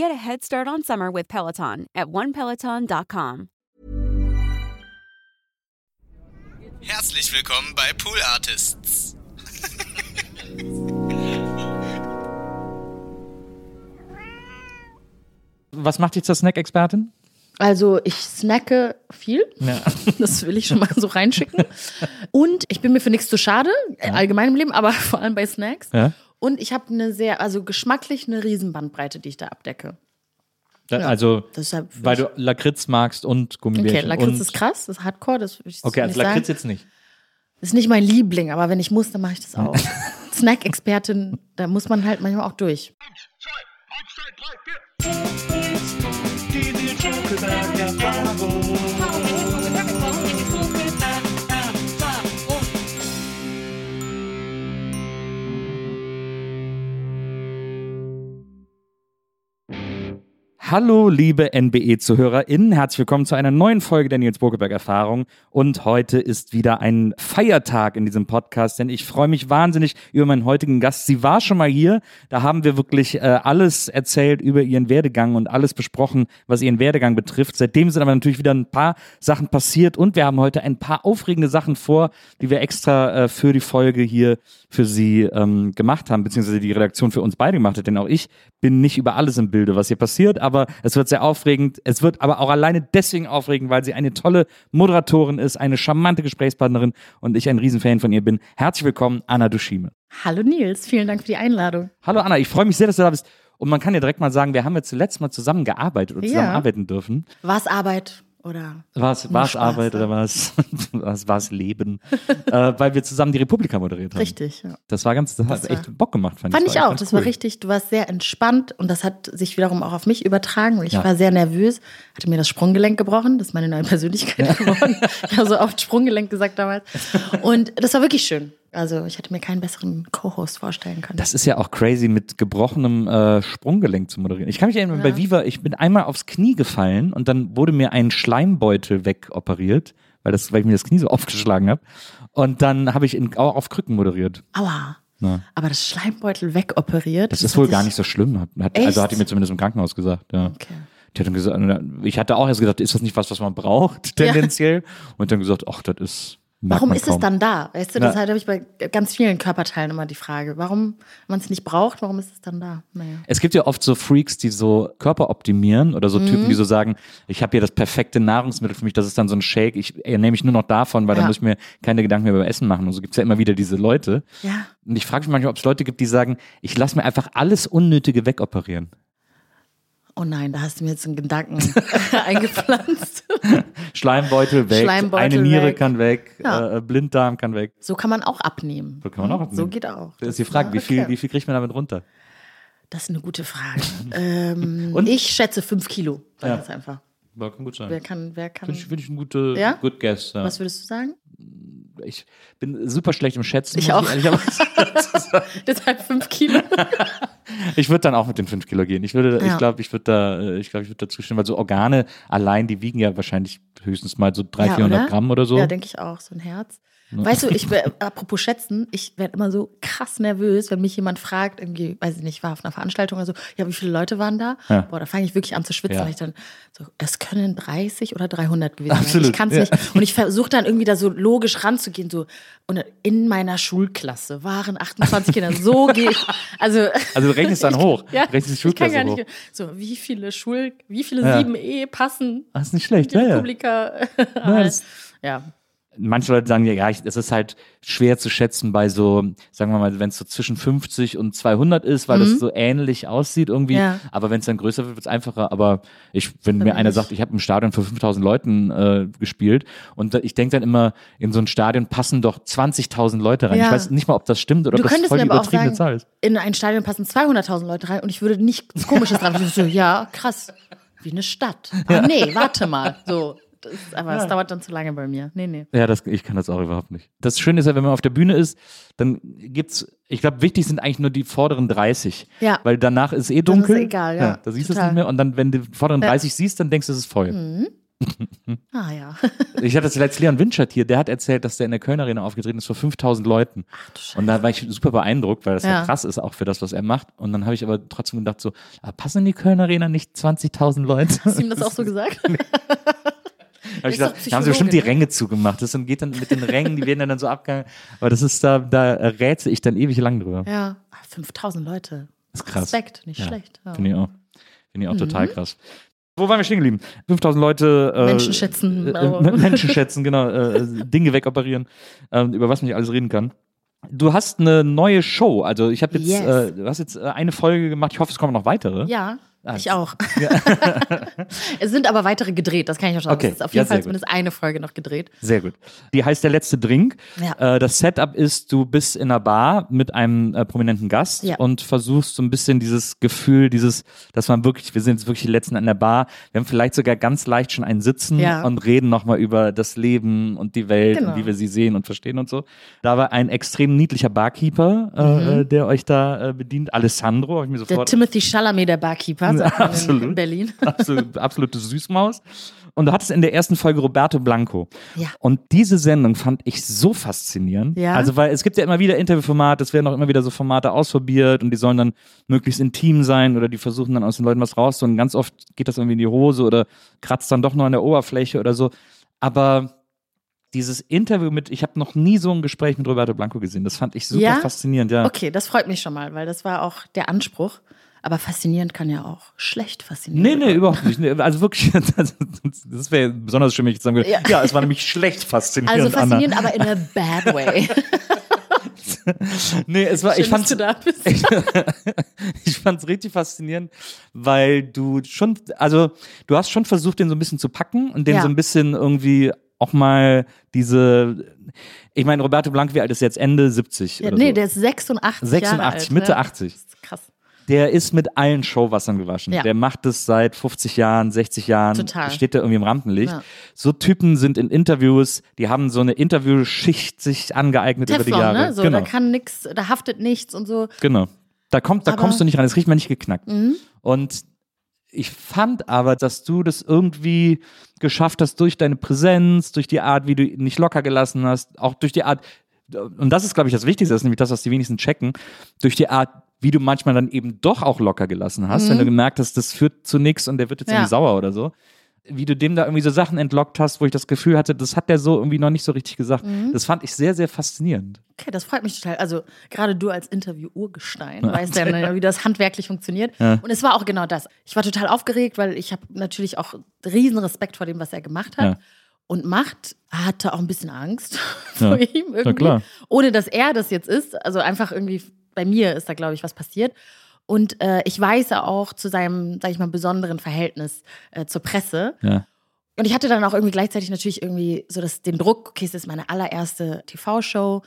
Get a head start on summer with Peloton at onepeloton.com. Herzlich willkommen bei Pool Artists. Was macht dich zur Snack-Expertin? Also ich snacke viel, Ja. das will ich schon mal so reinschicken. Und ich bin mir für nichts zu schade, äh, allgemein im Leben, aber vor allem bei Snacks. Ja. Und ich habe eine sehr, also geschmacklich eine Riesenbandbreite, die ich da abdecke. Da- Also, Deshalb will weil ich- du Lakritz magst und Gummibärchen. Okay, Lakritz und, ist krass, das ist Hardcore, das will ich Okay, also Lakritz sagen. jetzt nicht. Ist nicht mein Liebling, aber wenn ich muss, dann mache ich das auch. Snack-Expertin, da muss man halt manchmal auch durch. Hallo, liebe NBE-ZuhörerInnen. Herzlich willkommen zu einer neuen Folge der Nils Burkeberg-Erfahrung. Und heute ist wieder ein Feiertag in diesem Podcast, denn ich freue mich wahnsinnig über meinen heutigen Gast. Sie war schon mal hier. Da haben wir wirklich äh, alles erzählt über ihren Werdegang und alles besprochen, was ihren Werdegang betrifft. Seitdem sind aber natürlich wieder ein paar Sachen passiert und wir haben heute ein paar aufregende Sachen vor, die wir extra äh, für die Folge hier für Sie ähm, gemacht haben, beziehungsweise die Redaktion für uns beide gemacht hat. Denn auch ich bin nicht über alles im Bilde, was hier passiert, aber es wird sehr aufregend. Es wird aber auch alleine deswegen aufregend, weil sie eine tolle Moderatorin ist, eine charmante Gesprächspartnerin und ich ein Riesenfan von ihr bin. Herzlich willkommen, Anna Duschime. Hallo Nils, vielen Dank für die Einladung. Hallo Anna, ich freue mich sehr, dass du da bist. Und man kann ja direkt mal sagen, wir haben ja zuletzt mal zusammen gearbeitet oder Ja. zusammen arbeiten dürfen. War es Arbeit oder? War es Nur war's Spaß, Arbeit oder war es was war's Leben? äh, weil wir zusammen die Republika moderiert haben. Richtig, ja. Das war ganz, das, Das hat war- echt Bock gemacht, fand, Fand ich. ich auch. Das cool. war richtig, du warst sehr entspannt und das hat sich wiederum auch auf mich übertragen. Und ich Ja. war sehr nervös, hatte mir das Sprunggelenk gebrochen, das ist meine neue Persönlichkeit geworden. Ich habe so oft Sprunggelenk gesagt damals. Und das war wirklich schön. Also ich hätte mir keinen besseren Co-Host vorstellen können. Das ist ja auch crazy, mit gebrochenem äh, Sprunggelenk zu moderieren. Ich kann mich erinnern, bei Viva, ich bin einmal aufs Knie gefallen und dann wurde mir ein Schleimbeutel wegoperiert, weil, das, weil ich mir das Knie so aufgeschlagen habe. Und dann habe ich in, auch auf Krücken moderiert. Aua. Ja. Aber das Schleimbeutel wegoperiert. Das ist wohl gar nicht so schlimm. Hat, also hat die mir zumindest im Krankenhaus gesagt. Ja. Okay. Die hat dann gesagt, ich hatte auch erst gedacht, ist das nicht was, was man braucht, tendenziell? Und dann gesagt, ach, das ist. Warum ist kaum. es dann da? Weißt du, Ja. das halt habe ich bei ganz vielen Körperteilen immer die Frage. Warum, man es nicht braucht, warum ist es dann da? Naja. Es gibt ja oft so Freaks, die so Körper optimieren oder so Typen, Mhm. die so sagen, ich habe hier das perfekte Nahrungsmittel für mich, das ist dann so ein Shake, ich ernähre mich nur noch davon, weil dann Ja. muss ich mir keine Gedanken mehr über Essen machen. Und so gibt's ja immer wieder diese Leute. Ja. Und ich frage mich manchmal, ob es Leute gibt, die sagen, ich lasse mir einfach alles Unnötige wegoperieren. Oh nein, da hast du mir jetzt einen Gedanken eingepflanzt. Schleimbeutel weg, Schleimbeutel eine Niere weg. kann weg, Ja. äh, Blinddarm kann weg. So kann man auch abnehmen. So kann man auch abnehmen. So geht auch. Das ist die Frage, wie viel, wie viel kriegt man damit runter? Das ist eine gute Frage. ähm, Und? ich schätze fünf Kilo. Sag Ja. das einfach. Kann gut sein. Wer kann, wer kann. Finde ich, find ich ein gute, Ja? good guess. Ja. Was würdest du sagen? Ich bin super schlecht im Schätzen. Ich auch. sagen. Deshalb fünf Kilo. Ich würde dann auch mit den 5 Kilo gehen. Ich würde, ich Ja. glaube, ich würde da, ich glaube, ich würde da zustimmen, weil so Organe allein, die wiegen ja wahrscheinlich höchstens mal so 300, Ja, 400 oder? Gramm oder so. Ja, denke ich auch. So ein Herz. Weißt du, ich apropos schätzen, ich werde immer so krass nervös, wenn mich jemand fragt, irgendwie, weiß ich nicht, ich war auf einer Veranstaltung oder so, ja, wie viele Leute waren da? Ja. Boah, da fange ich wirklich an zu schwitzen, Ja. ich dann so, es können 30 oder 300 gewesen sein. Absolut, Ich kann es ja. nicht. Und ich versuche dann irgendwie da so logisch ranzugehen, so, und in meiner Schulklasse waren 28 Kinder. So gehe ich, also. Also du rechnest dann hoch. Ja, rechnest die ich kann Schulklasse gar hoch. nicht. So, wie viele Schul, wie viele Ja. 7E passen Das ist nicht schlecht, die ja, ja. Das- ja. Manche Leute sagen ja, ja, es ist halt schwer zu schätzen bei so, sagen wir mal, wenn es so zwischen 50 und 200 ist, weil das so ähnlich aussieht irgendwie. Mhm. Ja. Aber wenn es dann größer wird, wird es einfacher. Aber ich, wenn mir einer sagt, ich habe im Stadion für 5000 Leuten äh, gespielt und ich denke dann immer, in so ein Stadion passen doch 20.000 Leute rein. Ja. Ich weiß nicht mal, ob das stimmt oder Du ob das voll die übertriebene Zahl sagen, ist. in ein Stadion passen 200.000 Leute rein und ich würde nichts Komisches dran. Ich so, ja, krass, wie eine Stadt. Ah, nee, warte mal. So, das, ist- aber es dauert dann zu lange bei mir. Nee, nee. Ja, das, ich kann das auch überhaupt nicht. Das Schöne ist ja, wenn man auf der Bühne ist, dann gibt's, ich glaube, wichtig sind eigentlich nur die vorderen 30. Ja. Weil danach ist eh Dann ist dunkel. egal, ja. Da siehst du es nicht mehr. Und dann, wenn du die vorderen Ja. 30 siehst, dann denkst du, es ist voll. Ah ja. Ich hatte zuletzt Leon Winchert hier, der hat erzählt, dass der in der Köln Arena aufgetreten ist vor 5000 Leuten. Und da war ich super beeindruckt, weil das ja. Ja. krass ist auch für das, was er macht. Und dann habe ich aber trotzdem gedacht so, ah, passen in die Köln Arena nicht 20.000 Leute? Hast du ihm das auch so gesagt? Hab ich gedacht, da haben sie bestimmt die ne? Ränge zugemacht. Das geht dann mit den Rängen, die werden dann so abgegangen. Aber das ist da, da rätsel ich dann ewig lang drüber. ja. Ah, 5000 Leute. Das ist krass. Respekt, nicht Ja. schlecht. Ja. Finde ich auch. Finde ich auch total Mhm. krass. Wo waren wir stehen geblieben? 5000 Leute. Äh, Menschen schätzen. Äh, äh, Menschen schätzen, genau. Äh, Dinge wegoperieren, äh, über was man nicht alles reden kann. Du hast eine neue Show. Also ich habe jetzt, Yes. äh, du hast jetzt äh, eine Folge gemacht. Ich hoffe, es kommen noch weitere. Ja, Ah, ich auch. es sind aber weitere gedreht, das kann ich auch schon sagen. Okay, Es ist auf ja, jeden Fall sehr gut. zumindest eine Folge noch gedreht. Sehr gut. Die heißt Der letzte Drink. Ja. Äh, das Setup ist, du bist in einer Bar mit einem äh, prominenten Gast Ja. und versuchst so ein bisschen dieses Gefühl, dieses, dass man wirklich, wir sind jetzt wirklich die Letzten an der Bar. Wir haben vielleicht sogar ganz leicht schon einen Sitzen Ja. und reden nochmal über das Leben und die Welt Genau. und wie wir sie sehen und verstehen und so. Da war ein extrem niedlicher Barkeeper, äh, Mhm. äh, der euch da äh, bedient. Alessandro, habe ich mir Der sofort Timothy Chalamet, der Barkeeper, sagt man Absolut. in Berlin. absolut, absolute Süßmaus. Und du hattest in der ersten Folge Roberto Blanco. Ja. Und diese Sendung fand ich so faszinierend. Ja. Also, weil es gibt ja immer wieder Interviewformate, es werden auch immer wieder so Formate ausprobiert und die sollen dann möglichst intim sein oder die versuchen dann aus den Leuten was rauszuholen. Ganz oft geht das irgendwie in die Hose oder kratzt dann doch nur an der Oberfläche oder so. Aber dieses Interview mit, ich habe noch nie so ein Gespräch mit Roberto Blanco gesehen. Das fand ich super Ja? faszinierend, ja. Okay, das freut mich schon mal, weil das war auch der Anspruch. Aber faszinierend kann ja auch schlecht faszinieren. Nee, nee, überhaupt nicht. Nee, Also wirklich, das, das wäre besonders schön, wenn ich jetzt sagen würde, ja. Ja. es war nämlich schlecht faszinierend, Also faszinierend, Anna. aber in a bad way. Nee, es war, ich Schön, dass fand's, bist. ich fand's richtig faszinierend, weil du schon, also du hast schon versucht, den so ein bisschen zu packen und den Ja. so ein bisschen irgendwie auch mal diese, ich meine, Roberto Blanco, wie alt ist jetzt? Ende 70 Ja, oder nee, so. der ist 86, 86, Jahre alt. Mitte ne? 80. Das ist krass. Der ist mit allen Showwassern gewaschen. Ja. Der macht es seit 50 Jahren, 60 Jahren. Total. Steht da irgendwie im Rampenlicht. Ja. So Typen sind in Interviews, die haben so eine Interviewschicht sich angeeignet über die Teflon, Jahre. ne? So, genau. da kann nix, da haftet nichts und so. Genau. Da, kommt, da Aber- kommst du nicht ran, das riecht man nicht geknackt. Mhm. Und ich fand aber, dass du das irgendwie geschafft hast durch deine Präsenz, durch die Art, wie du ihn nicht locker gelassen hast, auch durch die Art, und das ist, glaube ich, das Wichtigste, das ist nämlich das, was die wenigsten checken, durch die Art, wie du manchmal dann eben doch auch locker gelassen hast, wenn du gemerkt hast, das führt zu nichts und der wird jetzt Mhm. Ja. irgendwie sauer oder so. Wie du dem da irgendwie so Sachen entlockt hast, wo ich das Gefühl hatte, das hat der so irgendwie noch nicht so richtig gesagt. Mhm. Das fand ich sehr, sehr faszinierend. Okay, das freut mich total. Also gerade du als Interview-Urgestein weißt ja, wie das handwerklich funktioniert. Und es war auch genau das. Ich war total aufgeregt, weil ich habe natürlich auch riesen Respekt vor dem, was er gemacht hat. Ja. Und Macht hatte auch ein bisschen Angst Ja. vor ihm irgendwie. klar. Ohne dass er das jetzt ist. Also einfach irgendwie, bei mir ist da, glaube ich, was passiert. Und äh, ich weiß auch zu seinem, sag ich mal, besonderen Verhältnis äh, zur Presse. Ja. Und ich hatte dann auch irgendwie gleichzeitig natürlich irgendwie so das, den Druck, okay, es ist meine allererste TV-Show.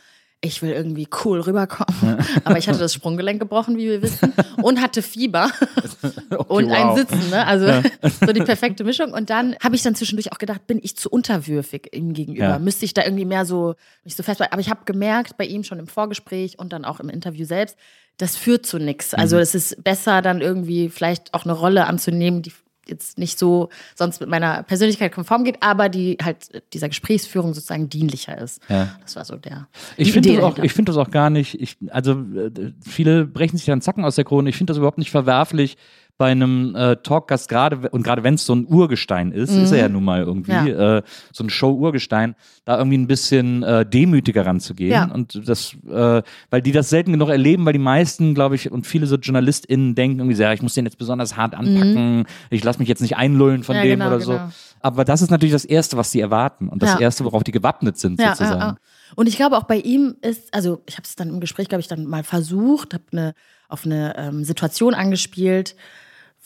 Ich will irgendwie cool rüberkommen. Aber ich hatte das Sprunggelenk gebrochen, wie wir wissen. Und hatte Fieber. und wow. ein Sitzen, ne? Also so die perfekte Mischung. Und dann habe ich dann zwischendurch auch gedacht, bin ich zu unterwürfig ihm gegenüber? Ja. Müsste ich da irgendwie mehr so, nicht so fest Aber ich habe gemerkt, bei ihm schon im Vorgespräch und dann auch im Interview selbst, das führt zu nichts. Also es ist besser, dann irgendwie vielleicht auch eine Rolle anzunehmen, die jetzt nicht so sonst mit meiner Persönlichkeit konform geht, aber die halt dieser Gesprächsführung sozusagen dienlicher ist. Ja. Das war so der. Ich finde das, auch, ich find das auch gar nicht, ich, also äh, viele brechen sich dann Zacken aus der Krone. Ich finde das überhaupt nicht verwerflich, bei einem äh, Talkgast, gerade und gerade wenn es so ein Urgestein ist, ist er ja nun mal irgendwie, Mhm. Ja. äh, so ein Show-Urgestein, da irgendwie ein bisschen äh, demütiger ranzugehen. Ja. Und das, äh, weil die das selten genug erleben, weil die meisten, glaube ich, und viele so JournalistInnen denken irgendwie, sehr, ich muss den jetzt besonders hart anpacken, ich lasse mich jetzt nicht einlullen von Mhm. Ja, dem genau, oder so. genau. Aber das ist natürlich das Erste, was sie erwarten und das. Erste, worauf die gewappnet sind, sozusagen. Und ich glaube auch bei ihm ist, also ich habe es dann im Gespräch, glaube ich, dann mal versucht, habe eine, auf eine ähm, Situation angespielt,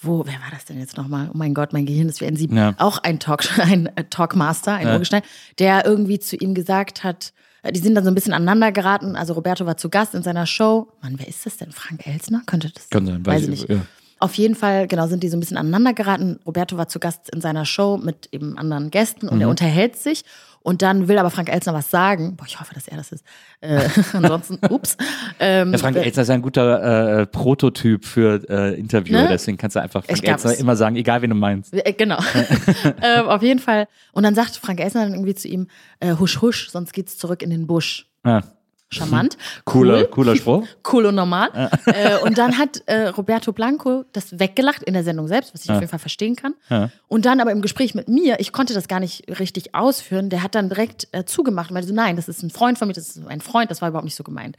wo, wer war das denn jetzt nochmal? Oh mein Gott, mein Gehirn ist wie ein Sieb. Ja. Auch ein, Talk, ein äh, Talkmaster, ein Urgestein, der irgendwie zu ihm gesagt hat, äh, die sind dann so ein bisschen aneinander geraten. Also Roberto war zu Gast in seiner Show. Mann, wer ist das denn? Frank Elsner? Könnte das Kann sein, weiß ich nicht. ja. Auf jeden Fall, genau, sind die so ein bisschen aneinander geraten. Roberto war zu Gast in seiner Show mit eben anderen Gästen und Mhm. er unterhält sich. Und dann will aber Frank Elsner was sagen. Boah, ich hoffe, dass er das ist. Äh, ansonsten, ups. Ähm, Ja, Frank Elzner ist ein guter äh, Prototyp für äh, Interviewer, Ne? deswegen kannst du einfach Frank glaub, Elzner es- immer sagen, egal wen du meinst. Äh, Genau. ähm, auf jeden Fall. Und dann sagt Frank Elsner dann irgendwie zu ihm, äh, husch, husch, sonst geht's zurück in den Busch. Ja. Charmant. Cooler, Cool. cooler Spruch. cool und normal. äh, und dann hat äh, Roberto Blanco das weggelacht in der Sendung selbst, was ich auf jeden Fall verstehen kann. Ja. Und dann aber im Gespräch mit mir, ich konnte das gar nicht richtig ausführen, der hat dann direkt äh, zugemacht und meinte so, nein, das ist ein Freund von mir, das ist ein Freund, das war überhaupt nicht so gemeint.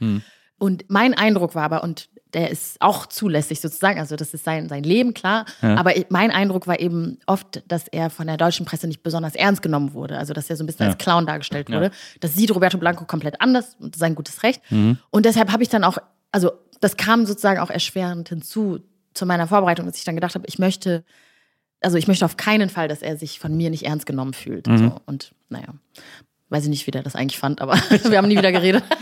Und mein Eindruck war aber, und der ist auch zulässig sozusagen, also das ist sein, sein Leben, klar, aber ich, mein Eindruck war eben oft, dass er von der deutschen Presse nicht besonders ernst genommen wurde, also dass er so ein bisschen Ja. als Clown dargestellt wurde. Das sieht Roberto Blanco komplett anders und sein gutes Recht. Und deshalb habe ich dann auch, also das kam sozusagen auch erschwerend hinzu zu meiner Vorbereitung, dass ich dann gedacht habe, ich möchte, also ich möchte auf keinen Fall, dass er sich von mir nicht ernst genommen fühlt. Und, so. und naja, weiß ich nicht, wie der das eigentlich fand, aber wir haben nie wieder geredet.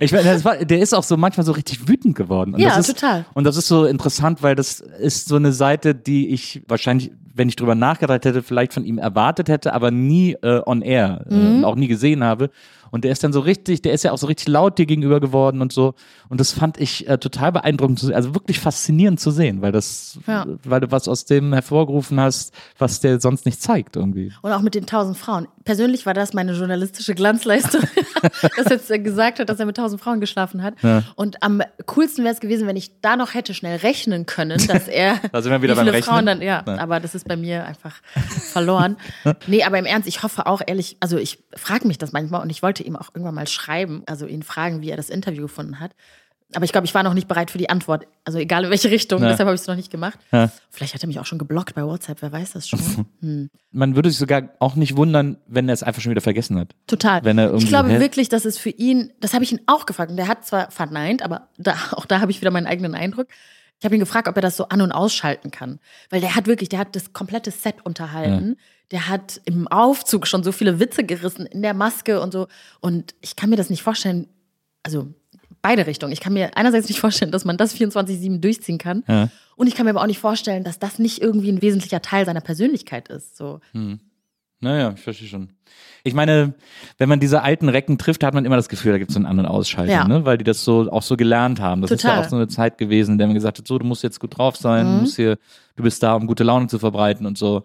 Ich meine, war, der ist auch so manchmal so richtig wütend geworden. Und Ja, das ist, total. Und das ist so interessant, weil das ist so eine Seite, die ich wahrscheinlich, wenn ich drüber nachgedacht hätte, vielleicht von ihm erwartet hätte, aber nie äh, on air äh, Mhm. und auch nie gesehen habe. Und der ist dann so richtig, der ist ja auch so richtig laut dir gegenüber geworden und so. Und das fand ich äh, total beeindruckend zu sehen, also wirklich faszinierend zu sehen, weil das, Ja. weil du was aus dem hervorgerufen hast, was der sonst nicht zeigt irgendwie. Und auch mit den tausend Frauen. Persönlich war das meine journalistische Glanzleistung, dass er jetzt gesagt hat, dass er mit tausend Frauen geschlafen hat. Und am coolsten wäre es gewesen, wenn ich da noch hätte schnell rechnen können, dass er Da sind wir wieder wie viele beim Frauen dann, ja, Ja. aber das ist bei mir einfach verloren. Nee, aber im Ernst, ich hoffe auch ehrlich, also ich frage mich das manchmal und ich wollte ihm auch irgendwann mal schreiben, also ihn fragen, wie er das Interview gefunden hat. Aber ich glaube, ich war noch nicht bereit für die Antwort. Also egal in welche Richtung, Ja. deshalb habe ich es noch nicht gemacht. Ja. Vielleicht hat er mich auch schon geblockt bei WhatsApp, wer weiß das schon. Man würde sich sogar auch nicht wundern, wenn er es einfach schon wieder vergessen hat. Total. Wenn er irgendwie- ich glaube hä? wirklich, dass es für ihn, das habe ich ihn auch gefragt und der hat zwar verneint, aber da, auch da habe ich wieder meinen eigenen Eindruck. Ich habe ihn gefragt, ob er das so an- und ausschalten kann. Weil der hat wirklich, der hat das komplette Set unterhalten. Der hat im Aufzug schon so viele Witze gerissen, in der Maske und so. Und ich kann mir das nicht vorstellen, also beide Richtungen. Ich kann mir einerseits nicht vorstellen, dass man das 24-7 durchziehen kann. Ja. Und ich kann mir aber auch nicht vorstellen, dass das nicht irgendwie ein wesentlicher Teil seiner Persönlichkeit ist. So. Naja, ich verstehe schon. Ich meine, wenn man diese alten Recken trifft, hat man immer das Gefühl, da gibt es so einen An- und Ausschalter, Ja. ne? weil die das so auch so gelernt haben. Das ist ja Total. auch so eine Zeit gewesen, in der man gesagt hat, so, du musst jetzt gut drauf sein, Mhm. du, musst hier, du bist da, um gute Laune zu verbreiten und so.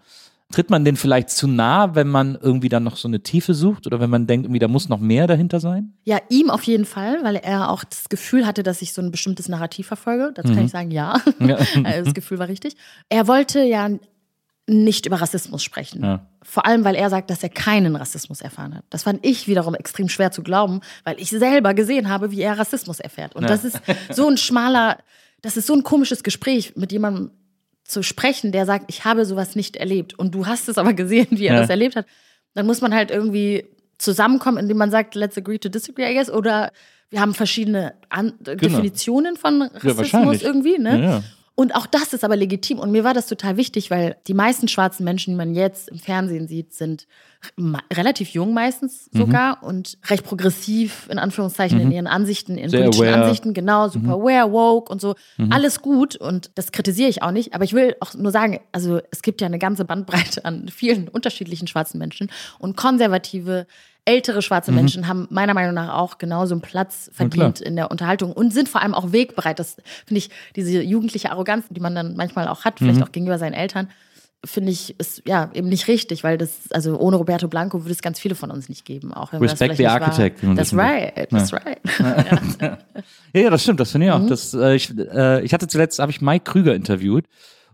Tritt man den vielleicht zu nah, wenn man irgendwie dann noch so eine Tiefe sucht oder wenn man denkt, irgendwie, da muss noch mehr dahinter sein? Ja, ihm auf jeden Fall, weil er auch das Gefühl hatte, dass ich so ein bestimmtes Narrativ verfolge. Dazu kann ich sagen, ja. Ja. Das Gefühl war richtig. Er wollte ja nicht über Rassismus sprechen. Ja. Vor allem, weil er sagt, dass er keinen Rassismus erfahren hat. Das fand ich wiederum extrem schwer zu glauben, weil ich selber gesehen habe, wie er Rassismus erfährt. Und Ja. das ist so ein schmaler, das ist so ein komisches Gespräch mit jemandem zu sprechen, der sagt, ich habe sowas nicht erlebt. Und du hast es aber gesehen, wie er Ja. das erlebt hat. Dann muss man halt irgendwie zusammenkommen, indem man sagt, let's agree to disagree, I guess. Oder wir haben verschiedene An Definitionen von Rassismus wahrscheinlich. irgendwie. Ne? Ja, ja. Und auch das ist aber legitim. Und mir war das total wichtig, weil die meisten schwarzen Menschen, die man jetzt im Fernsehen sieht, sind relativ jung meistens Mhm. sogar und recht progressiv, in Anführungszeichen, in ihren Ansichten, in Sehr politischen aware. Mhm. Ansichten, genau, super aware, woke und so. Alles gut und das kritisiere ich auch nicht. Aber ich will auch nur sagen, also es gibt ja eine ganze Bandbreite an vielen unterschiedlichen schwarzen Menschen und konservative, ältere schwarze Menschen haben meiner Meinung nach auch genauso einen Platz verdient in der Unterhaltung und sind vor allem auch wegbereit. Das finde ich, diese jugendliche Arroganz, die man dann manchmal auch hat, vielleicht auch gegenüber seinen Eltern, finde ich, ist ja eben nicht richtig, weil das, also ohne Roberto Blanco würde es ganz viele von uns nicht geben. Auch wenn das Respect vielleicht the architect. That's right, that's right. Ja, ja, das stimmt, das finde ich auch. Mhm. Das, äh, ich, äh, ich hatte zuletzt, habe ich Mike Krüger interviewt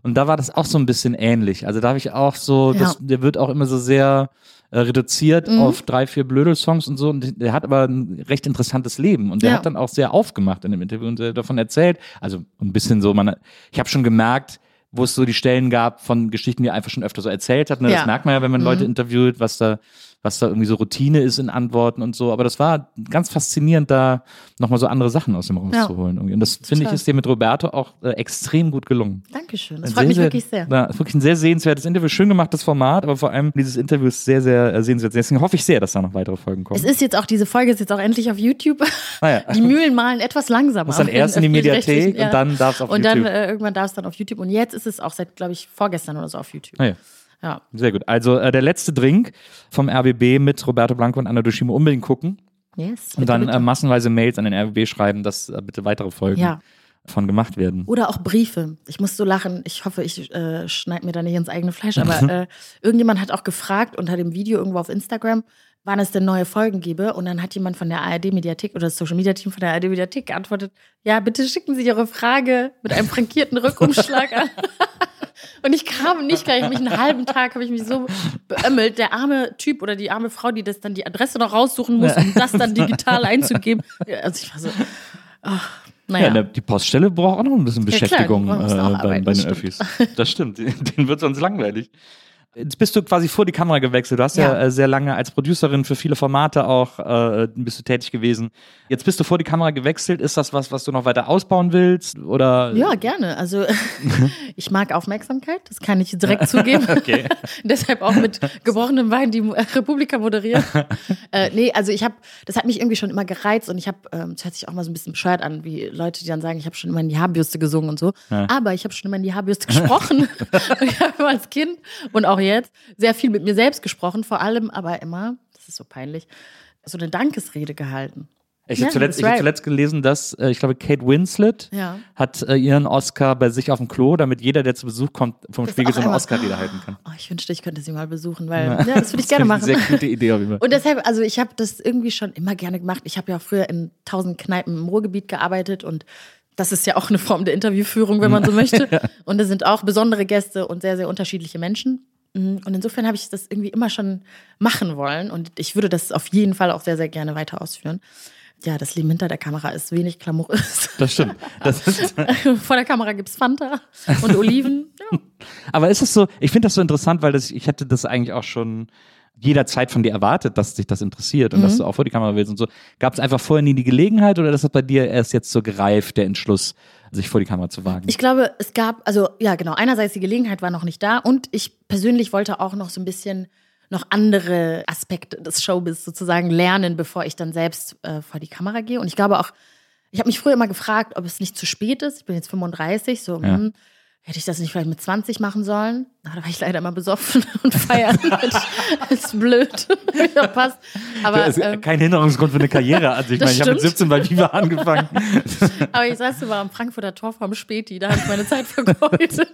und da war das auch so ein bisschen ähnlich. Also da habe ich auch so, Ja. das, der wird auch immer so sehr äh, reduziert Mhm. auf drei, vier Blödel-Songs und so und der hat aber ein recht interessantes Leben und der Ja. hat dann auch sehr aufgemacht in dem Interview und äh, davon erzählt. Also ein bisschen so, man, ich habe schon gemerkt, wo es so die Stellen gab von Geschichten, die er einfach schon öfter so erzählt hat. Ne? Das Ja. merkt man ja, wenn man Mhm. Leute interviewt, was da was da irgendwie so Routine ist in Antworten und so. Aber das war ganz faszinierend, da nochmal so andere Sachen aus dem rauszuholen. irgendwie. Und das finde ich ist dir mit Roberto auch äh, extrem gut gelungen. Dankeschön. Das Ein freut mich sehr, wirklich sehr. Ja, ist wirklich ein sehr sehenswertes Interview, schön gemachtes Format, aber vor allem dieses Interview ist sehr, sehr äh, sehenswert. Deswegen hoffe ich sehr, dass da noch weitere Folgen kommen. Es ist jetzt auch, diese Folge ist jetzt auch endlich auf YouTube. Ah ja. Die Mühlen malen etwas langsamer. Muss dann erst in die Mediathek und dann darf's auf Und dann YouTube. äh, irgendwann darf es dann auf YouTube. Und jetzt ist es auch seit, glaube ich, vorgestern oder so auf YouTube. Ah ja. Sehr gut. Also äh, der letzte Drink vom RBB mit Roberto Blanco und Anna Dushimo unbedingt gucken Yes. und dann bitte, äh, massenweise Mails an den RBB schreiben, dass äh, bitte weitere Folgen Ja. von gemacht werden. Oder auch Briefe. Ich muss so lachen. Ich hoffe, ich äh, schneide mir da nicht ins eigene Fleisch. Aber äh, irgendjemand hat auch gefragt unter dem Video irgendwo auf Instagram, wann es denn neue Folgen gebe. Und dann hat jemand von der ARD-Mediathek oder das Social-Media-Team von der ARD-Mediathek geantwortet, ja, bitte schicken Sie Ihre Frage mit einem frankierten Rückumschlag an. Und ich kam nicht gleich, mich einen halben Tag habe ich mich so beömmelt. Der arme Typ oder die arme Frau, die das dann die Adresse noch raussuchen muss, um das dann digital einzugeben. Ja, Also ich war so, ach, Ja, naja. ne, die Poststelle braucht auch noch ein bisschen Ja, klar, Beschäftigung müssen auch äh, bei, arbeiten, bei den das Öffis. Das stimmt, denen wird sonst langweilig. Jetzt bist du quasi vor die Kamera gewechselt. Du hast ja, Ja. äh, sehr lange als Producerin für viele Formate auch äh, bist du tätig gewesen. Jetzt bist du vor die Kamera gewechselt. Ist das was, was du noch weiter ausbauen willst? Oder Ja, gerne. Also ich mag Aufmerksamkeit, das kann ich direkt zugeben. Okay. Deshalb auch mit gebrochenem Wein die Republika moderieren. äh, nee, also ich habe, das hat mich irgendwie schon immer gereizt und ich habe, ähm, das hört sich auch mal so ein bisschen bescheuert an, wie Leute, die dann sagen, ich habe schon immer in die Haarbürste gesungen und so. Aber ich habe schon immer in die Haarbürste gesprochen. ich habe als Kind und auch jetzt sehr viel mit mir selbst gesprochen, vor allem aber immer, das ist so peinlich, so eine Dankesrede gehalten. Ich habe Ja, zuletzt, that's ich hab right. zuletzt gelesen, dass, äh, ich glaube, Kate Winslet Ja. hat äh, ihren Oscar bei sich auf dem Klo, damit jeder, der zu Besuch kommt, vom Das Spiegel so eine Oscar-Rede halten kann. Oh, ich wünschte, ich könnte sie mal besuchen, weil ja, das würde ich gerne machen. Eine sehr gute Idee auf jeden Fall. Und deshalb, also ich habe das irgendwie schon immer gerne gemacht. Ich habe ja auch früher in tausend Kneipen im Ruhrgebiet gearbeitet und das ist ja auch eine Form der Interviewführung, wenn man so möchte. Und es sind auch besondere Gäste und sehr, sehr unterschiedliche Menschen. Mm, Und insofern habe ich das irgendwie immer schon machen wollen und ich würde das auf jeden Fall auch sehr, sehr gerne weiter ausführen. Ja, das Leben hinter der Kamera ist wenig glamourös. Das stimmt. Das ist, Vor der Kamera gibt's Fanta und Oliven. Ja. Aber ist es so, ich finde das so interessant, weil das, ich hätte das eigentlich auch schon jederzeit von dir erwartet, dass dich das interessiert und Mhm. dass du auch vor die Kamera willst und so. Gab es einfach vorher nie die Gelegenheit oder ist das bei dir erst jetzt so gereift, der Entschluss, sich vor die Kamera zu wagen? Ich glaube, es gab, also ja, genau, einerseits die Gelegenheit war noch nicht da und ich persönlich wollte auch noch so ein bisschen noch andere Aspekte des Showbiz sozusagen lernen, bevor ich dann selbst äh, vor die Kamera gehe. Und ich glaube auch, ich habe mich früher immer gefragt, ob es nicht zu spät ist. Ich bin jetzt 35, so, Ja. hm, hätte ich das nicht vielleicht mit 20 machen sollen? Na, da war ich leider immer besoffen und feiern. das ist blöd. ja, passt. Aber, ähm, kein Hinderungsgrund für eine Karriere. Also ich meine, ich habe mit stimmt. 17 bei Viva angefangen. Aber ich saß immer am Frankfurter Tor vorm Späti, da habe ich meine Zeit vergeudet.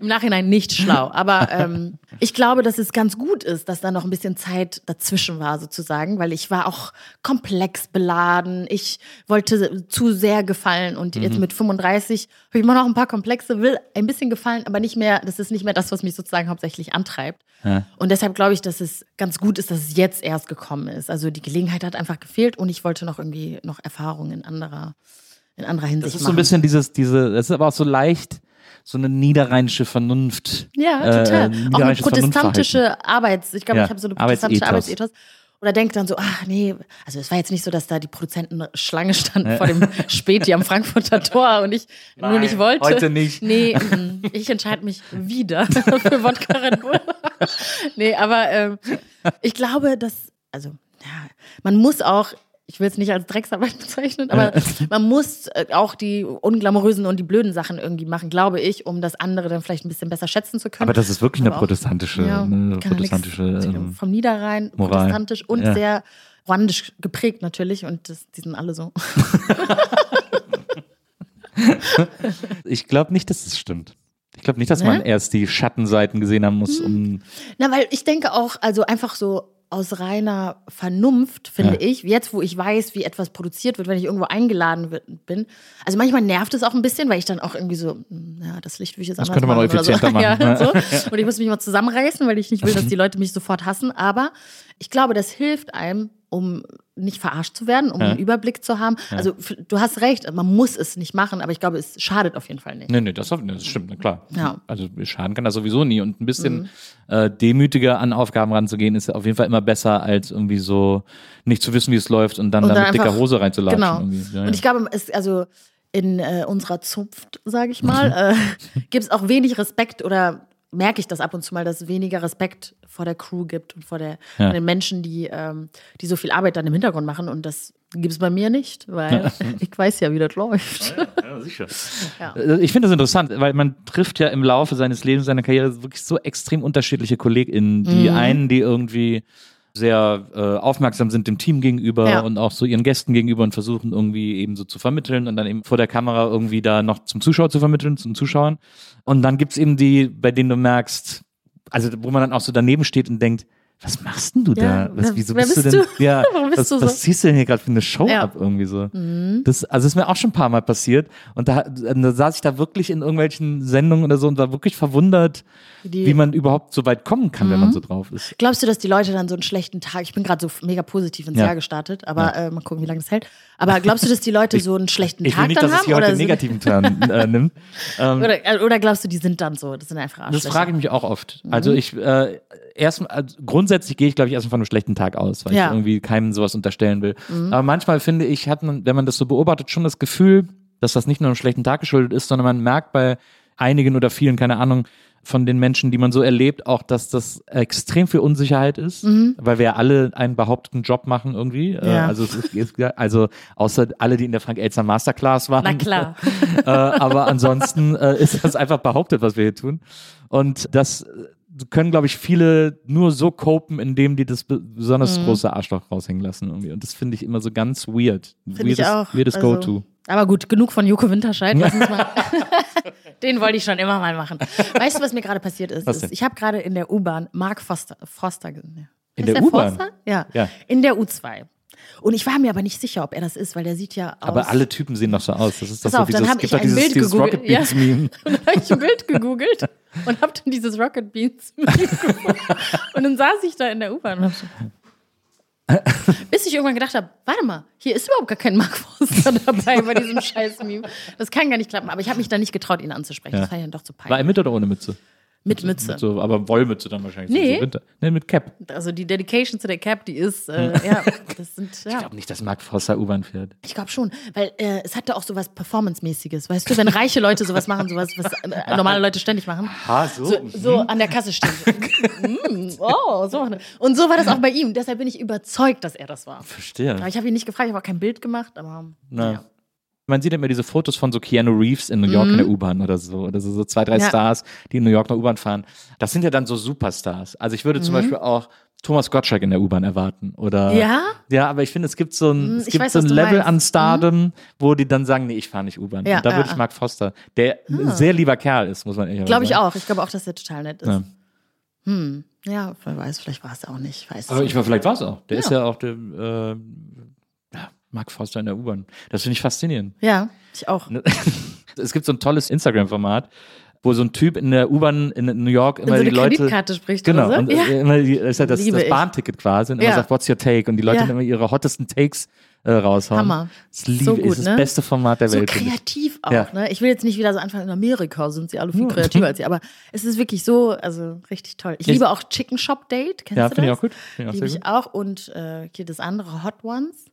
Im Nachhinein nicht schlau. Aber ähm, ich glaube, dass es ganz gut ist, dass da noch ein bisschen Zeit dazwischen war, sozusagen, weil ich war auch komplex beladen. Ich wollte zu sehr gefallen und jetzt mit 35 habe ich immer noch ein paar Komplexe, will ein bisschen gefallen, aber nicht mehr, das ist nicht mehr das, was mich sozusagen hauptsächlich antreibt. Ja. Und deshalb glaube ich, dass es ganz gut ist, dass es jetzt erst gekommen ist. Also die Gelegenheit hat einfach gefehlt und ich wollte noch irgendwie noch Erfahrungen in anderer, in anderer Hinsicht Das ist so machen. ein bisschen dieses, diese, das ist aber auch so leicht, so eine niederrheinische Vernunft. Ja, äh, total. auch eine protestantische Arbeits, ich glaube, Ja, ich habe so eine protestantische Arbeitsethos. Arbeitsethos. Oder denkt dann so, ach nee, also es war jetzt nicht so, dass da die Produzenten Schlange standen vor dem Späti am Frankfurter Tor und ich nur Nein, nicht wollte. heute nicht. Nee, mm, ich entscheide mich wieder für Wodka Red Bull. nee, aber ähm, ich glaube, dass, also, ja, man muss auch, ich will es nicht als Drecksarbeit bezeichnen, aber man muss äh, auch die unglamourösen und die blöden Sachen irgendwie machen, glaube ich, um das andere dann vielleicht ein bisschen besser schätzen zu können. Aber das ist wirklich eine Aber auch- protestantische, ja, eine nix. protestantische ähm, vom Niederrhein, Moral. protestantisch und Ja. sehr rwandisch geprägt natürlich und das, die sind alle so. Ich glaube nicht, dass das stimmt. Ich glaube nicht, dass Ne? man erst die Schattenseiten gesehen haben muss, um. Na, weil ich denke auch, also einfach so aus reiner Vernunft, finde Ja. ich, jetzt wo ich weiß, wie etwas produziert wird, wenn ich irgendwo eingeladen bin. Also manchmal nervt es auch ein bisschen, weil ich dann auch irgendwie so, hm, ja, das Licht will ich jetzt Das anders könnte man machen noch effizienter so. machen. Ja, so. Und ich muss mich mal zusammenreißen, weil ich nicht will, dass die Leute mich sofort hassen. Aber ich glaube, das hilft einem, um nicht verarscht zu werden, um Ja. einen Überblick zu haben. Also f- du hast recht, man muss es nicht machen, aber ich glaube, es schadet auf jeden Fall nicht. Nee, nee, das, das stimmt, klar. Ja. Mhm. Also schaden kann das sowieso nie. Und ein bisschen äh, demütiger an Aufgaben ranzugehen, ist auf jeden Fall immer besser, als irgendwie so nicht zu wissen, wie es läuft und dann, Und da dann mit dicker einfach- Hose reinzulatschen. Genau. Ja, Und ja. ich glaube, es, also in äh, unserer Zunft, sage ich mal, äh, gibt es auch wenig Respekt oder merke ich das ab und zu mal, dass es weniger Respekt vor der Crew gibt und vor, der, Ja. vor den Menschen, die, ähm, die so viel Arbeit dann im Hintergrund machen. Und das gibt es bei mir nicht, weil ich weiß ja, wie das läuft. Ja, sicher. Ja. Äh, Ich finde das interessant, weil man trifft ja im Laufe seines Lebens, seiner Karriere wirklich so extrem unterschiedliche KollegInnen. Die Mhm. einen, die irgendwie sehr äh, aufmerksam sind dem Team gegenüber Ja. und auch so ihren Gästen gegenüber und versuchen irgendwie eben so zu vermitteln und dann eben vor der Kamera irgendwie da noch zum Zuschauer zu vermitteln, zum Zuschauern. Und dann gibt's eben die, bei denen du merkst, also wo man dann auch so daneben steht und denkt, was machst denn du Ja, da? Was, wieso wer bist, du bist denn? du? Ja, Warum bist was, du so? was ziehst du denn hier gerade für eine Show Ja. ab irgendwie so? Mhm. Das, also ist mir auch schon ein paar Mal passiert. Und da, da saß ich da wirklich in irgendwelchen Sendungen oder so und war wirklich verwundert, Die- wie man überhaupt so weit kommen kann, Mhm. wenn man so drauf ist. Glaubst du, dass die Leute dann so einen schlechten Tag, ich bin gerade so mega positiv ins Ja. Jahr gestartet, aber äh, mal gucken, wie lange das hält. Aber glaubst du, dass die Leute so einen schlechten Ich will Tag nicht, dann dass es haben? hier heute oder, einen negativen Turn äh, nimmt. Ähm, oder, äh, oder glaubst du, die sind dann so? Das sind einfach das Arschlöcher. frage ich mich auch oft. Mhm. Also ich äh, erst also grundsätzlich gehe ich, glaube ich, erstmal von einem schlechten Tag aus, weil Ja. Mhm. ich irgendwie keinem sowas unterstellen will. Aber manchmal finde ich, hat man, wenn man das so beobachtet, schon das Gefühl, dass das nicht nur einem schlechten Tag geschuldet ist, sondern man merkt bei einigen oder vielen, keine Ahnung, von den Menschen, die man so erlebt, auch, dass das extrem viel Unsicherheit ist, weil wir ja alle einen behaupteten Job machen irgendwie. Äh, Mhm. Ja. Also, ist, also außer alle, die in der Frank Elster Masterclass waren. Na klar. äh, aber ansonsten äh, ist das einfach behauptet, was wir hier tun. Und das können, glaube ich, viele nur so copen, indem die das be- besonders große Arschloch raushängen lassen. Irgendwie. Und das finde ich immer so ganz weird. Ich auch. Weirdes Also, Go-To. Aber gut, genug von Joko Winterscheid. Lass uns mal. Den wollte ich schon immer mal machen. Weißt du, was mir gerade passiert ist? Ist ich habe gerade in der U-Bahn Mark Foster, Foster gesehen. In Ist der U-Bahn? Ja. Ja. In der U2. Und ich war mir aber nicht sicher, ob er das ist, weil der sieht ja aus. Aber alle Typen sehen doch so aus. Das ist doch auf, so dann dieses, hab gibt ich doch dieses, Bild dieses. Rocket Beans Meme. Und dann habe ich ein Bild gegoogelt und habe dann dieses Rocket Beans Meme gefunden. Und dann saß ich da in der U-Bahn und hab so. Bis ich irgendwann gedacht habe, warte mal, hier ist überhaupt gar kein Mark Forster dabei bei diesem scheiß Meme. Das kann gar nicht klappen. Aber ich habe mich da nicht getraut, ihn anzusprechen. Ja. Das war ja doch zu War er peinlich. mit oder ohne Mütze? Mit Mütze. Mit so, aber Wollmütze dann wahrscheinlich. Nee. So Winter. Nee, mit Cap. Also die Dedication zu der Cap, die ist, äh, ja, das sind, Ich ja. glaube nicht, dass Mark Forster U-Bahn fährt. Ich glaube schon, weil äh, es hatte auch sowas Performance-mäßiges, weißt du, wenn reiche Leute sowas machen, sowas, was äh, normale Leute ständig machen. Ah, so. So, so an der Kasse stehen. Mm, oh, so. Und so war das auch bei ihm. Deshalb bin ich überzeugt, dass er das war. Verstehe. Aber ich habe ihn nicht gefragt, ich habe auch kein Bild gemacht, aber Na. naja. Man sieht immer diese Fotos von so Keanu Reeves in New York in der U-Bahn oder so. Oder so, so zwei, drei Mhm. Ja. Stars, die in New York eine U-Bahn fahren. Das sind ja dann so Superstars. Also ich würde zum Mhm. Beispiel auch Thomas Gottschalk in der U-Bahn erwarten. Oder Ja? Ja, aber ich finde, es gibt so ein, Hm, es gibt weiß, so ein Level meinst. Mhm. an Stardom, wo die dann sagen, nee, ich fahre nicht U-Bahn. Ja, Und da ja, würde ich. Mark Foster, der ein sehr lieber Kerl ist, muss man ehrlich Glaube ich sagen. auch. Ich glaube auch, dass er total nett ist. Ja. Hm. Ja, wer weiß, vielleicht war es auch nicht. Ich weiß Aber ich war, vielleicht war es auch. Der ist ja auch der, äh, Mark Foster in der U-Bahn. Das finde ich faszinierend. Ja, ich auch. Ne? Es gibt so ein tolles Instagram-Format, wo so ein Typ in der U-Bahn in New York immer so die Leute. Kreditkarte spricht Genau, so. und Ja. äh, immer die, das ist ja das, Liebe das ich. Bahnticket quasi und immer Ja. sagt, what's your take? Und die Leute Ja. immer ihre hottesten Takes äh, raushauen. Hammer. Das liebe So gut, ist das ne? beste Format der so Welt. ich. kreativ auch, Ja. ne? Ich will jetzt nicht wieder so anfangen, in Amerika sind sie alle viel kreativer als sie, aber es ist wirklich so, also richtig toll. Ich Ich- liebe auch Chicken Shop Date, kennst Ja, du finde ich das? auch gut. Finde ich auch Liebe sehr ich gut. auch und äh, hier das andere, Hot Ones.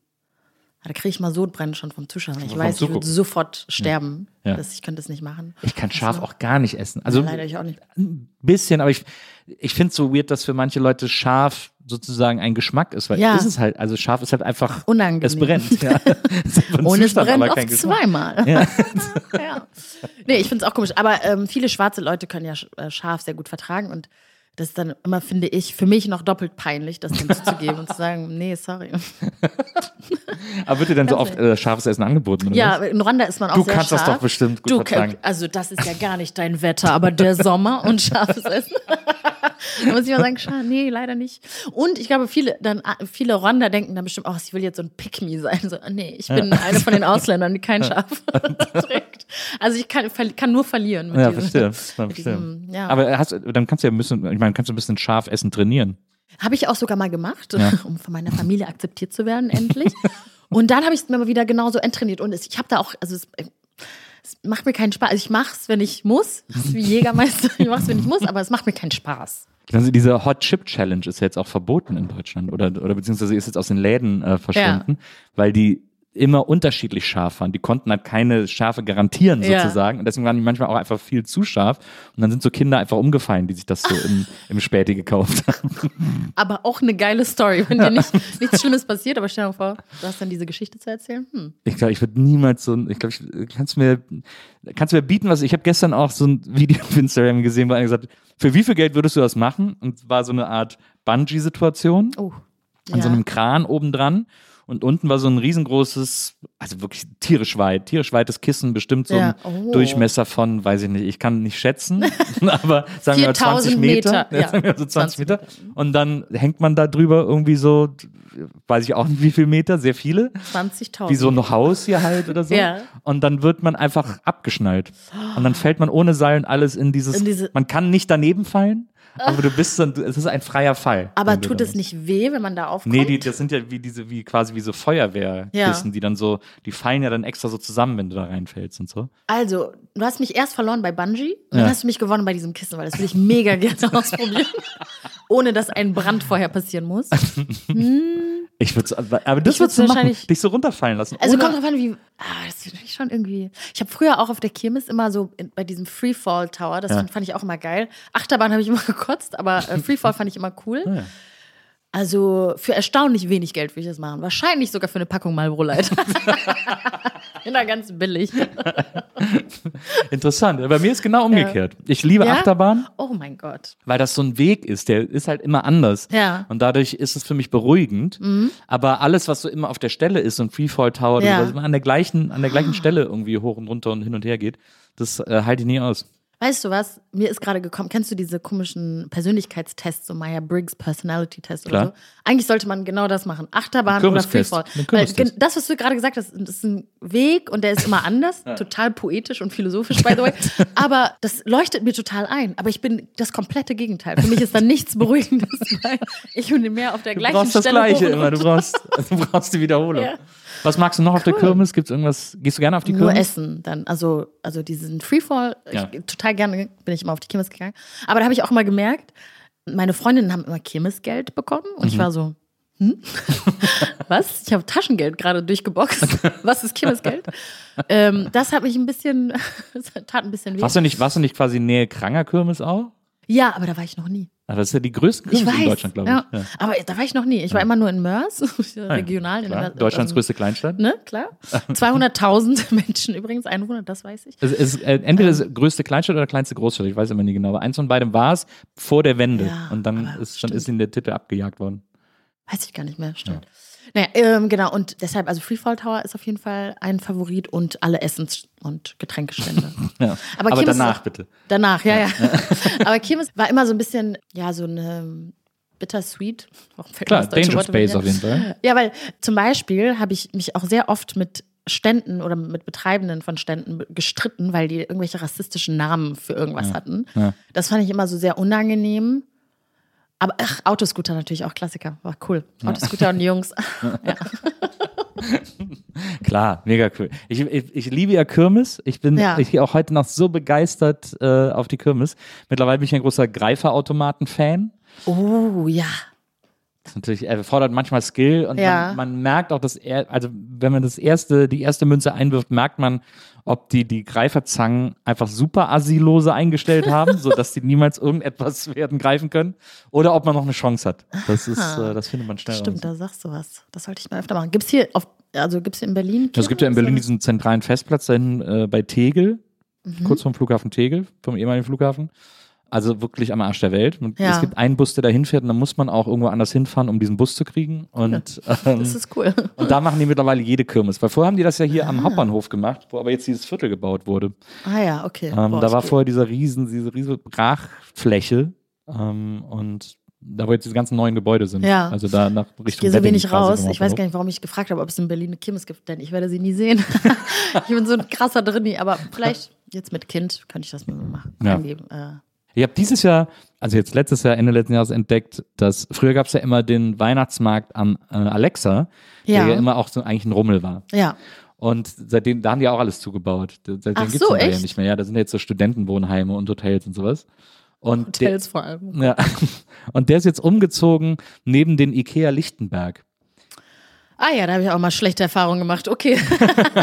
Da kriege ich mal Sodbrennen schon vom Zuschauen. Ich weiß, ich würde Zugucken. sofort sterben. Ja. Das, ich könnte das nicht machen. Ich kann scharf auch gar nicht essen. Also Leider ich auch nicht. ein bisschen, aber ich, ich finde es so weird, dass für manche Leute scharf sozusagen ein Geschmack ist, weil Ja. ist es halt, also scharf ist halt einfach Unangenehm. Es brennt, ja. Es Und es brennt aber Geschmack. zweimal. Ja. ja. Nee, ich finde es auch komisch. Aber ähm, viele schwarze Leute können ja äh, scharf sehr gut vertragen. Und das ist dann immer, finde ich, für mich noch doppelt peinlich, das dann zuzugeben und zu sagen, nee, sorry. Aber wird dir dann so Ganz oft äh, scharfes Essen angeboten? Ja, was? in Ruanda ist man auch Du sehr kannst das scharf. doch bestimmt gut du, vertragen. Also das ist ja gar nicht dein Wetter, aber der Sommer und scharfes Essen. da muss ich mal sagen, scha- nee, leider nicht. Und ich glaube, viele, dann, viele Ruander denken dann bestimmt, oh, ich will jetzt so ein Pick-Me sein. So, nee, ich bin eine von den Ausländern, die kein Schaf trägt. Also ich kann, kann nur verlieren. Mit Ja, diesem- verstehe. mit verstehe. diesem, ja. Aber hast, dann kannst du ja ein bisschen, ich meine, kannst du ein bisschen scharf essen trainieren. Habe ich auch sogar mal gemacht, Ja. um von meiner Familie akzeptiert zu werden, endlich. Und dann habe ich es mir mal wieder genauso enttrainiert. Und ich habe da auch, also es, es macht mir keinen Spaß. Also ich mache es, wenn ich muss. Wie Jägermeister, ich mache es, wenn ich muss, aber es macht mir keinen Spaß. Also diese Hot Chip Challenge ist ja jetzt auch verboten in Deutschland oder, oder beziehungsweise ist jetzt aus den Läden äh, verschwunden, weil die immer unterschiedlich scharf waren. Die konnten halt keine Schärfe garantieren Ja. sozusagen und deswegen waren die manchmal auch einfach viel zu scharf und dann sind so Kinder einfach umgefallen, die sich das so im, im Späti gekauft haben. Aber auch eine geile Story, wenn dir nicht, nichts Schlimmes passiert. Aber stell dir mal vor, du hast dann diese Geschichte zu erzählen. Hm. Ich glaube, ich würde niemals so ein, ich glaube, ich kannst mir, kannst du mir bieten, was ich habe gestern auch so ein Video auf Instagram gesehen, wo einer gesagt hat, für wie viel Geld würdest du das machen? Und es war so eine Art Bungee-Situation. Oh. an so einem Kran oben dran. Und unten war so ein riesengroßes, also wirklich tierisch weit, tierisch weites Kissen, bestimmt so Ja. ein Oh. Durchmesser von, weiß ich nicht, ich kann nicht schätzen, aber sagen wir mal 20 4000 Meter. Meter, ja. sagen wir so 20 20 Meter. Und dann hängt man da drüber irgendwie so, weiß ich auch nicht wie viel Meter, sehr viele. 20.000. Wie so ein Haus hier halt oder so. Ja. Und dann wird man einfach abgeschnallt. Und dann fällt man ohne Seil und alles in dieses, In diese- man kann nicht daneben fallen, aber du bist dann, es ist ein freier Fall. aber tut es nicht weh, wenn man da aufkommt? Nee, die, das sind ja wie diese, wie quasi wie so Feuerwehrkissen, Ja. die dann so, die fallen ja dann extra so zusammen, wenn du da reinfällst und so. Also, du hast mich erst verloren bei Bungee und Ja. dann hast du mich gewonnen bei diesem Kissen, weil das will ich mega gerne ausprobieren. Ohne dass ein Brand vorher passieren muss. Ich würde aber das würdest du machen, dich so runterfallen lassen. Also kommt drauf an, wie. Ah, das finde ich schon irgendwie. Ich habe früher auch auf der Kirmes immer so in, bei diesem Freefall Tower, das Ja. fand, fand ich auch immer geil. Achterbahn habe ich immer gekotzt, aber äh, Freefall fand ich immer cool. Ah, ja. Also für erstaunlich wenig Geld würde ich das machen. Wahrscheinlich sogar für eine Packung Marlboro Light. Bin da ganz billig. Interessant. Bei mir ist genau umgekehrt. Ich liebe Ja? Achterbahn, Oh mein Gott. weil das so ein Weg ist, der ist halt immer anders. Ja. Mhm. Und dadurch ist es für mich beruhigend. Aber alles, was so immer auf der Stelle ist, so ein Freefall Tower, Ja. was immer an der gleichen, an der gleichen Stelle irgendwie hoch und runter und hin und her geht, das äh, halte ich nie aus. Weißt du was? Mir ist gerade gekommen, kennst du diese komischen Persönlichkeitstests, so Meyer-Briggs Personality Test oder Klar. so? Eigentlich sollte man genau das machen. Achterbahn oder. Freefall. Weil das, was du gerade gesagt hast, das ist ein Weg und der ist immer anders. Total poetisch und philosophisch, by the way. Aber das leuchtet mir total ein. Aber ich bin das komplette Gegenteil. Für mich ist da nichts Beruhigendes, weil ich bin mehr auf der Du gleichen brauchst das Stelle. hoch Gleiche immer. Du brauchst, du brauchst die Wiederholung. Ja. Was magst du noch auf der Cool. Kirmes? Gibt's irgendwas? Gehst du gerne auf die Nur Kirmes? Essen dann. Also, also diesen Freefall, Ja. ich, total gerne bin ich immer auf die Kirmes gegangen. Aber da habe ich auch mal gemerkt, meine Freundinnen haben immer Kirmesgeld bekommen und Mhm. ich war so, hm? Was? Ich habe Taschengeld gerade durchgeboxt. Was ist Kirmesgeld? ähm, das hat mich ein bisschen, das tat ein bisschen weh. Warst du nicht, warst du nicht quasi Nähe Kranger Kirmes auch? Ja, aber da war ich noch nie. Aber das ist ja die größten Kirmes weiß. in Deutschland, glaube ich. Ja. Aber da war ich noch nie. Ich war immer nur in Mörs, regional. in der- Deutschlands also, größte Kleinstadt. Ne, klar. 200.000 Menschen übrigens, Einwohner, das weiß ich. Es ist äh, entweder das größte Kleinstadt oder kleinste Großstadt, ich weiß immer nie genau. Aber eins von beidem war es vor der Wende. Ja, und dann ist, dann ist ihnen der Titel abgejagt worden. Weiß ich gar nicht mehr, stimmt. Naja, ähm, genau, und deshalb, also Freefall Tower ist auf jeden Fall ein Favorit und alle Essens- und Getränkestände. Ja. Aber Aber, danach auch- bitte. Danach, ja, ja. Aber Kirmes war immer so ein bisschen, ja, so eine bittersweet. Warum fällt mir Klar, Danger Wort Space auf jeden? Fall. Ja, weil zum Beispiel habe ich mich auch sehr oft mit Ständen oder mit Betreibenden von Ständen gestritten, weil die irgendwelche rassistischen Namen für irgendwas hatten. ja. Das fand ich immer so sehr unangenehm. Aber ach, Autoscooter natürlich auch Klassiker. War cool. Autoscooter und die Jungs. ja. Klar, mega cool. Ich, ich, ich liebe ja Kirmes. Ich bin Ja. ich gehe auch heute noch so begeistert äh, auf die Kirmes. Mittlerweile bin ich ein großer Greiferautomaten-Fan. Oh, ja. Natürlich erfordert manchmal Skill und Ja. man, man merkt auch, dass er, also wenn man das erste, die erste Münze einwirft, merkt man, ob die die Greiferzangen einfach super asylose eingestellt haben, so dass die niemals irgendetwas werden greifen können, oder ob man noch eine Chance hat. Das ist, äh, das findet man schnell. Stimmt, raus. da sagst du was. Das sollte ich mal öfter machen. Gibt's hier auf, also gibt's hier in Berlin? Es gibt ja in Berlin diesen zentralen Festplatz da hinten äh, bei Tegel, Mhm. kurz vom Flughafen Tegel, vom ehemaligen Flughafen. Also wirklich am Arsch der Welt. Und Ja. Es gibt einen Bus, der da hinfährt und dann muss man auch irgendwo anders hinfahren, um diesen Bus zu kriegen. Und, ähm, Das ist cool. und da machen die mittlerweile jede Kirmes. Weil vorher haben die das ja hier Ah. am Hauptbahnhof gemacht, wo aber jetzt dieses Viertel gebaut wurde. Ah ja, okay. Ähm, Boah, da war geh- vorher dieser riesen, diese riesige Brachfläche. Ähm, und da wo jetzt diese ganzen neuen Gebäude sind. Ja. Also da nach Richtung Ich gehe so wenig raus. Ich weiß gar nicht, warum ich gefragt habe, ob es in Berlin eine Kirmes gibt, denn ich werde sie nie sehen. ich bin so ein krasser Drinni, aber vielleicht jetzt mit Kind könnte ich das mal machen. Ja. Angeben. Äh, Ich habe dieses Jahr, also jetzt letztes Jahr, Ende letzten Jahres entdeckt, dass früher gab es ja immer den Weihnachtsmarkt am äh, Alexa, Ja. der ja immer auch so eigentlich ein Rummel war. ja. Und seitdem, da haben die auch alles zugebaut. Seitdem Ach gibt's so, ja nicht mehr. Ja, da sind jetzt so Studentenwohnheime und Hotels und sowas. Und Hotels vor allem. Der, ja, und der ist jetzt umgezogen neben den Ikea Lichtenberg. Ah ja, da habe ich auch mal schlechte Erfahrungen gemacht. Okay.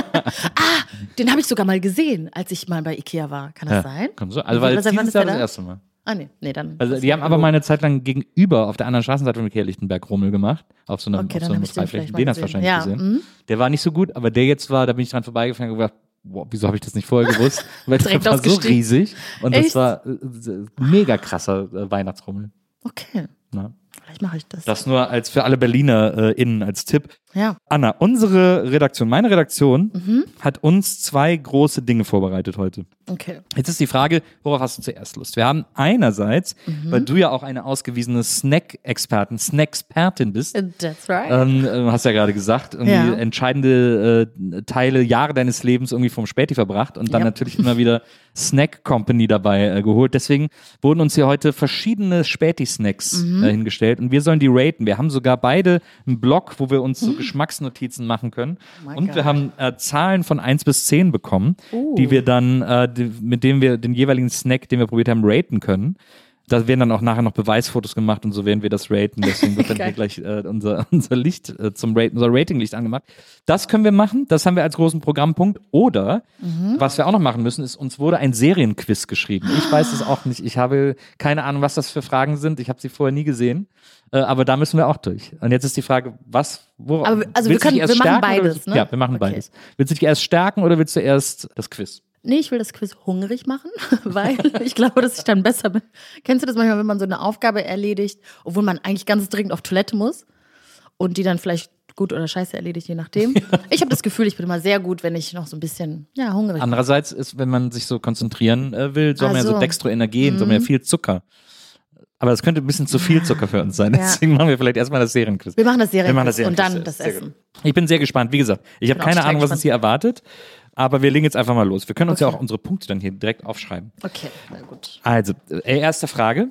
ah, den habe ich sogar mal gesehen, als ich mal bei Ikea war. Kann das sein? Kann so. Also weil dieses ist Jahr das da? erste Mal. Ah nee, nee, dann. Also die haben aber mal eine Zeit lang gegenüber auf der anderen Straßenseite von Ikea Lichtenberg Rummel gemacht. Auf so einem, Okay, auf so einem den Freiflächen. mal Den hast du wahrscheinlich Ja, gesehen. mhm. Der war nicht so gut, aber der jetzt war, da bin ich dran vorbeigefahren und gedacht, boah, wieso habe ich das nicht vorher gewusst? Weil Direkt war so riesig und Echt? das war äh, mega krasser äh, Weihnachtsrummel. Okay, Ja. vielleicht mache ich das. Das nur als für alle Berliner äh, innen als Tipp. Ja. Anna, unsere Redaktion, meine Redaktion, Mhm. hat uns zwei große Dinge vorbereitet heute. Okay. Jetzt ist die Frage, worauf hast du zuerst Lust? Wir haben einerseits, Mhm. weil du ja auch eine ausgewiesene Snack-Expertin, Snackspertin bist, That's right. ähm, äh, hast ja gerade gesagt, irgendwie Ja. entscheidende äh, Teile, Jahre deines Lebens irgendwie vom Späti verbracht und dann Ja. natürlich immer wieder Snack Company dabei äh, geholt. Deswegen wurden uns hier heute verschiedene Späti-Snacks Mhm. äh, hingestellt und wir sollen die raten. Wir haben sogar beide einen Blog, wo wir uns Mhm. so Geschmacksnotizen machen können. Oh und wir God. haben äh, Zahlen von 1 bis 10 bekommen, Uh. die wir dann, äh, die, mit denen wir den jeweiligen Snack, den wir probiert haben, raten können. Da werden dann auch nachher noch Beweisfotos gemacht und so werden wir das raten. Deswegen wird dann gleich äh, unser, unser Licht äh, zum Raten, unser Ratinglicht angemacht. Das können wir machen. Das haben wir als großen Programmpunkt. Oder Mhm. was wir auch noch machen müssen, ist, uns wurde ein Serienquiz geschrieben. Ich weiß es auch nicht. Ich habe keine Ahnung, was das für Fragen sind. Ich habe sie vorher nie gesehen. Äh, aber da müssen wir auch durch. Und jetzt ist die Frage, was, wo, Aber wir- also wir können- wir machen oder beides, du- ne? Ja, wir machen Okay. beides. Willst du dich erst stärken oder willst du erst das Quiz? Nee, ich will das Quiz hungrig machen, weil ich glaube, dass ich dann besser bin. Kennst du das manchmal, wenn man so eine Aufgabe erledigt, obwohl man eigentlich ganz dringend auf Toilette muss und die dann vielleicht gut oder scheiße erledigt, je nachdem? Ich habe das Gefühl, ich bin immer sehr gut, wenn ich noch so ein bisschen, ja, hungrig bin. Andererseits ist, wenn man sich so konzentrieren äh, will, soll man ja so. Dextroenergien, soll man ja viel Zucker. Aber das könnte ein bisschen zu viel Zucker für uns sein. Ja. Deswegen machen wir vielleicht erstmal das Serienquiz. Wir machen das Serien Wir machen das und Serienquiz. dann das Essen. Ich bin sehr gespannt. Wie gesagt, ich habe keine Ahnung, was uns hier erwartet. Aber wir legen jetzt einfach mal los. Wir können uns ja Okay. auch unsere Punkte dann hier direkt aufschreiben. Okay, na gut. Also, äh, erste Frage.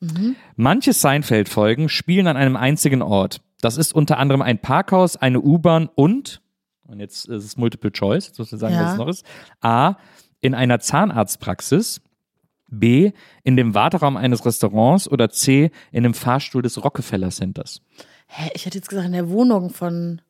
Mhm. Manche Seinfeld-Folgen spielen an einem einzigen Ort. Das ist unter anderem ein Parkhaus, eine U-Bahn und, und jetzt ist es Multiple Choice, jetzt musst du sagen, Ja. was es noch ist. A, in einer Zahnarztpraxis. B, in dem Warteraum eines Restaurants oder C, in dem Fahrstuhl des Rockefeller Centers. Hä, ich hätte jetzt gesagt, in der Wohnung von.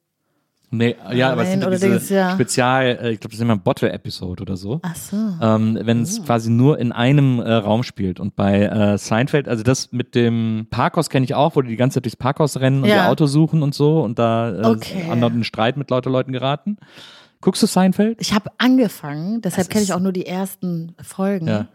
Nee, ja, aber es sind diese Dings, ja. Spezial, äh, ich glaube, das ist immer ein Bottle-Episode oder so. Ach so. ähm, wenn es quasi nur in einem äh, Raum spielt. Und bei äh, Seinfeld, also das mit dem Parkhaus kenne ich auch, wo die die ganze Zeit durchs Parkhaus rennen und Ja. ihr Auto suchen und so und da äh, Okay. anderen in Streit mit lauter Leuten geraten. Guckst du Seinfeld? Ich habe angefangen, deshalb kenne ich auch nur die ersten Folgen. Ja.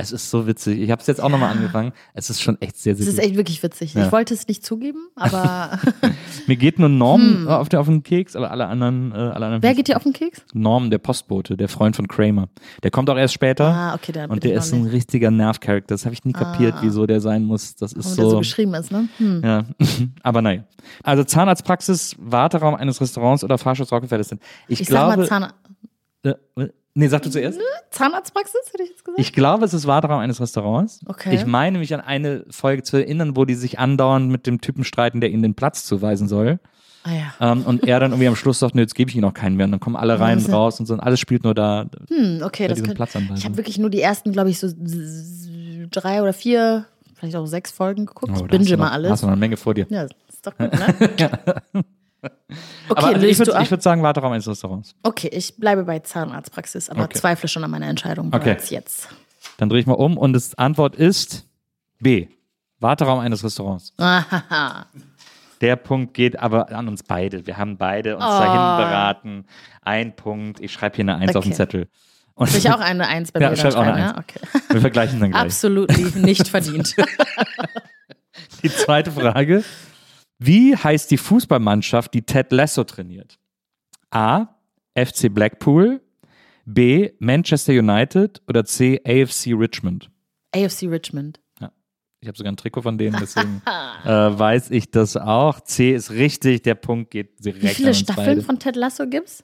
Es ist so witzig. Ich habe es jetzt auch nochmal angefangen. Es ist schon echt sehr, sehr Es ist echt wirklich witzig. Ja. Ich wollte es nicht zugeben, aber Mir geht nur Norm äh, auf, den, auf den Keks, aber alle anderen, äh, alle anderen Hm. wer geht dir auf den Keks? Norm, der Postbote, der Freund von Kramer. Der kommt auch erst später. Ah, okay, da bin Und der ist ein richtiger Nervcharakter. Das habe ich nie kapiert, Ah. wieso der sein muss. Das ist so. der so geschrieben ist, ne? Hm. Ja, aber naja. Also Zahnarztpraxis, Warteraum eines Restaurants oder Fahrstuhl Rockefeller sind. Ich, Ich glaube. sag mal Zahn äh, nee, sag du zuerst. Zahnarztpraxis, hätte ich jetzt gesagt. Ich glaube, es ist Warteraum eines Restaurants. Okay. Ich meine mich an eine Folge zu erinnern, wo die sich andauernd mit dem Typen streiten, der ihnen den Platz zuweisen soll. ah ja. Ähm, und er dann irgendwie am Schluss sagt, nee, jetzt gebe ich ihnen auch keinen mehr. Und dann kommen alle rein und raus und so. Und alles spielt nur da. Hm, okay, das könnte. Ich habe wirklich nur die ersten, glaube ich, so drei oder vier, vielleicht auch sechs Folgen geguckt. Oh, ich binge mal alles. Hast du noch eine Menge vor dir. Ja, ist doch gut, ne? Okay, aber ich würde würd sagen, Warteraum eines Restaurants. Okay, ich bleibe bei Zahnarztpraxis, aber Okay. zweifle schon an meiner Entscheidung Okay. bereits jetzt. Dann drehe ich mal um und die Antwort ist B. Warteraum eines Restaurants. Der Punkt geht aber an uns beide. Wir haben beide uns Oh. dahin beraten. Ein Punkt. Ich schreibe hier eine Eins auf den Okay. Zettel. Und Soll ich auch eine Eins bei Ja, mir schreib dann auch eine? Ja, Eins. okay. wir vergleichen dann gleich. Absolut nicht verdient. Die zweite Frage. Wie heißt die Fußballmannschaft, die Ted Lasso trainiert? A. FC Blackpool, B. Manchester United oder C. AFC Richmond? AFC Richmond. Ich habe sogar ein Trikot von denen, deswegen äh, weiß ich das auch. C ist richtig, der Punkt geht direkt Wie viele Staffeln beide. von Ted Lasso gibt's?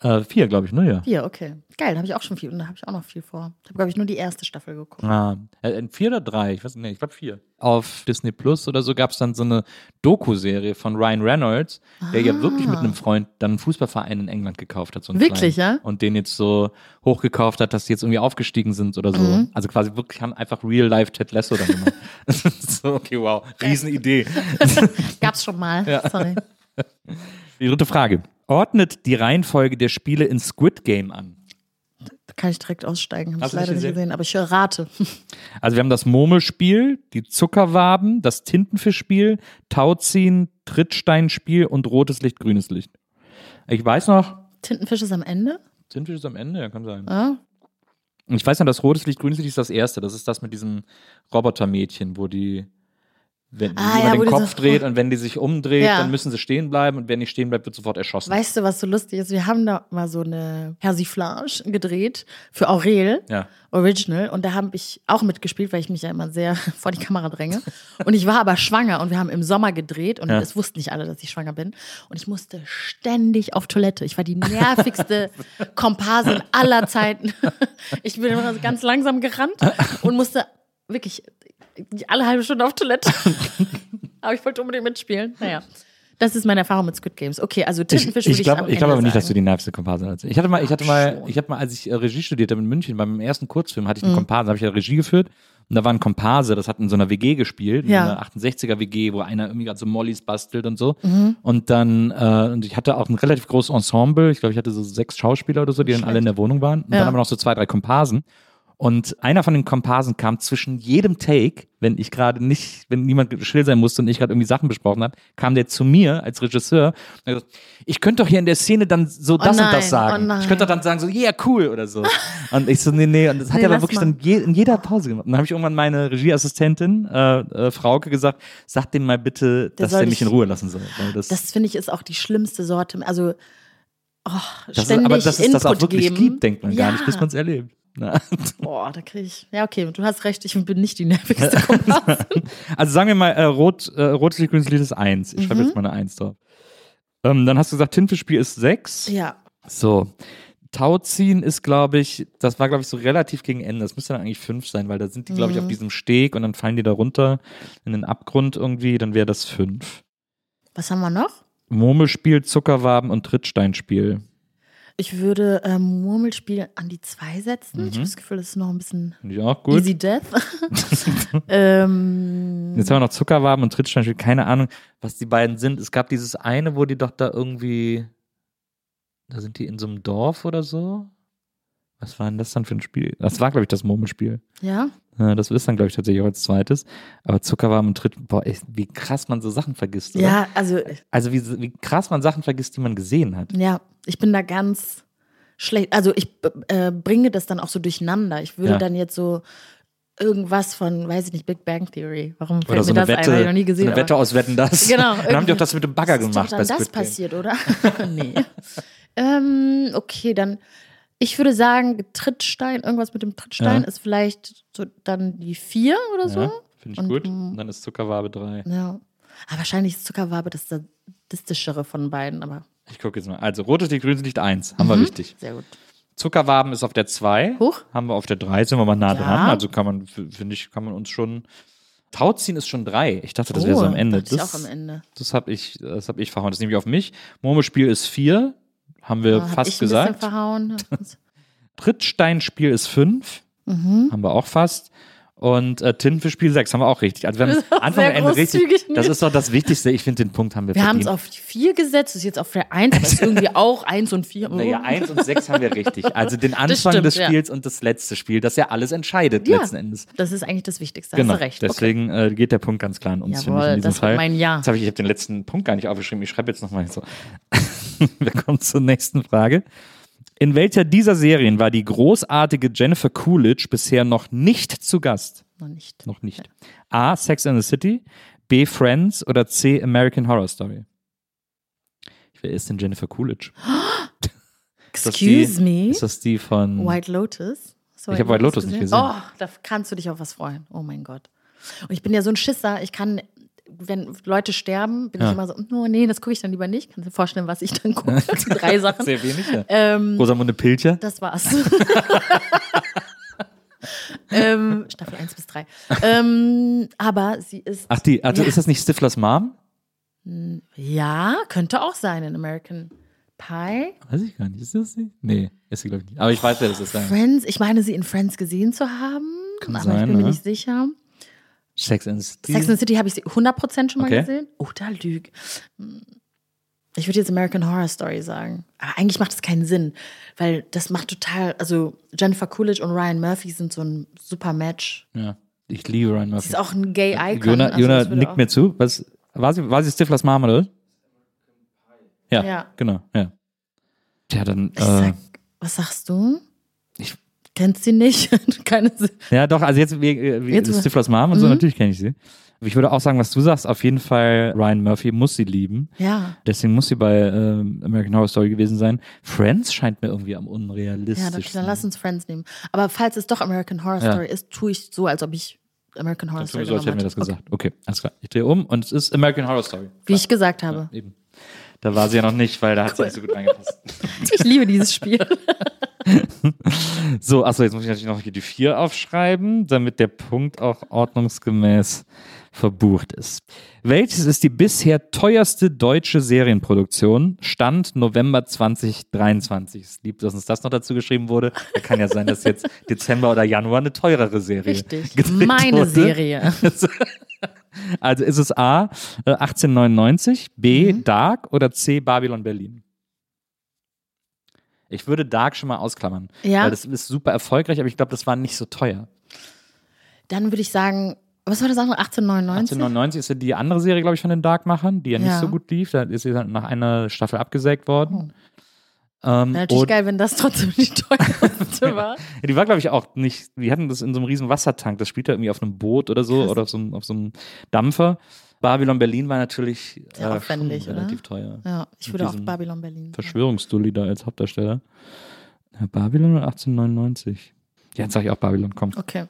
Äh, vier, glaube ich, nur ja. Vier, okay. Geil, da habe ich auch schon viel. Und da habe ich auch noch viel vor. Ich habe, glaube ich, nur die erste Staffel geguckt. Ah, äh, vier oder drei? Ich weiß nicht, ich glaube vier. Auf Disney Plus oder so gab es dann so eine Doku-Serie von Ryan Reynolds, der ja wirklich mit einem Freund dann einen Fußballverein in England gekauft hat. So einen Wirklich, kleinen. ja? Und den jetzt so hochgekauft hat, dass die jetzt irgendwie aufgestiegen sind oder so. Mhm. Also quasi wirklich haben einfach Real-Life Ted Lasso dann gemacht. so, okay, wow, Riesenidee. Gab's schon mal. Sorry. Die dritte Frage. Ordnet die Reihenfolge der Spiele in Squid Game an. Da kann ich direkt aussteigen. Habe ich nicht leider nicht gesehen? aber ich rate. Also wir haben das Murmelspiel, die Zuckerwaben, das Tintenfischspiel, Tauziehen, Trittsteinspiel und rotes Licht, grünes Licht. Ich weiß noch, Tintenfisch ist am Ende. Tintenfisch ist am Ende, ja, kann sein. Ja. Und ich weiß noch, das rotes Licht, grünes Licht ist das erste. Das ist das mit diesem Robotermädchen, wo die, wenn die Ah, über ja, den die Kopf dreht und wenn die sich umdreht, Ja. dann müssen sie stehen bleiben und wer nicht stehen bleibt, wird sofort erschossen. Weißt du, was so lustig ist? Wir haben da mal so eine Persiflage gedreht für Aurel. Ja. Original und da habe ich auch mitgespielt, weil ich mich ja immer sehr vor die Kamera dränge. Und ich war aber schwanger und wir haben im Sommer gedreht und Ja. es wussten nicht alle, dass ich schwanger bin. Und ich musste ständig auf Toilette. Ich war die nervigste Komparsin aller Zeiten. Ich bin immer so ganz langsam gerannt und musste wirklich alle halbe Stunde auf Toilette. Aber ich wollte unbedingt mitspielen. Naja. Das ist meine Erfahrung mit Squid Games. Okay, also Ich, Tintenfisch würde ich ich, glaube am ich glaub Ende aber nicht, dass du die nervste Komparsin hast. Ich hatte mal, ich hatte mal, ich habe mal, als ich äh, Regie studiert habe in München, bei meinem ersten Kurzfilm hatte ich Mhm. einen Komparsen, habe ich ja Regie geführt. Und da war ein Komparse, das hat in so einer WG gespielt, in Ja. einer 68er WG, wo einer irgendwie gerade so Mollys bastelt und so. Mhm. Und dann, äh, und ich hatte auch ein relativ großes Ensemble. Ich glaube, ich hatte so sechs Schauspieler oder so, die dann alle in der Wohnung waren. Und Ja. dann haben wir noch so zwei, drei Komparsen. Und einer von den Komparsen kam zwischen jedem Take, wenn ich gerade nicht, wenn niemand still sein musste und ich gerade irgendwie Sachen besprochen habe, kam der zu mir als Regisseur und gesagt, ich könnte doch hier in der Szene dann so das und nein, das sagen. oh ich könnte doch dann sagen so, yeah, cool oder so. Und ich so, nee, nee. Und das hat Nee, er aber lass wirklich mal. dann je, in jeder Pause gemacht. Und dann habe ich irgendwann meine Regieassistentin, äh, äh, Frauke, gesagt, sag dem mal bitte, dass soll der mich in Ruhe lassen soll. Das, Das finde ich ist auch die schlimmste Sorte. Also, oh, das ist, ständig aber dass es das auch wirklich geben. gibt, denkt man gar Ja. nicht, bis man es erlebt. Na. Boah, da kriege ich. Ja, okay, du hast recht, ich bin nicht die nervigste Komparsin. Also sagen wir mal, äh, rot, äh, rotes Licht, grünes Licht ist eins. Ich Mhm. schreibe jetzt mal eine Eins drauf. Ähm, dann hast du gesagt, Tintenfischspiel ist sechs. ja. So. Tauziehen ist, glaube ich, das war, glaube ich, so relativ gegen Ende. Das müsste dann eigentlich fünf sein, weil da sind die, glaube ich, auf diesem Steg und dann fallen die da runter in den Abgrund irgendwie, dann wäre das fünf. Was haben wir noch? Murmelspiel, Zuckerwaben und Trittsteinspiel. Ich würde ähm, Murmelspiel an die zwei setzen. Mhm. Ich habe das Gefühl, das ist noch ein bisschen. Easy Death. ähm, Jetzt haben wir noch Zuckerwaben und Trittsteinspiel. Keine Ahnung, was die beiden sind. Es gab dieses eine, wo die doch da irgendwie. Da sind die in so einem Dorf oder so. Was war denn das dann für ein Spiel? Das war, glaube ich, das Murmelspiel. Ja, Das ist dann, glaube ich, tatsächlich auch als zweites. Aber Zuckerwaben und Tritt, boah, echt, wie krass man so Sachen vergisst, oder? ja, also Also wie, wie krass man Sachen vergisst, die man gesehen hat. ja, ich bin da ganz schlecht. Also ich äh, bringe das dann auch so durcheinander. Ich würde Ja. dann jetzt so irgendwas von, weiß ich nicht, Big Bang Theory. Warum fällt Oder so mir das Wette, ein? Hab ich noch nie gesehen. so eine Wette aus Wetten, das. Genau, Dann haben die auch das mit dem Bagger ist gemacht doch bei dann das Squid Game. passiert, oder? nee. ähm, okay, dann, ich würde sagen, Trittstein, irgendwas mit dem Trittstein Ja. ist vielleicht so dann die vier oder so. Ja, finde ich Und, gut. Und dann ist Zuckerwabe drei. Ja. Aber wahrscheinlich ist Zuckerwabe das sadistischere von beiden, aber Ich gucke jetzt mal. Also, rotes Licht, grünes Licht eins. Haben wir Mhm. richtig. sehr gut. Zuckerwaben ist auf der zwei. Hoch? Haben wir auf der drei. Sind wir mal nah Ja. dran. Also kann man, finde ich, kann man uns schon. Tauziehen ist schon drei. Ich dachte, das wäre so am Ende. Oh, Das, auch am Ende. das habe ich, das hab ich verhauen. Das nehme ich auf mich. Murmelspiel ist vier. Haben wir Ah, hab fast ich ein bisschen gesagt. verhauen. Trittsteinspiel ist fünf. Mhm. Haben wir auch fast. Und äh, Tintenfischspiel sechs haben wir auch richtig. Also wir haben Anfang sehr und Ende richtig. Das ist doch das Wichtigste. Ich finde, den Punkt haben wir Wir haben es auf vier gesetzt, ist jetzt auf der eins, aber ist irgendwie auch eins und vier. Naja, eins und sechs haben wir richtig. Also den Anfang stimmt, des ja. Spiels und das letzte Spiel, das ja alles entscheidet Ja. letzten Endes. Das ist eigentlich das Wichtigste. Genau. Hast du recht. Okay. Deswegen äh, geht der Punkt ganz klar an uns, finde ich, Jawohl, in diesem das Fall. mein Ja. Jetzt habe ich, ich habe den letzten Punkt gar nicht aufgeschrieben. Ich schreibe jetzt nochmal so. wir kommen zur nächsten Frage. In welcher dieser Serien war die großartige Jennifer Coolidge bisher noch nicht zu Gast? Noch nicht. Noch nicht. A. Sex and the City, B. Friends oder C. American Horror Story? Wer ist denn Jennifer Coolidge? Excuse die, me. Ist das die von. White Lotus? Du Ich hab White Lotus nicht gesehen. Oh, da kannst du dich auf was freuen. Oh mein Gott. Und ich bin ja so ein Schisser. Ich kann, wenn Leute sterben, bin Ja. ich immer so, oh nee, das gucke ich dann lieber nicht. Kannst du dir vorstellen, was ich dann gucke? Drei Sachen. Sehr wenig, ja. Ähm, Rosamunde Pilcher? das war's. ähm, Staffel 1 bis 3. Ähm, aber sie ist. Ach, die, also Ja. ist das nicht Stiflers Mom? Ja, könnte auch sein in American Pie. Weiß ich gar nicht. Ist das sie? Nee, ist sie, glaube ich nicht. Aber ich weiß, wer das ist. Friends, ich meine, sie in Friends gesehen zu haben, Kann aber sein, ich bin mir ne? nicht sicher. Sex and the City. Sex and City habe ich sie 100% schon mal Okay. gesehen. Oh, da lüg. Ich würde jetzt American Horror Story sagen. Aber eigentlich macht das keinen Sinn, weil das macht total, also Jennifer Coolidge und Ryan Murphy sind so ein super Match. Ja, ich liebe Ryan Sie Murphy. ist auch ein Gay Icon. Jona, also Jona nickt auch- mir zu. Was, war, sie, war sie Stiflers Mom, oder? Ja, Ja. genau. Ja, ja dann. Äh, sag, was sagst du? Ich- Kennst sie nicht? Keine Sinn. ja, doch, also jetzt, wie, wie Jetzt- Stiflers Mom und so, Mhm. natürlich kenne ich sie. Ich würde auch sagen, was du sagst, auf jeden Fall Ryan Murphy muss sie lieben. Ja. Deswegen muss sie bei ähm, American Horror Story gewesen sein. Friends scheint mir irgendwie am Ja, unrealistischsten. dann, dann lass uns Friends nehmen. Aber falls es doch American Horror Ja. Story ist, tue ich so, als ob ich American Horror Story so, als hätten wir das gesagt. Okay, alles klar. Ich drehe um und es ist American Horror Story. Okay. Wie ich gesagt habe. Eben. Da war sie ja noch nicht, weil da hat sie nicht so gut reingepasst. Ich liebe dieses Spiel. So, achso, jetzt muss ich natürlich noch hier die 4 aufschreiben, damit der Punkt auch ordnungsgemäß verbucht ist. Welches ist die bisher teuerste deutsche Serienproduktion? Stand November 2023. Es liebt, dass uns das noch dazu geschrieben wurde. Da kann ja sein, dass jetzt Dezember oder Januar eine teurere Serie Richtig. gedreht Meine wurde. Serie. Also ist es A, äh, 1899, B, Mhm. Dark oder C, Babylon Berlin? Ich würde Dark schon mal ausklammern. Ja. Weil das ist super erfolgreich, aber ich glaube, das war nicht so teuer. Dann würde ich sagen, was war das andere? 1899? 1899 ist ja die andere Serie, glaube ich, von den Dark-Machern, die ja nicht Ja. so gut lief. Da ist sie dann nach einer Staffel abgesägt worden. Ähm, Wäre natürlich geil, wenn das trotzdem die teuerste war. Ja, die war, glaube ich, auch nicht. Die hatten das in so einem riesen Wassertank. Das spielt ja irgendwie auf einem Boot oder so Krass. oder auf so, einem, auf so einem Dampfer. Babylon Berlin war natürlich Sehr äh, aufwendig, schon oder? relativ teuer. Ja, ich würde auch Babylon Berlin. Verschwörungsdulli da als Hauptdarsteller. Ja, Babylon oder 1899? Ja, jetzt sag ich auch Babylon, komm. Okay.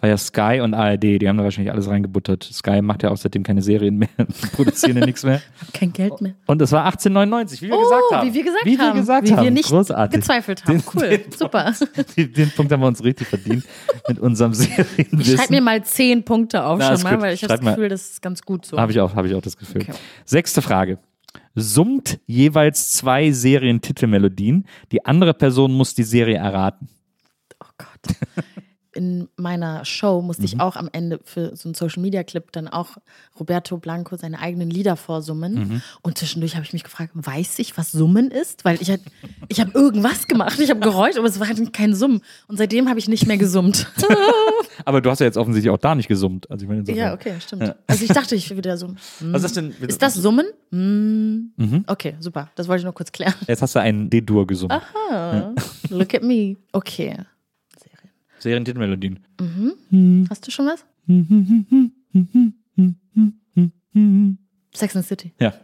War ja Sky und ARD, die haben da wahrscheinlich alles reingebuttert. Sky macht ja auch seitdem keine Serien mehr, produzieren ja nichts mehr. Kein Geld mehr. Und es war 1899, wie wir oh, gesagt haben. wie wir gesagt wie haben. Wir gesagt wie haben. wir nicht Großartig. gezweifelt haben. Den- Cool, den- super. Den, den Punkt haben wir uns richtig verdient mit unserem Serienwissen. Ich schreibe mir mal zehn Punkte auf Na, schon mal, gut. weil ich habe Schreib das. Gefühl, das ist ganz gut so. Habe ich auch, habe ich auch das Gefühl. Okay. Sechste Frage. Summt jeweils zwei Serientitelmelodien. Die andere Person muss die Serie erraten. Oh Gott. In meiner Show musste Mhm. ich auch am Ende für so einen Social Media Clip dann auch Roberto Blanco seine eigenen Lieder vorsummen. Mhm. Und zwischendurch habe ich mich gefragt, weiß ich, was Summen ist? Weil ich, halt- ich habe irgendwas gemacht, ich habe geräuscht, aber es war halt kein Summen. Und seitdem habe ich nicht mehr gesummt. Aber du hast ja jetzt offensichtlich auch da nicht gesummt. Also ich meine, ja, okay, stimmt. Also ich dachte, ich will wieder so. hm. Was ist denn? Ist das Summen? Hm. Mhm. Okay, super. Das wollte ich nur kurz klären. Jetzt hast du einen D-Dur gesungen. Ah, look at me. Okay. Serientitelmelodien. Hast du schon was? Sex and the City. Ja,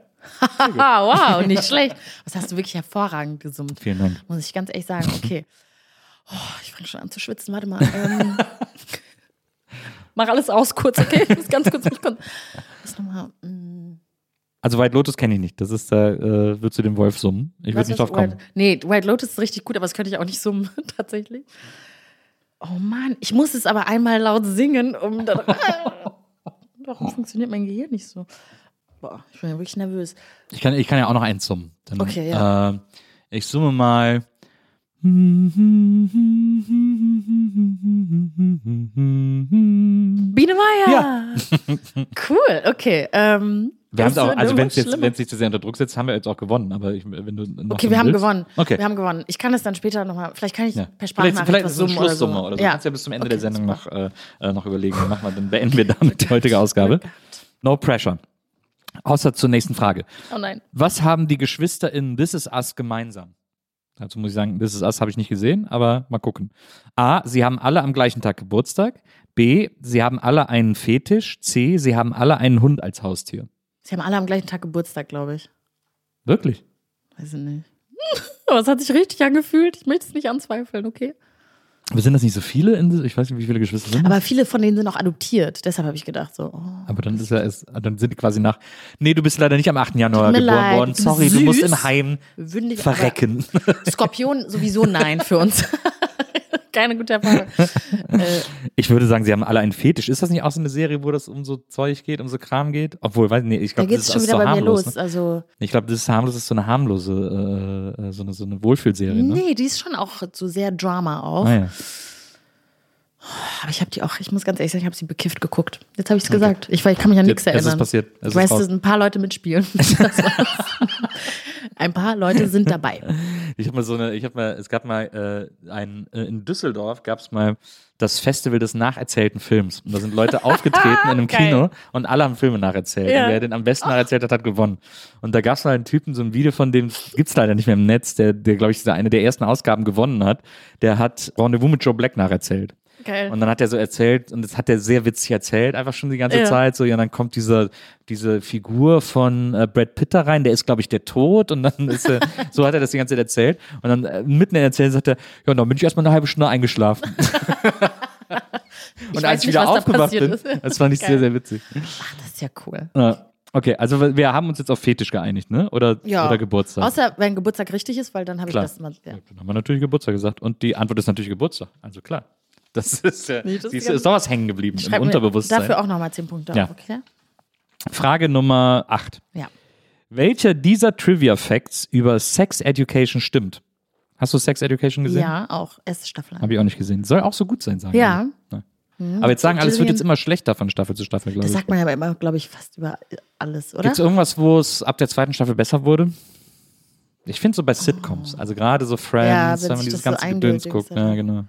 wow, nicht schlecht. Was hast du wirklich hervorragend gesummt, vielen Dank. muss ich ganz ehrlich sagen. Okay. Oh, ich fange schon an zu schwitzen. Warte mal. Ähm, mach alles aus kurz, okay? Ich muss ganz kurz mich. Was nochmal? mm, Also White Lotus kenne ich nicht. Das ist, da äh, würdest du den Wolf summen. Ich würde nicht drauf kommen. White, nee, White Lotus ist richtig gut, aber das könnte ich auch nicht summen, tatsächlich. Oh Mann, ich muss es aber einmal laut singen, um dann. Warum funktioniert mein Gehirn nicht so? Boah, ich bin ja wirklich nervös. Ich kann, ich kann ja auch noch einen summen. Dann, Okay, ja. Äh, ich summe mal. Biene Meier! cool, okay. Ähm, Wir haben auch, also wenn es jetzt, schlimmer. wenn es sich zu sehr unter Druck setzt, haben wir jetzt auch gewonnen. Aber ich, wenn du Okay, wir haben willst- gewonnen. Okay. Wir haben gewonnen. Ich kann es dann später nochmal, vielleicht kann ich Ja. per Vielleicht, Sprachnachricht vielleicht was ist es eine summen oder so. Schlusssumme oder so. Du kannst ja bis zum Ende der Okay, Sendung super. noch, äh, äh, noch überlegen. Dann, machen wir, dann beenden wir damit die heutige Ausgabe. No pressure. Außer zur nächsten Frage. Oh nein. Was haben die Geschwister in This Is Us gemeinsam? Dazu muss ich sagen, This Is Us habe ich nicht gesehen, aber mal gucken. A, sie haben alle am gleichen Tag Geburtstag. B, sie haben alle einen Fetisch. C, sie haben alle einen Hund als Haustier. Sie haben alle am gleichen Tag Geburtstag, glaube ich. Wirklich? Weiß ich nicht. Aber es hat sich richtig angefühlt. Ich möchte es nicht anzweifeln, okay? Aber sind das nicht so viele? In, ich weiß nicht, wie viele Geschwister sind. Aber viele von denen sind auch adoptiert. Deshalb habe ich gedacht, so. Oh. Aber dann ist ja es, dann sind die quasi nach. Nee, du bist leider nicht am 8. Januar geboren leid, worden. du Sorry, du süß. musst im Heim verrecken. Skorpion sowieso nein für uns. Keine gute Erfahrung. äh, Ich würde sagen, sie haben alle einen Fetisch. Ist das nicht auch so eine Serie, wo das um so Zeug geht, um so Kram geht? Obwohl, weiß nicht, ich da glaube, geht das es ist schon so wieder bei mir harmlos. los. Ne? Also, Ich glaube, das ist harmlos, das ist so eine harmlose, äh, äh, so eine, so eine Wohlfühlserie. Ne? nee, die ist schon auch so sehr Drama auch. Ah, ja. Aber ich habe die auch, ich muss ganz ehrlich sagen, ich habe sie bekifft geguckt. Jetzt habe ich es gesagt. Ich, ich kann mich an nichts Jetzt- es ist erinnern. passiert. Es ich weiß, dass ein paar Leute mitspielen. Ein paar Leute sind dabei. Ich habe mal so eine, ich habe mal, es gab mal äh, ein, äh, in Düsseldorf gab es mal das Festival des nacherzählten Films. Und da sind Leute aufgetreten in einem Geil. Kino und alle haben Filme nacherzählt. Ja. Und wer den am besten nacherzählt hat, hat gewonnen. Und da gab es mal einen Typen, so ein Video von dem, gibt's leider nicht mehr im Netz, der, der glaube ich, eine der ersten Ausgaben gewonnen hat. Der hat Rendezvous mit Joe Black nacherzählt. Geil. Und dann hat er so erzählt, und das hat er sehr witzig erzählt, einfach schon die ganze Ja. Zeit. So, ja, dann kommt diese, diese Figur von äh, Brad Pitt da rein, der ist, glaube ich, der Tod. Und dann ist er, so hat er das die ganze Zeit erzählt. Und dann äh, mitten in der Erzählung sagt er, ja, dann bin ich erstmal eine halbe Stunde eingeschlafen. und als ich wieder aufgewacht bin, ist. das fand ich Geil. sehr, sehr witzig. Das ist ja cool. Ja. Okay, also wir- haben uns jetzt auf Fetisch geeinigt, ne? Oder, Ja. oder Geburtstag? Außer wenn Geburtstag richtig ist, weil dann habe ich das mal. Ja. Dann haben wir natürlich Geburtstag gesagt. Und die Antwort ist natürlich Geburtstag. Also klar. Das ist, ja, Nee, das siehst ist doch was hängen geblieben im Unterbewusstsein. dafür auch nochmal 10 Punkte Ja. auf, okay? Frage Nummer 8. Ja. Welcher dieser Trivia Facts über Sex Education stimmt? Hast du Sex Education gesehen? Ja, auch. Erste Staffel. Habe ich auch nicht gesehen. Soll auch so gut sein, sagen Ja. die. Aber jetzt sagen, alles wird jetzt immer schlechter von Staffel zu Staffel, glaube Das ich. sagt man ja aber immer, glaube ich, fast über alles, oder? Gibt es irgendwas, wo es ab der zweiten Staffel besser wurde? Ich finde so bei Sitcoms, also gerade so Friends, Ja, wenn man dieses das so ganze Gedöns guckt. Ja, genau.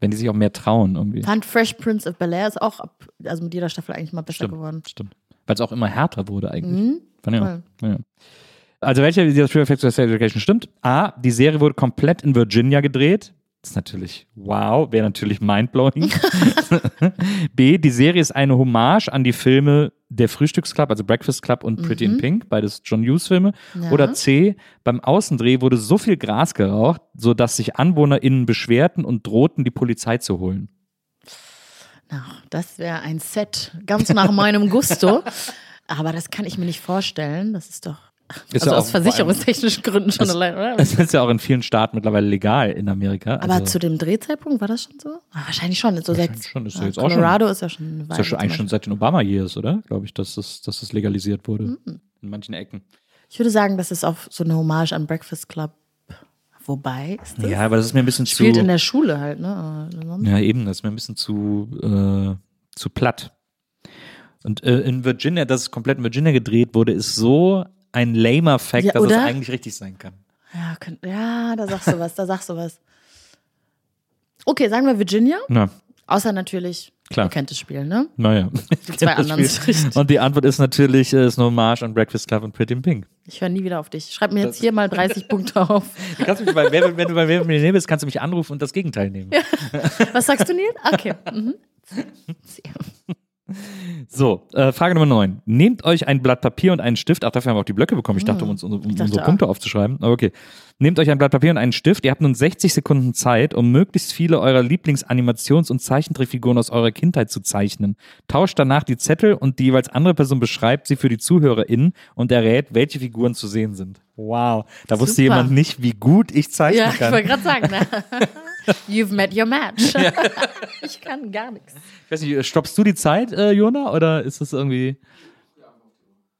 Wenn die sich auch mehr trauen irgendwie. Fand Fresh Prince of Bel Air ist auch ab, also mit jeder Staffel eigentlich mal besser Stimmt, geworden. stimmt. Weil es auch immer härter wurde eigentlich. Mhm. Fand ich. Voll. Ja. Also welcher dieser Trivia Facts über Sex Education stimmt? A, die Serie wurde komplett in Virginia gedreht. Das ist natürlich, wow, wäre natürlich mindblowing. B, die Serie ist eine Hommage an die Filme Der Frühstücksclub, also Breakfast Club und Pretty in Pink, beides John Hughes Filme. Mhm. Ja. Oder C, beim Außendreh wurde so viel Gras geraucht, sodass sich AnwohnerInnen beschwerten und drohten, die Polizei zu holen. Na, das wäre ein Set ganz nach meinem Gusto. Aber das kann ich mir nicht vorstellen. Das ist doch. Ist also ja aus versicherungstechnischen Gründen schon allein, oder? Es ist ja auch in vielen Staaten mittlerweile legal in Amerika. Aber also, zu dem Drehzeitpunkt war das schon so? Ah, wahrscheinlich schon. So Wahrscheinlich seit, schon, ist ja ja, jetzt auch schon- Colorado ist ja schon ist ja schon, eigentlich schon seit den Obama-Years, oder? Glaube ich, dass das, dass das legalisiert wurde. Mhm. In manchen Ecken. Ich würde sagen, das ist auch so eine Hommage an Breakfast Club. Wobei, ist das? Ja, aber das ist mir ein bisschen zu. Spielt in der Schule halt, ne? Ja, eben, das ist mir ein bisschen zu, äh, zu platt. Und äh, in Virginia, dass es komplett in Virginia gedreht wurde, ist so ein lamer Fact, Ja, dass es eigentlich richtig sein kann. Ja, könnt, ja, da sagst du was, da sagst du was. Okay, sagen wir Virginia. Na, Außer natürlich, Klar. ihr kennt das Spiel, ne? naja. Die zwei anderen sind richtig. Und die Antwort ist natürlich, ist eine Hommage an Breakfast Club und Pretty in Pink. Ich höre nie wieder auf dich. Schreib mir jetzt hier mal 30 Punkte auf. Du kannst mich bei, wer, wenn du bei Wer Millionär bist, kannst du mich anrufen und das Gegenteil nehmen. Was sagst du, Neil? Okay. Mhm. So, äh, Frage Nummer 9. Nehmt euch ein Blatt Papier und einen Stift. Ach, dafür haben wir auch die Blöcke bekommen. Ich dachte, um, uns, um, um dachte unsere auch. Punkte aufzuschreiben. Aber okay. Nehmt euch ein Blatt Papier und einen Stift. Ihr habt nun 60 Sekunden Zeit, um möglichst viele eurer Lieblingsanimations- und Zeichentrickfiguren aus eurer Kindheit zu zeichnen. Tauscht danach die Zettel und die jeweils andere Person beschreibt sie für die ZuhörerInnen und errät, welche Figuren zu sehen sind. Wow. Da wusste Super. jemand nicht, wie gut ich zeichnen Ja, ich kann. wollte gerade sagen, ne? You've met your match. ich kann gar nichts. Ich weiß nicht, stoppst du die Zeit, äh, Jona, oder ist das irgendwie.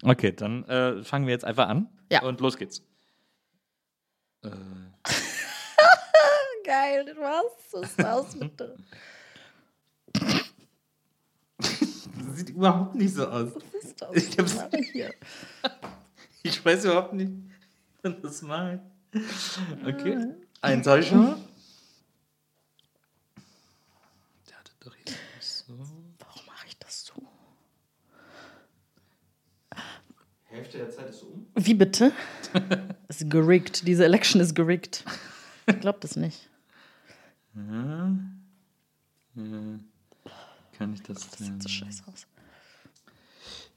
Okay, dann äh, fangen wir jetzt einfach an. Ja. Und los geht's. Geil, was? Was ist das bitte? Das sieht überhaupt nicht so aus. Was ist das? Ich hab's- hier? Ich weiß überhaupt nicht, man das malt. Okay. Eins habe ich schon mal. Der hatte doch hier so. Warum mache ich das so? Hälfte der Zeit ist um. Wie bitte? ist gerickt. Diese Election ist gerickt. Ich glaube das nicht. Kann ich das Das sieht so scheiße aus.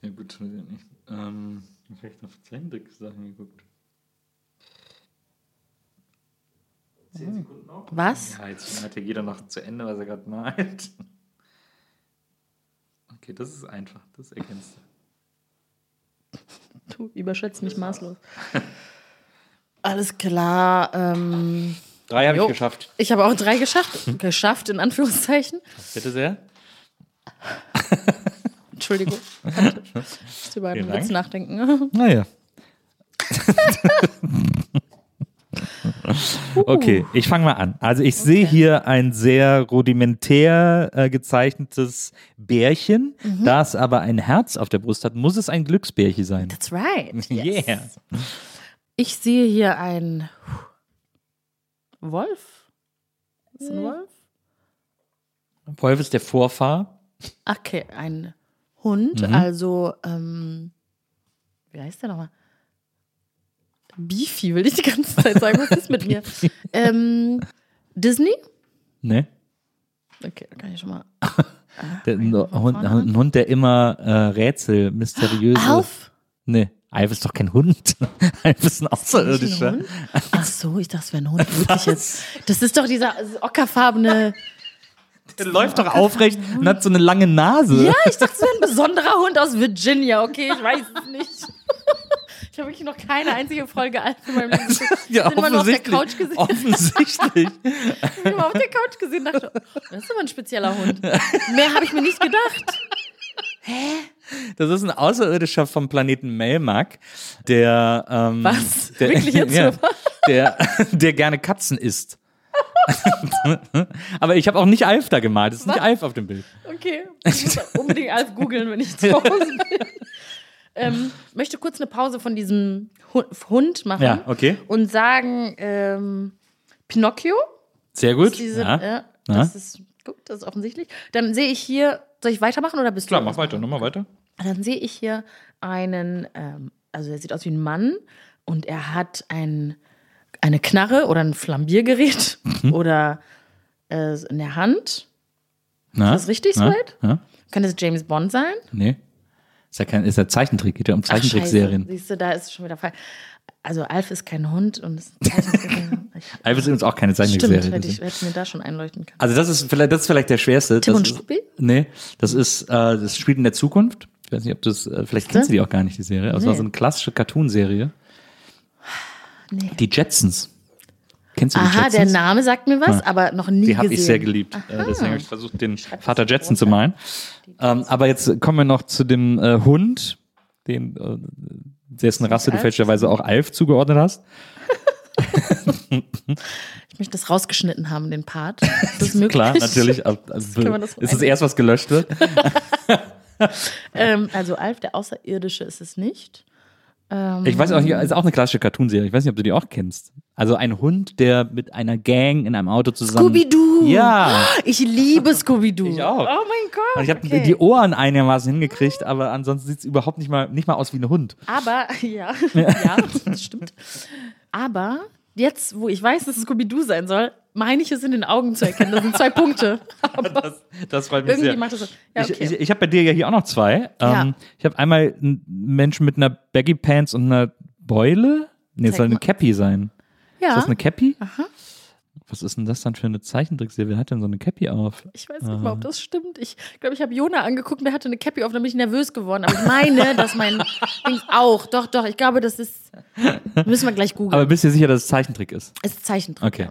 Ja gut, weiß ich nicht. Ähm, vielleicht auf Zeichentrick-Sachen geguckt. Zehn Sekunden noch? Was? Ja, jetzt hat ja jeder noch zu Ende, was er gerade malt. Okay, das ist einfach, das erkennst du. Du überschätzt mich maßlos. Alles klar. Ähm, Drei habe ich geschafft. ich habe auch drei geschafft. geschafft, in Anführungszeichen. Bitte sehr. Entschuldigung. Ich muss über einen. Witz nachdenken. Naja. Okay, ich fange mal an. Also ich sehe hier ein sehr rudimentär äh, gezeichnetes Bärchen. Da es aber ein Herz auf der Brust hat, muss es ein Glücksbärchen sein. That's right. Yes. Yeah. Ich sehe hier einen Wolf. Ist das ein Wolf? Wolf ist der Vorfahr. Okay, ein Hund, Mhm. also, ähm, wie heißt der nochmal? Beefy, will ich die ganze Zeit sagen. Was ist mit mir? ähm, Disney? Ne? Okay, da kann ich schon mal. Der, ein, von Hund, ein Hund, der immer äh, Rätsel, mysteriöse. Alf? Ne, Alf ist doch kein Hund. Alf ist ein ein Außerirdischer. Hund? Ach so, ich dachte, es wäre ein Hund. Jetzt. Das ist doch dieser ockerfarbene. Der läuft doch aufrecht und hat so eine lange Nase. Ja, ich dachte, es wäre ein besonderer Hund aus Virginia. Okay, ich weiß es nicht. Ich habe wirklich noch keine einzige Folge Alf in meinem Leben geguckt. Ja, Ich bin immer nur auf der. Couch gesehen. Offensichtlich. Ich bin immer auf der Couch gesehen und dachte, das ist aber ein spezieller Hund. Mehr habe ich mir nicht gedacht. Das ist ein Außerirdischer vom Planeten Melmac, der. Ähm, Was? Der, Wirklich jetzt? Ja, der, der gerne Katzen isst. Aber ich habe auch nicht Alf da gemalt. Es ist nicht Was? Alf auf dem Bild. Okay, ich muss unbedingt Alf googeln, wenn ich zu Hause bin. Ähm, möchte kurz eine Pause von diesem Hu- Hund machen Ja, okay. und sagen, ähm, Pinocchio, Sehr gut. diese, ja. ja, Ja. das ist gut, das ist offensichtlich. Dann sehe ich hier, soll ich weitermachen oder bist Klar, du? mach weiter, nochmal weiter. Dann sehe ich hier einen, ähm, also er sieht aus wie ein Mann und er hat ein, eine Knarre oder ein Flambiergerät Mhm. oder äh, in der Hand. Na? das richtig? Ja? Kann das James Bond sein? Nee. Ist ja kein, ist ja Zeichentrick, geht ja um. Zeichentrickserien. Siehst du, da ist es schon wieder falsch. Also Alf ist kein Hund und ist Alf ist übrigens auch keine Stimmt, Zeichentrickserie. hätte ich hätte mir da schon einleuchten können. Also das ist vielleicht, das ist vielleicht der schwerste. Tim das und ist, Struppi? Nee, das ist, äh, das spielt in der Zukunft. Ich weiß nicht, ob du es, äh, vielleicht kennst du die auch gar nicht, die Serie. Aber es war Nee. so eine klassische Cartoon-Serie. Nee. Die Jetsons. Kennst du die Aha, Jetsons? der Name sagt mir was, aber noch nie Die habe ich sehr geliebt. Äh, deswegen habe ich versucht, den Vater Jetson zu malen. Ähm, aber jetzt kommen wir noch zu dem äh, Hund, den, äh, dessen Rasse du fälschlicherweise auch Alf zugeordnet hast. Ich möchte das rausgeschnitten haben, den Part. Ist das möglich? Klar, natürlich. Also, das ist es erst, was gelöscht wird. Ähm, also Alf, der Außerirdische, ist es nicht. Ähm, Ich weiß auch, hier ist auch eine klassische Cartoonserie. Ich weiß nicht, ob du die auch kennst. Also ein Hund, der mit einer Gang in einem Auto zusammen. Scooby-Doo! Ja. Ich liebe Scooby-Doo. Ich auch. Oh mein Gott. Und ich habe okay. die Ohren einigermaßen hingekriegt, aber ansonsten sieht es überhaupt nicht mal, nicht mal aus wie ein Hund. Aber, ja, ja, das stimmt. Aber jetzt, wo ich weiß, dass es Scooby-Doo sein soll, meine ich es in den Augen zu erkennen. Das sind zwei Punkte. Das, das freut mich Irgendwie sehr. macht das so. Ja, Ich, okay. ich, ich habe bei dir ja hier auch noch zwei. Ja. Ähm, ich habe einmal einen Menschen mit einer Baggy Pants und einer Beule. Nee, es soll eine. Cappy sein. ja, Ist das eine Cappy? Aha. Was ist denn das dann für eine Zeichentrickserie? Wer hat denn so eine Cappy auf? ich weiß nicht mal, ob das stimmt. Ich glaube, ich habe Jona angeguckt der hatte eine Cappy auf, dann bin ich nervös geworden. Aber ich meine, dass mein Ding auch. Doch, doch, ich glaube, das ist. Müssen wir gleich googeln. Aber bist du dir sicher, dass es Zeichentrick ist? Es ist Zeichentrick. Okay.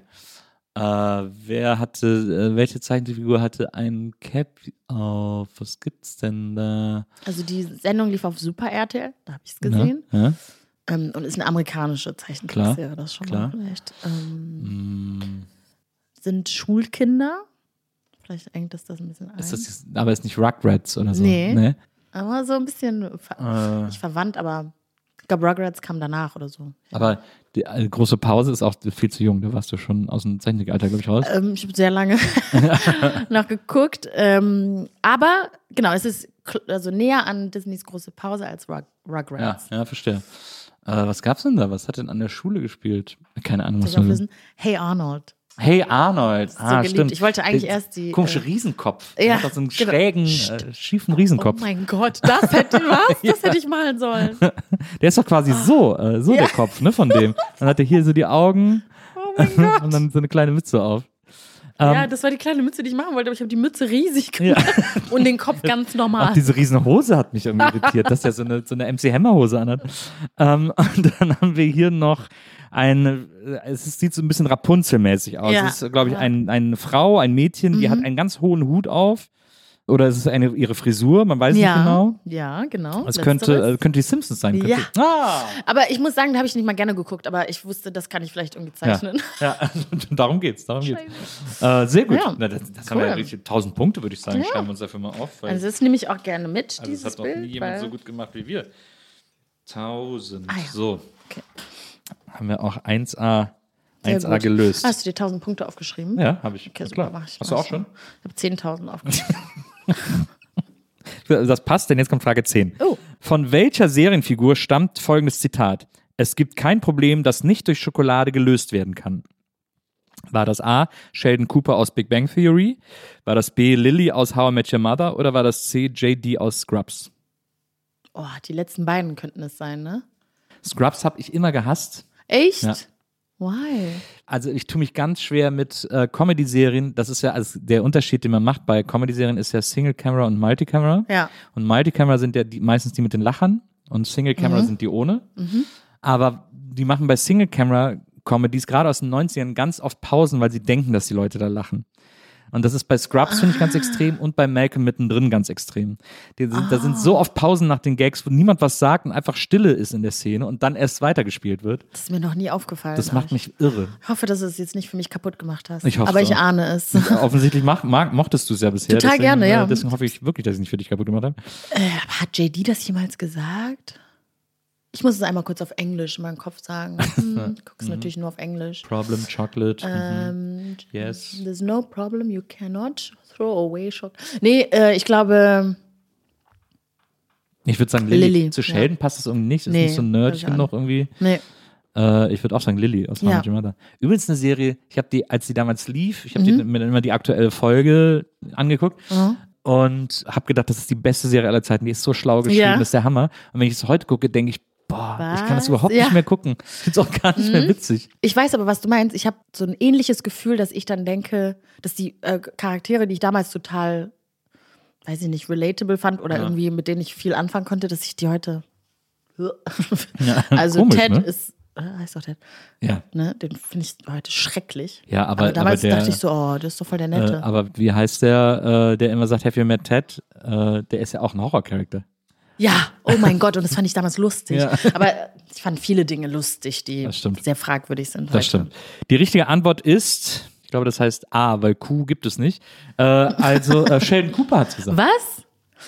Äh, wer hatte, äh, welche Zeichentrickfigur hatte ein Cappy auf? Was gibt's denn da? Also die Sendung lief auf Super RTL, da habe ich es gesehen. Ja? Ja? Ähm, und ist eine amerikanische Zeichentrickserie, das schon klar. mal vielleicht. Ähm, Mm, sind Schulkinder. Vielleicht engt das das ein bisschen ein. Ist das, aber ist nicht Rugrats oder so? Nee. Nee. aber so ein bisschen Äh, nicht verwandt, aber glaube, Rugrats kam danach oder so. Aber die äh, große Pause ist auch viel zu jung. Da warst du schon aus dem Zeichentrick-Alter, glaube ich, raus. Ähm, ich habe sehr lange nachgeguckt. Ähm, aber genau, es ist also näher an Disneys große Pause als Rug Ja, Rugrats. ja, verstehe. Äh, was gab's denn da? Was hat denn an der Schule gespielt? Keine Ahnung. Was? Hey Arnold. Hey Arnold. Ah, geliebt. stimmt. Ich wollte eigentlich Der erst die, Komische äh, Riesenkopf. ja, so einen genau. schrägen, äh, schiefen Riesenkopf. Oh mein Gott, das hätte was? Das hätte ich malen sollen. Der ist doch quasi so, äh, so der Kopf, ne, von dem. Dann hat er hier so die Augen Oh mein Gott. und dann so eine kleine Mütze auf. ja, das war die kleine Mütze, die ich machen wollte, aber ich habe die Mütze riesig gemacht und den Kopf ganz normal. Auch diese riesen Hose hat mich irgendwie irritiert, dass der so eine, so eine MC Hammer Hose anhat. Ähm, und dann haben wir hier noch eine, äh, es sieht so ein bisschen Rapunzel-mäßig aus. Ja. Es ist, glaube ich, ein, eine Frau, ein Mädchen, die Mhm. hat einen ganz hohen Hut auf. Oder es ist eine, ihre Frisur, man weiß ja, nicht genau. ja, genau. Es könnte, äh, könnte die Simpsons sein. Ja. Ah! aber ich muss sagen, da habe ich nicht mal gerne geguckt, aber ich wusste, das kann ich vielleicht irgendwie zeichnen. Ja, darum geht's. Darum geht's. Äh, sehr gut. Ja. Na, das das haben wir ja Cool. richtig 1000 Punkte, würde ich sagen. Ja. Schreiben wir uns dafür mal auf. Also das nehme ich auch gerne mit, also das hat noch Bild. nie jemand so gut gemacht wie wir. 1000. Ah, ja. So. Okay. Haben wir auch 1A, Sehr 1A gut. gelöst. Hast du dir 1000 Punkte aufgeschrieben? ja, habe ich. Okay, super, klar. mach ich. Hast du auch schon? Ich habe 10.000 aufgeschrieben. Das passt, denn jetzt kommt Frage 10. Oh. Von welcher Serienfigur stammt folgendes Zitat? Es gibt kein Problem, das nicht durch Schokolade gelöst werden kann. War das A. Sheldon Cooper aus Big Bang Theory? War das B. Lily aus How I Met Your Mother? Oder war das C. JD aus Scrubs? Oh, die letzten beiden könnten es sein, ne? Scrubs habe ich immer gehasst. Echt? Ja. Why? Also ich tue mich ganz schwer mit äh, Comedy-Serien. Das ist ja also der Unterschied, den man macht bei Comedy-Serien, ist ja Single-Camera und Multicamera. Ja. Und Multicamera sind ja die, meistens die mit den Lachern und Single-Camera sind die ohne. Aber die machen bei Single-Camera-Comedies gerade aus den 90ern ganz oft Pausen, weil sie denken, dass die Leute da lachen. Und das ist bei Scrubs, finde ich, ganz extrem und bei Malcolm mittendrin ganz extrem. Sind, Da sind so oft Pausen nach den Gags, wo niemand was sagt und einfach Stille ist in der Szene und dann erst weitergespielt wird. Das ist mir noch nie aufgefallen. Das macht mich irre. Ich hoffe, dass du es jetzt nicht für mich kaputt gemacht hast. Ich hoffe aber ich auch. ahne es. Offensichtlich mach, mag, mochtest du es ja bisher. Total deswegen, gerne, ja. äh, Deswegen hoffe ich wirklich, dass ich es nicht für dich kaputt gemacht habe. Aber hat JD das jemals gesagt? Ich muss es einmal kurz auf Englisch in meinem Kopf sagen. Hm, ich gucke es natürlich nur auf Englisch. Problem, Chocolate. mhm. Ähm, Yes. There's no problem, you cannot throw away shot. Nee, äh, ich glaube, Ich würde sagen Lilly. Lilly, Zu ja. Sheldon passt das irgendwie nicht. Ist Nee, nicht so nerdig genug irgendwie. nee. Äh, ich würde auch sagen Lilly aus How I Ja. Mother. Übrigens eine Serie, ich habe die, als die damals lief, ich habe Mhm. mir immer die aktuelle Folge angeguckt. Und habe gedacht, das ist die beste Serie aller Zeiten. Die ist so schlau geschrieben, Ja. das ist der Hammer. Und wenn ich es heute gucke, denke ich, boah, ich kann das Was? überhaupt Ja. Mhm. nicht mehr gucken. Ich finde es auch gar nicht mehr witzig. Ich weiß aber, was du meinst. Ich habe so ein ähnliches Gefühl, dass ich dann denke, dass die äh, Charaktere, die ich damals total, weiß ich nicht, relatable fand oder irgendwie mit denen ich viel anfangen konnte, dass ich die heute. also komisch, Ted ne? ist, äh, heißt doch Ted, Ja. ne? Den finde ich heute schrecklich. Ja, aber- aber damals aber der- dachte ich so, oh, das ist doch voll der Nette. Äh, aber wie heißt der, äh, der immer sagt, Have you met Ted? Äh, der ist ja auch ein Horrorcharakter. Ja, oh mein Gott, und das fand ich damals lustig. Ja. Aber ich fand viele Dinge lustig, die sehr fragwürdig sind. Das heute. stimmt. Die richtige Antwort ist, ich glaube, das heißt A, weil Q gibt es nicht. Äh, also äh, Sheldon Cooper hat es gesagt. Was?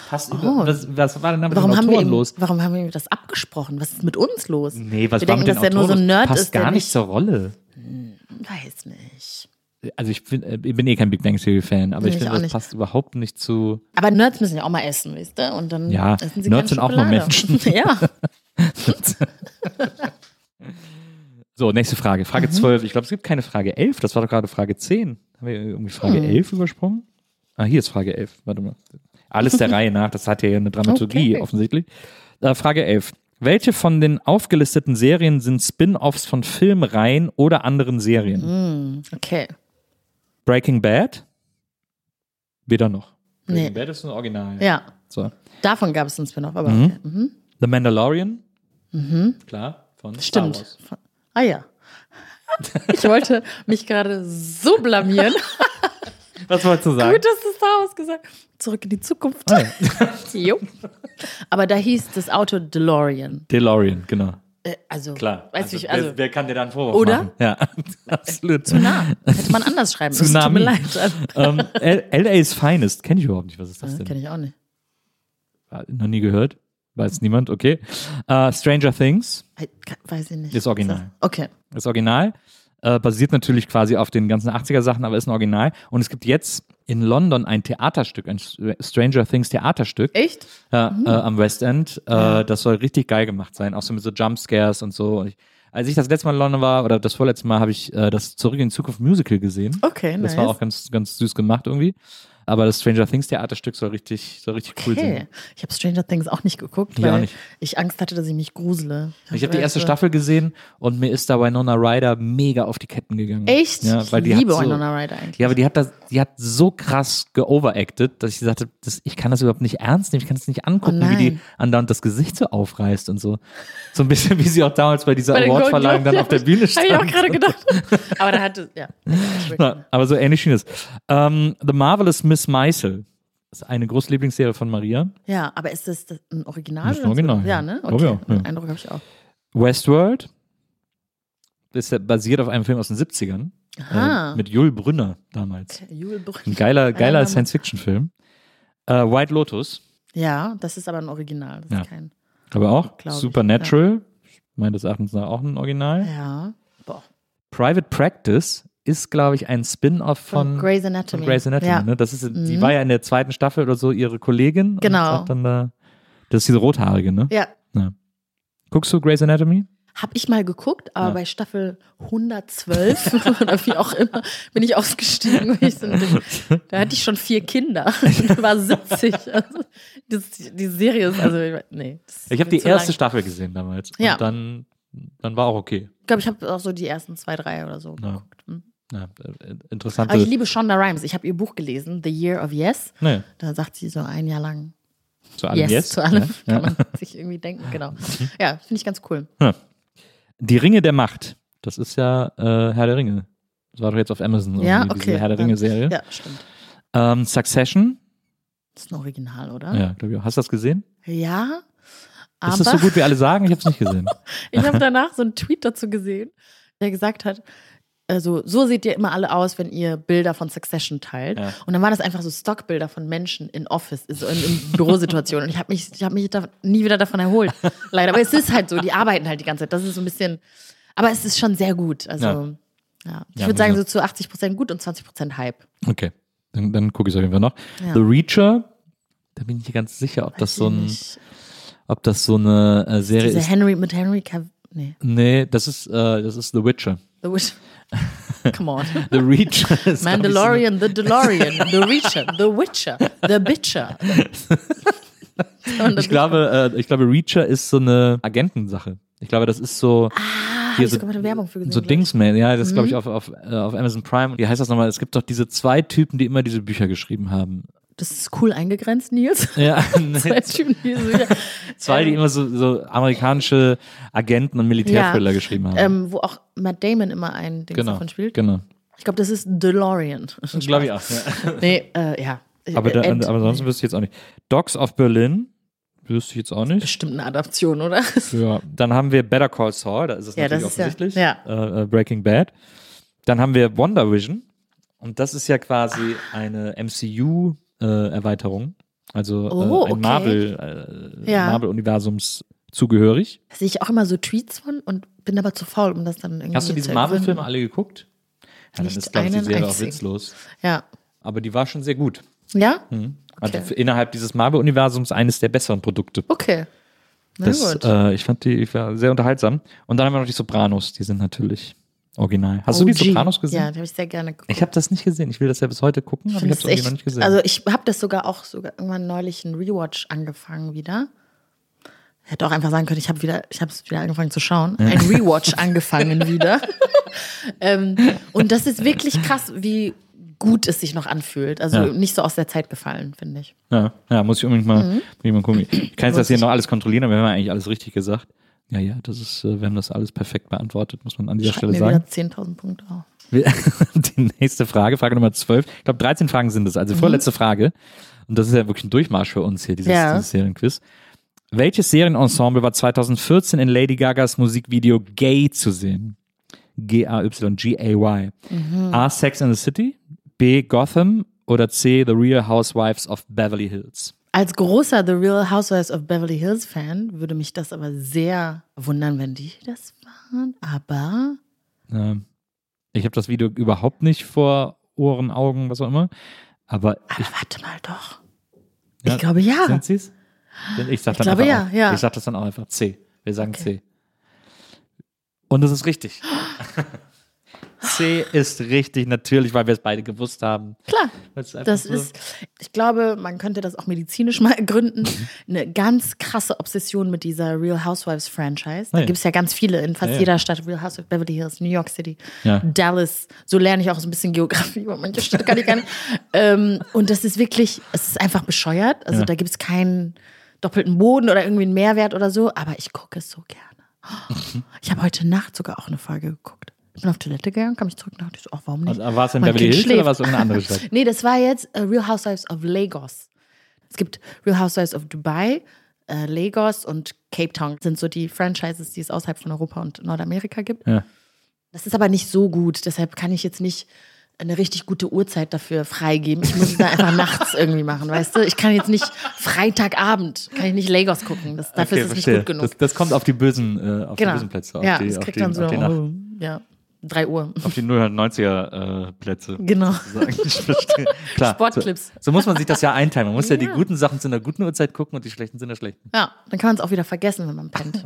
Passt Oh. was, was war denn da mit Warum haben, wir ihm, los? warum haben wir das abgesprochen? Was ist mit uns los? Nee, was wir war denken, mit den dass er nur so ein? Nerd Passt ist, gar nicht nicht. zur Rolle. Weiß nicht. Also ich bin, äh, ich bin eh kein Big Bang Theory Fan, aber ich ich finde, auch das nicht. passt überhaupt nicht zu. Aber Nerds müssen ja auch mal essen, weißt du? Und dann Ja, essen sie Nerds sind auch nur Schokolade. Menschen. ja. So, nächste Frage. Frage Mhm. 12. Ich glaube, es gibt keine Frage 11. Das war doch gerade Frage 10. Haben wir irgendwie Frage Hm. 11 übersprungen? Ah, hier ist Frage 11. Warte mal. Alles der Reihe nach. Das hat ja eine Dramaturgie Okay. offensichtlich. Äh, Frage 11. Welche von den aufgelisteten Serien sind Spin-offs von Filmreihen oder anderen Serien? Okay. Breaking Bad? Weder noch. Breaking Nee. Bad ist ein Original. Ja. So. Davon gab es einen Spin-off, aber okay. Mhm. The Mandalorian? Klar, von Star Stimmt. Wars. Ah ja. Ich wollte mich gerade so blamieren. Was wolltest du sagen? Gut, dass du Star Wars gesagt Zurück in die Zukunft. Ah, jo. Aber da hieß das Auto DeLorean. DeLorean, genau. Äh, also, Klar. Weißt du, also, ich, also wer, wer kann dir da einen Vorwurf Oder? machen? Ja, absolut. zu nah. Hätte man anders schreiben müssen. Tut mir leid. ähm, L- LA's Finest, kenne ich überhaupt nicht. Was ist das denn? Kenne ich auch nicht. Noch nie gehört? Weiß niemand, okay. Äh, Stranger Things Äh, Weiß ich nicht. Ist original. Okay. ist Original. Äh, basiert natürlich quasi auf den ganzen 80er-Sachen, aber ist ein Original. Und es gibt jetzt in London ein Theaterstück, ein Stranger Things Theaterstück. Echt? Ja, äh, am West End. Äh, Das soll richtig geil gemacht sein, auch so mit so Jumpscares und so. Und ich, als ich das letzte Mal in London war, oder das vorletzte Mal, habe ich äh, das Zurück in die Zukunft Musical gesehen. Okay, Das nice. war auch ganz, ganz süß gemacht irgendwie. Aber das Stranger Things Theaterstück soll richtig, soll richtig cool Okay. sein. Ich habe Stranger Things auch nicht geguckt, Ich weil nicht. ich Angst hatte, dass ich mich grusele. Ich habe die erste so- Staffel gesehen und mir ist da Winona Ryder mega auf die Ketten gegangen. Echt? Ja, weil die ich liebe hat so, Winona Ryder eigentlich. Ja, aber die hat das, die hat so krass geoveracted, dass ich gesagt habe, ich kann das überhaupt nicht ernst nehmen, ich kann es nicht angucken, Oh wie die andauernd das Gesicht so aufreißt und so. So ein bisschen wie sie auch damals bei dieser Awardverleihung dann auf der Bühne stand. Habe ich auch gerade gedacht. aber da hatte, ja. Ja, aber so ähnlich schien es. Ähm, The Marvelous Miss Maisel ist eine große Lieblingsserie von Maria. Ja, aber ist das das ein Original? Das ist ein so? Original, ja. Ja, ne? Okay. auch, ja. Den Eindruck habe ich auch. Westworld ist ja basiert auf einem Film aus den 70ern. Aha. Äh, mit Jules Brünner damals. Jule Brünn. Ein geiler, geiler. Science-Fiction-Film. Äh, White Lotus, Ja, das ist aber ein Original. Das Ja. ist kein. aber auch. Supernatural, ich meine des Erachtens auch ein Original. Ja. Boah. Private Practice ist, glaube ich, ein Spin-off von, Von Grey's Anatomy. von Grey's Anatomy. Ja. Ne? Das ist, Die Mhm. war ja in der zweiten Staffel oder so ihre Kollegin. Genau. Dann da, das ist diese rothaarige, ne? Ja. Guckst du Grey's Anatomy? Hab ich mal geguckt, aber Ja. bei Staffel 112 oder wie auch immer bin ich ausgestiegen. so, da hatte ich schon vier Kinder. Ich war 70. Also, das, die Serie ist, also, nee. Ich habe die erste lang. Staffel gesehen damals. Ja. Und dann, dann war auch okay. Ich glaube, ich habe auch so die ersten zwei, drei oder so Ja. geguckt. Hm. Ja, äh, interessante. Aber ich liebe Shonda Rhimes. Ich habe ihr Buch gelesen, The Year of Yes. nee, Da sagt sie so ein Jahr lang zu allem Yes, Yes. zu allem. Ja. Kann man sich irgendwie denken, genau. Ja, finde ich ganz cool. Die Ringe der Macht. Das ist ja äh, Herr der Ringe. Das war doch jetzt auf Amazon. Ja, okay. Diese Herr der Ringe-Serie. Ja, stimmt. Ähm, Succession. Das ist ein Original, oder? Ja, glaube ich. Hast du das gesehen? Ja. Aber ist das so gut, wie alle sagen? Ich habe es nicht gesehen. ich habe danach so einen Tweet dazu gesehen, der gesagt hat, also so seht ihr immer alle aus, wenn ihr Bilder von Succession teilt. Ja. Und dann waren das einfach so Stockbilder von Menschen in Office, so in, in Bürosituationen. Und ich habe mich, ich hab mich da nie wieder davon erholt. Leider. Aber es ist halt so, die arbeiten halt die ganze Zeit. Das ist so ein bisschen, aber es ist schon sehr gut. Also, Ja. ja. Ich würde sagen, so zu 80 Prozent gut und 20 Prozent Hype. Okay. Dann, dann gucke ich es auf jeden Fall noch. The Reacher. Da bin ich nicht ganz sicher, ob das Weiß so ich ein, nicht. ob das so eine äh, Serie Diese ist. Henry mit Henry Cav nee, Nee, das ist, äh, das ist The Witcher. The Witch. Come on. The so eine- Mandalorian, The DeLorean, The Reacher, The Witcher, The Bitcher. Ich glaube, äh, ich glaube, Reacher ist so eine Agentensache. Ich glaube, das ist so. Ah, hier eine Werbung für gesehen. So. Dingsman, ja, das glaube Mhm. ich auf, auf, äh, auf Amazon Prime. Wie heißt das nochmal? Es gibt doch diese zwei Typen, die immer diese Bücher geschrieben haben. Das ist cool eingegrenzt, Nils. Ja, Zwei nee, zwei, die Ähm, immer so, so amerikanische Agenten und Militärthriller geschrieben haben. ähm, wo auch Matt Damon immer ein Ding genau, davon spielt. genau. Ich glaube, das ist DeLorean. Das glaube ich auch. Ja. Nee, äh, ja. Aber, da, Ed- aber sonst wüsste ich jetzt auch nicht. Dogs of Berlin wüsste ich jetzt auch nicht. Bestimmt eine Adaption, oder? Ja, dann haben wir Better Call Saul, da ist es Ja, natürlich das ist ja- offensichtlich. ja. Äh, äh, Breaking Bad. Dann haben wir Wonder Vision und das ist ja quasi eine MCU-Erweiterung, also Oh, äh, ein okay. Marvel, äh, Ja. Marvel-Universums zugehörig. Da sehe ich auch immer so Tweets von und bin aber zu faul, um das dann irgendwie Hast du diese zu Marvel-Filme alle geguckt? Ja, dann Nicht ist, glaube ich, die Serie auch einzigen. witzlos. Ja. Aber die war schon sehr gut. Ja? Also Okay. für innerhalb dieses Marvel-Universums eines der besseren Produkte. Okay. Na Das, gut. äh, ich fand die ich war sehr unterhaltsam. Und dann haben wir noch die Sopranos, die sind natürlich original. Hast du die OG. Sopranos gesehen? Ja, die habe ich sehr gerne geguckt. Ich habe das nicht gesehen. Ich will das ja bis heute gucken, aber ich habe es irgendwie noch nicht gesehen. Also ich habe das sogar auch sogar irgendwann neulich einen Rewatch angefangen wieder. Hätte auch einfach sagen können, ich habe wieder, ich habe es wieder angefangen zu schauen. Ein Rewatch angefangen wieder. ähm, und das ist wirklich krass, wie gut es sich noch anfühlt. Also Ja. nicht so aus der Zeit gefallen, finde ich. ja, ja, muss ich unbedingt mal, Mhm. ich mal gucken. Ich kann jetzt das hier noch alles kontrollieren, aber wir haben ja eigentlich alles richtig gesagt. Ja, ja, das ist, äh, wir haben das alles perfekt beantwortet, muss man an dieser Schreib Stelle mir sagen. wieder 10.000 Punkte auf. Die nächste Frage, Frage Nummer 12. Ich glaube, 13 Fragen sind es, also vorletzte Frage. Und das ist ja wirklich ein Durchmarsch für uns hier, dieses, Mhm. Ja. dieses Serienquiz. Welches Serienensemble war 2014 in Lady Gagas Musikvideo Gay zu sehen? G-A-Y, G-A-Y. Mhm. A. Sex in the City, B. Gotham oder C. The Real Housewives of Beverly Hills? Als großer The Real Housewives of Beverly Hills Fan würde mich das aber sehr wundern, wenn die das waren. Aber Ähm, ich habe das Video überhaupt nicht vor Ohren, Augen, was auch immer. Aber Aber ich, warte mal doch. Ja, ich glaube ja. sind sie es? Ich sag Ich glaube, ja, ja. Auch, ich sag das dann auch einfach C. Wir sagen C. Und es ist richtig. C ist richtig, natürlich, weil wir es beide gewusst haben. Klar. Es einfach Das so- ist, ich glaube, man könnte das auch medizinisch mal gründen. Mhm. Eine ganz krasse Obsession mit dieser Real Housewives Franchise. Da Ah, ja. gibt es ja ganz viele in fast Ja, jeder Stadt. Real Housewives, Beverly Hills, New York City, Ja. Dallas. So lerne ich auch so ein bisschen Geografie, weil manche kann ich gar nicht. ähm, und das ist wirklich, es ist einfach bescheuert. Also da gibt es keinen doppelten Boden oder irgendwie einen Mehrwert oder so. Aber ich gucke es so gerne. Ich habe heute Nacht sogar auch eine Folge geguckt. Ich bin auf Toilette gegangen, kam ich zurück und dachte so, ach, warum nicht? Also, war es in Beverly Hills oder war es irgendeine andere Stadt? Nee, das war jetzt äh, Real Housewives of Lagos. Es gibt Real Housewives of Dubai, äh, Lagos und Cape Town sind so die Franchises, die es außerhalb von Europa und Nordamerika gibt. Ja. Das ist aber nicht so gut, deshalb kann ich jetzt nicht eine richtig gute Uhrzeit dafür freigeben. Ich muss es dann einfach nachts irgendwie machen, weißt du? Ich kann jetzt nicht Freitagabend, kann ich nicht Lagos gucken. Das, dafür ist es nicht gut genug. Das, das kommt auf die bösen, äh, auf die genau. bösen Plätze. Auf ja, die, das kriegt die, dann so, die, ja, drei Uhr. auf die 090er äh, Plätze. Genau. Klar, Sportclips. So, so muss man sich das ja einteilen. Man muss ja, die guten Sachen zu einer guten Uhrzeit gucken und die schlechten zu einer schlechten. Ja, dann kann man es auch wieder vergessen, wenn man pennt.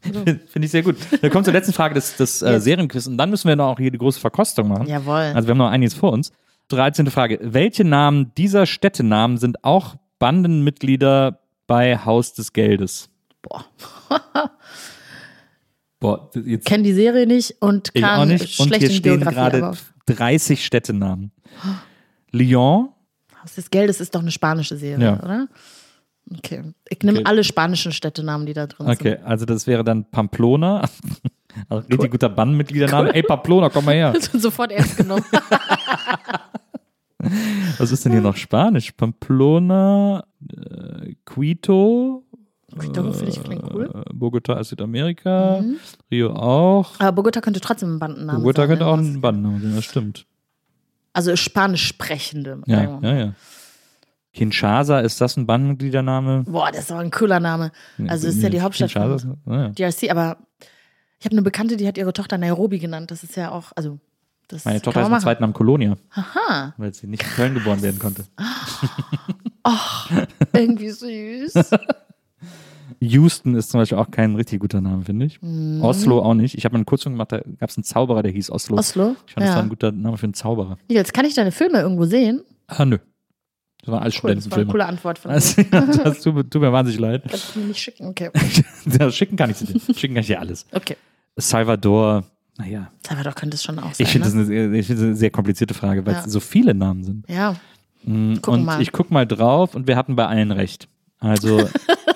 Finde ich sehr gut. Wir kommen zur letzten Frage des, des äh. Serienquiz und dann müssen wir noch auch hier die große Verkostung machen. Jawohl. Also wir haben noch einiges vor uns. 13. Frage. Welche Namen dieser Städtenamen sind auch Bandenmitglieder bei Haus des Geldes? Boah. Boah, jetzt kenne die Serie nicht und ich kann auch nicht. Und hier stehen gerade aber 30 Städtenamen. Lyon, Haus des Geldes ist doch eine spanische Serie, Ja. oder? Okay. Ich nehme Okay. alle spanischen Städtenamen, die da drin okay, also das wäre dann Pamplona. Also richtig guter Bandenmitgliedername. Ey, Pamplona, komm mal her. sind. Sofort ernst genommen. Was ist denn hier noch Spanisch? Pamplona, äh, Quito, Quito finde ich klingt cool. äh, Bogota ist Südamerika, Mhm. Rio auch. Aber Bogota könnte trotzdem ein Bandenname Bogota sein. könnte ne? auch ein Bandenname sein, das stimmt. Also spanisch sprechende. Ja, ja, ja. Kinshasa, ist das ein Bandenmitgliedername? Boah, das ist doch ein cooler Name. Also das ist ja die Hauptstadt Kinshasa von ah, ja. DRC, aber ich habe eine Bekannte, die hat ihre Tochter Nairobi genannt. Das ist ja auch, also das Meine Tochter ist im zweiten Namen Kolonia, Aha, weil sie nicht in Köln geboren werden konnte. irgendwie süß. Houston ist zum Beispiel auch kein richtig guter Name, finde ich. Mhm. Oslo auch nicht. Ich habe einen Kurzfilm gemacht, da gab es einen Zauberer, der hieß Oslo. Oslo? Ich fand, das Ja. war ein guter Name für einen Zauberer. Jetzt kann ich deine Filme irgendwo sehen. Ah, nö. Das waren alles Cool, das war eine Studentenfilme. coole Antwort von Also, mir. das tut, mir- tut mir wahnsinnig leid. Kannst du mir nicht schicken? Okay. Ja, Schicken kann ich sie dir. Schicken kann ich dir alles. Okay. Salvador, naja. Salvador könnte es schon auch sein. Ich finde ne? das eine, sehr- ich finde das eine sehr komplizierte Frage, weil Ja. es so viele Namen sind. Ja, Mm, Gucken und mal. ich gucke mal drauf und wir hatten bei allen recht. Also,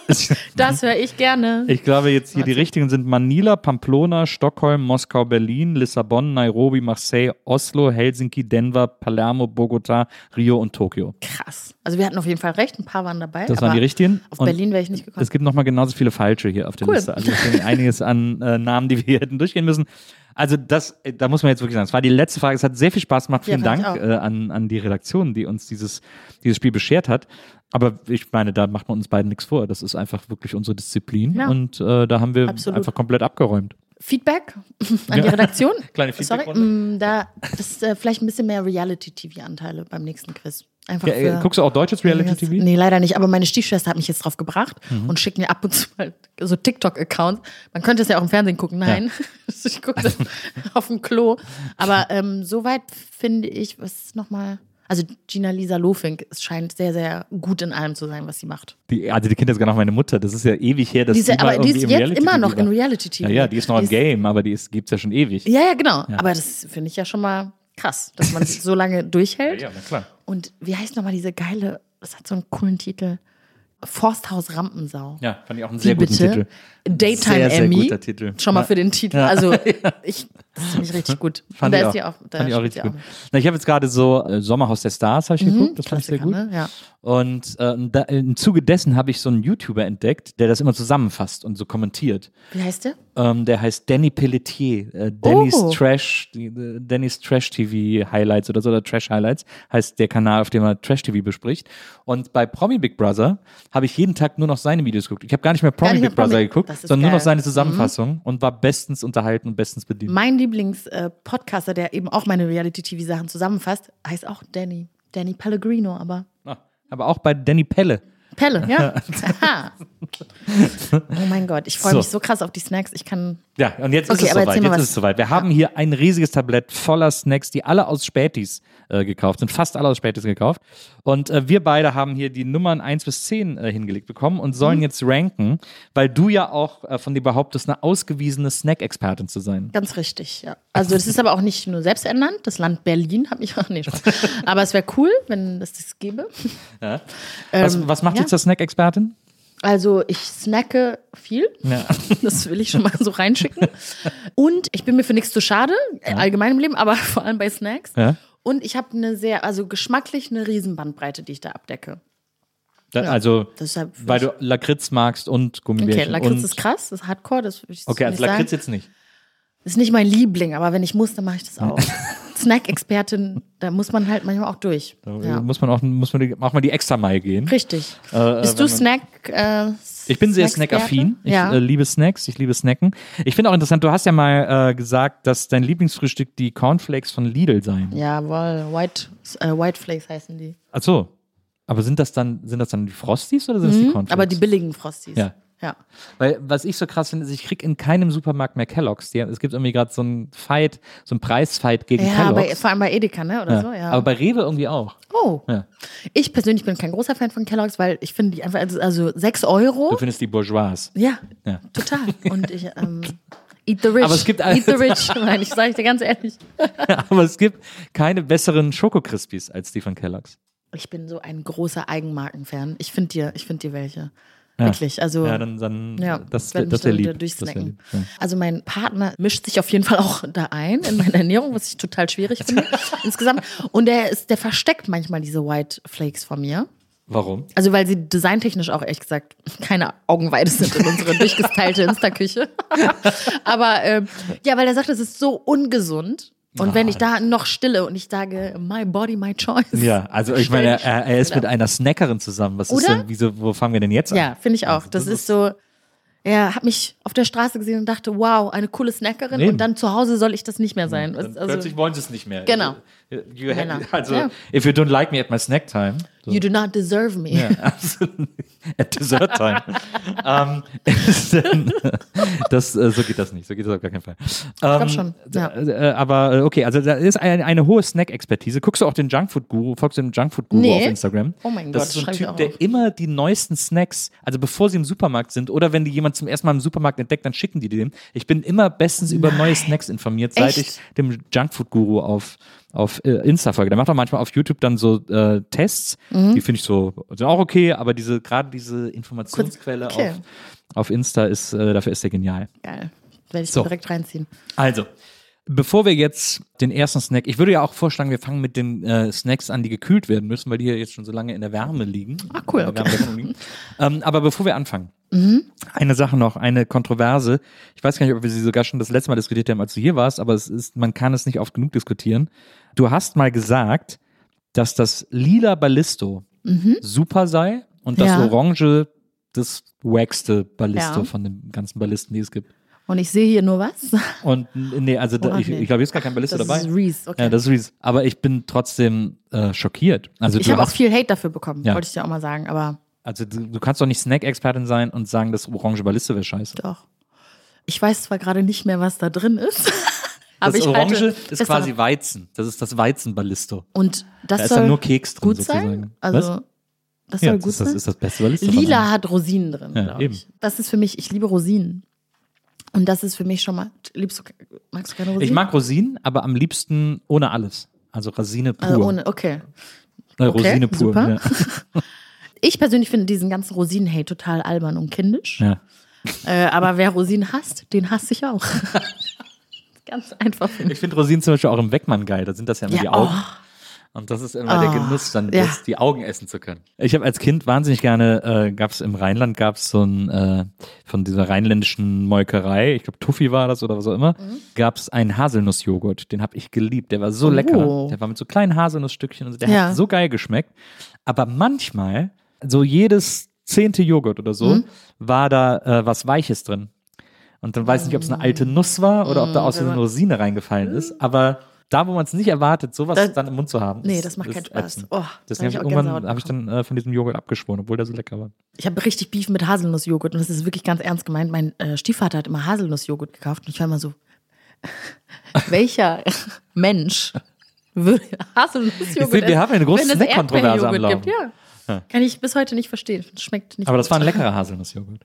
das höre ich gerne. ich glaube jetzt hier die richtigen sind Manila, Pamplona, Stockholm, Moskau, Berlin, Lissabon, Nairobi, Marseille, Oslo, Helsinki, Denver, Palermo, Bogota, Rio und Tokio. Krass. Also wir hatten auf jeden Fall recht. Ein paar waren dabei. Das waren die richtigen. Auf Und Berlin wäre ich nicht gekommen. Es gibt nochmal genauso viele falsche hier auf der Cool. Liste. Also es sind einiges an äh, Namen, die wir hier hätten durchgehen müssen. Also das, äh, da muss man jetzt wirklich sagen, es war die letzte Frage. Es hat sehr viel Spaß gemacht. Ja, Vielen ich Dank äh, an, an die Redaktion, die uns dieses, dieses Spiel beschert hat. Aber ich meine, da macht man uns beiden nichts vor. Das ist einfach wirklich unsere Disziplin. Ja. Und äh, da haben wir Absolut. einfach komplett abgeräumt. Feedback an die Ja. Redaktion. Kleine Sorry, Feedbackrunde. mm, da ist äh, vielleicht ein bisschen mehr Reality-TV-Anteile beim nächsten Quiz. Einfach Ja, äh, für, guckst du auch deutsches Reality TV? Nee, leider nicht. Aber meine Stiefschwester hat mich jetzt drauf gebracht Mhm. und schickt mir ab und zu mal so TikTok-Accounts. Man könnte es ja auch im Fernsehen gucken. Nein, ich gucke das auf dem Klo. Aber ähm, soweit finde ich, was ist nochmal. Also Gina Lisa Lofink, scheint sehr, sehr gut in allem zu sein, was sie macht. Die, also die kennt jetzt gar noch meine Mutter. Das ist ja ewig her, dass Die ist, ja- die aber die ist im jetzt Reality immer noch TV in war. Reality-TV. Ja, ja, die ist noch im Game, aber die gibt es ja schon ewig. Ja, ja, genau. Aber das finde ich ja schon mal krass, dass man so lange durchhält. Ja, na klar. Und wie heißt nochmal diese geile, das hat so einen coolen Titel. Forsthaus Rampensau. Ja, fand ich auch einen Wie sehr guten bitte? Titel. Daytime Sehr, sehr Emmy. guter Titel. Schon mal Ja. für den Titel. Ja. Also ich Das finde ich richtig gut. Fand ich auch, auch, fand ich auch richtig gut. Na, ich habe jetzt gerade so äh, Sommerhaus der Stars habe ich geguckt, das fand ich sehr Mhm. Gut. Ne? Ja. Und äh, da, im Zuge dessen habe ich so einen YouTuber entdeckt, der das immer zusammenfasst und so kommentiert. Wie heißt der? Ähm, der heißt Danny Pelletier. Äh, Danny's Oh. Trash, äh, Danny's Trash TV Highlights oder so, oder Trash Highlights, heißt der Kanal, auf dem er Trash TV bespricht. Und bei Promi Big Brother habe ich jeden Tag nur noch seine Videos geguckt. Ich habe gar nicht mehr Promi nicht mehr Big Brother Promi. geguckt, Das ist sondern nur noch geil. seine Zusammenfassung und war bestens unterhalten und bestens bedient. Mein Lieblings-Podcaster, der eben auch meine Reality-TV-Sachen zusammenfasst, heißt auch Danny. Danny Pellegrino, aber aber auch bei Danny Pelle. Pelle, ja. Aha. oh mein Gott, ich freue So. mich so krass auf die Snacks. Ich kann. Ja, und jetzt Okay, ist es soweit. Jetzt ist es soweit. Wir haben hier ein riesiges Tablett voller Snacks, die alle aus Spätis äh, gekauft sind. Fast alle aus Spätis gekauft. Und äh, wir beide haben hier die Nummern 1 bis 10 äh, hingelegt bekommen und sollen Mhm. jetzt ranken, weil du ja auch äh, von dir behauptest, eine ausgewiesene Snack-Expertin zu sein. Ganz richtig, ja. Also das ist aber auch nicht nur selbst ernannt. Das Land Berlin hat mich auch nee, Spaß. Aber es wäre cool, wenn es das gäbe. Was, was macht Ja. jetzt zur Snack-Expertin? Also ich snacke viel. Ja. Das will ich schon mal so reinschicken. Und ich bin mir für nichts zu schade, äh, allgemein im Leben, aber vor allem bei Snacks. Ja. Und ich habe eine sehr, also geschmacklich eine Riesenbandbreite, die ich da abdecke. Da, also, Deshalb weil du Lakritz magst und Gummibärchen. Okay, Lakritz ist krass, das ist Hardcore, das würde ich Okay, also Lakritz sagen. jetzt nicht. Ist nicht mein Liebling, aber wenn ich muss, dann mache ich das auch. Snack-Expertin, da muss man halt manchmal auch durch. Da Ja. muss man auch, muss man die, auch mal die extra Meile gehen. Richtig. Äh, Bist wenn du Snack? Äh, Ich bin sehr snackaffin. Ich Ja. äh, liebe Snacks, ich liebe Snacken. Ich finde auch interessant, du hast ja mal äh, gesagt, dass dein Lieblingsfrühstück die Cornflakes von Lidl seien. Jawohl, White, äh, White Flakes heißen die. Ach so. Aber sind das dann, sind das dann die Frosties oder sind das die Cornflakes? Mhm, Aber die billigen Frosties. Ja. Ja. Weil, was ich so krass finde, ist, ich krieg in keinem Supermarkt mehr Kelloggs. Die, es gibt irgendwie gerade so einen Fight, so einen Preisfight gegen Ja, Kelloggs. vor allem bei Edeka, ne? Oder ja. so, ja. Aber bei Rewe irgendwie auch. oh. Ja. Ich persönlich bin kein großer Fan von Kellogg's, weil ich finde die einfach, also, also 6 Euro. Du findest die Bourgeois. Ja, Ja. total. Und ich, ähm, eat the rich. Aber es gibt eat the rich, meine ich, sage ich dir ganz ehrlich. Aber es gibt keine besseren Schokokrispies als die von Kelloggs. Ich bin so ein großer Eigenmarken-Fan. Ich finde dir, ich finde dir welche. Wirklich, also. Ja, dann, dann Ja, das, werd wär- das wäre da lieb. Das wär durchsnacken. lieb. Ja. Also mein Partner mischt sich auf jeden Fall auch da ein in meine Ernährung, was ich total schwierig finde insgesamt. Und der ist, der versteckt manchmal diese White Flakes von mir. Warum? Also weil sie designtechnisch auch ehrlich gesagt keine Augenweide sind in unsere durchgestylte Insta-Küche. Aber ähm, ja, weil er sagt, es ist so ungesund. Und wenn ich da noch stille und ich sage, my body, my choice. Ja, also ich meine, er, er ist mit einer Snackerin zusammen. Was ist Oder? denn, wieso, wo fangen wir denn jetzt an? Ja, finde ich auch. Das ist so, er hat mich auf der Straße gesehen und dachte, wow, eine coole Snackerin. Eben. Und dann zu Hause soll ich das nicht mehr sein. Also, plötzlich wollen sie es nicht mehr. Genau. You, you Männer. also, Ja. if you don't like me at my snack time. So. you do not deserve me. Ja, absolut. At dessert time. ähm, denn- das, äh, so geht das nicht. So geht das auf gar keinen Fall. Ähm, glaub schon, ja. äh, aber äh, okay, also da ist eine, eine hohe Snack-Expertise. Guckst du auch den Junkfood-Guru? Folgst du dem Junkfood-Guru Nee. auf Instagram? Oh mein das Gott, ist so ein ich Typ, der immer die neuesten Snacks, also bevor sie im Supermarkt sind oder wenn die jemand zum ersten Mal im Supermarkt entdeckt, dann schicken die dem. Ich bin immer bestens über neue Snacks informiert, seit Echt? ich dem Junkfood-Guru auf auf Insta folge. Der macht auch manchmal auf YouTube dann so äh, Tests, Mhm. die finde ich so sind auch okay, aber diese gerade diese Informationsquelle Okay. auf, auf Insta ist äh, dafür ist der genial. Geil. Werde ich So. direkt reinziehen. Also, bevor wir jetzt den ersten Snack, ich würde ja auch vorschlagen, wir fangen mit den äh, Snacks an, die gekühlt werden müssen, weil die hier jetzt schon so lange in der Wärme liegen. Ah, cool, okay. Liegen. ähm, aber bevor wir anfangen, Mhm. eine Sache noch, eine Kontroverse. Ich weiß gar nicht, ob wir sie sogar schon das letzte Mal diskutiert haben, als du hier warst, aber es ist, man kann es nicht oft genug diskutieren. Du hast mal gesagt, dass das lila Ballisto super sei und das Mhm. Ja. Orange das wackste Ballisto Ja. von den ganzen Ballisten, die es gibt. Und ich sehe hier nur was. Und nee, also da, Oder ich, nee. ich glaube, hier ist gar kein Ballisto Das dabei. ist Reese, okay. Ja, das ist Reese. Aber ich bin trotzdem äh, schockiert. Also ich habe auch viel Hate dafür bekommen, Ja. wollte ich dir auch mal sagen, aber also du, du kannst doch nicht Snack-Expertin sein und sagen, das orange Ballisto wäre scheiße. doch. Ich weiß zwar gerade nicht mehr, was da drin ist. aber Das Orange halte ist quasi. Weizen. Das ist das Weizenballisto. Und das Da ist soll dann nur Keks drin gut sozusagen. sein. Also Was? das Ja, soll das gut ist das, sein. ist das beste Ballisto. Lila hat Rosinen drin, Ja, glaube ich. Das ist für mich, ich liebe Rosinen. Und das ist für mich schon mal, liebst du, magst du keine Rosinen? Ich mag Rosinen, aber am liebsten ohne alles. Also Rosine pur. also ohne, okay. Äh, Rosine pur. Ja. Ich persönlich finde diesen ganzen Rosinen-Hate total albern und kindisch. Ja. Äh, aber wer Rosinen hasst, den hasse ich auch. Ganz einfach. Ich finde Rosinen zum Beispiel auch im Weckmann geil. Da sind das ja immer Ja, die Augen. oh. Und das ist immer der Oh, Genuss, dann ja. das, die Augen essen zu können. Ich habe als Kind wahnsinnig gerne, äh, gab es im Rheinland, gab es so ein, äh, von dieser rheinländischen Molkerei, ich glaube Tuffy war das oder was auch immer, Mhm. gab es einen Haselnussjoghurt. Den habe ich geliebt. Der war so lecker. Der war mit so kleinen Haselnussstückchen und so. der Oh. Ja. hat so geil geschmeckt. Aber manchmal, so jedes zehnte Joghurt oder so, Mhm. war da äh, was Weiches drin. Und dann weiß ich nicht, ob es eine alte Nuss war oder ob da aus Versehen eine Rosine reingefallen ist. Aber da, wo man es nicht erwartet, sowas Das- dann im Mund zu haben. Nee, ist- das macht keinen Spaß. Oh, Deswegen habe ich irgendwann hab ich dann äh, von diesem Joghurt abgeschworen, obwohl der so lecker war. Ich habe richtig Beef mit Haselnussjoghurt und das ist wirklich ganz ernst gemeint. Mein äh, Stiefvater hat immer Haselnussjoghurt gekauft und ich war immer so, welcher Mensch würde Haselnussjoghurt sehe, wir haben eine große Snack-Kontroverse am Laufen. gibt? Ja. Kann ich bis heute nicht verstehen. Schmeckt nicht Aber das gut. war ein leckerer Haselnussjoghurt.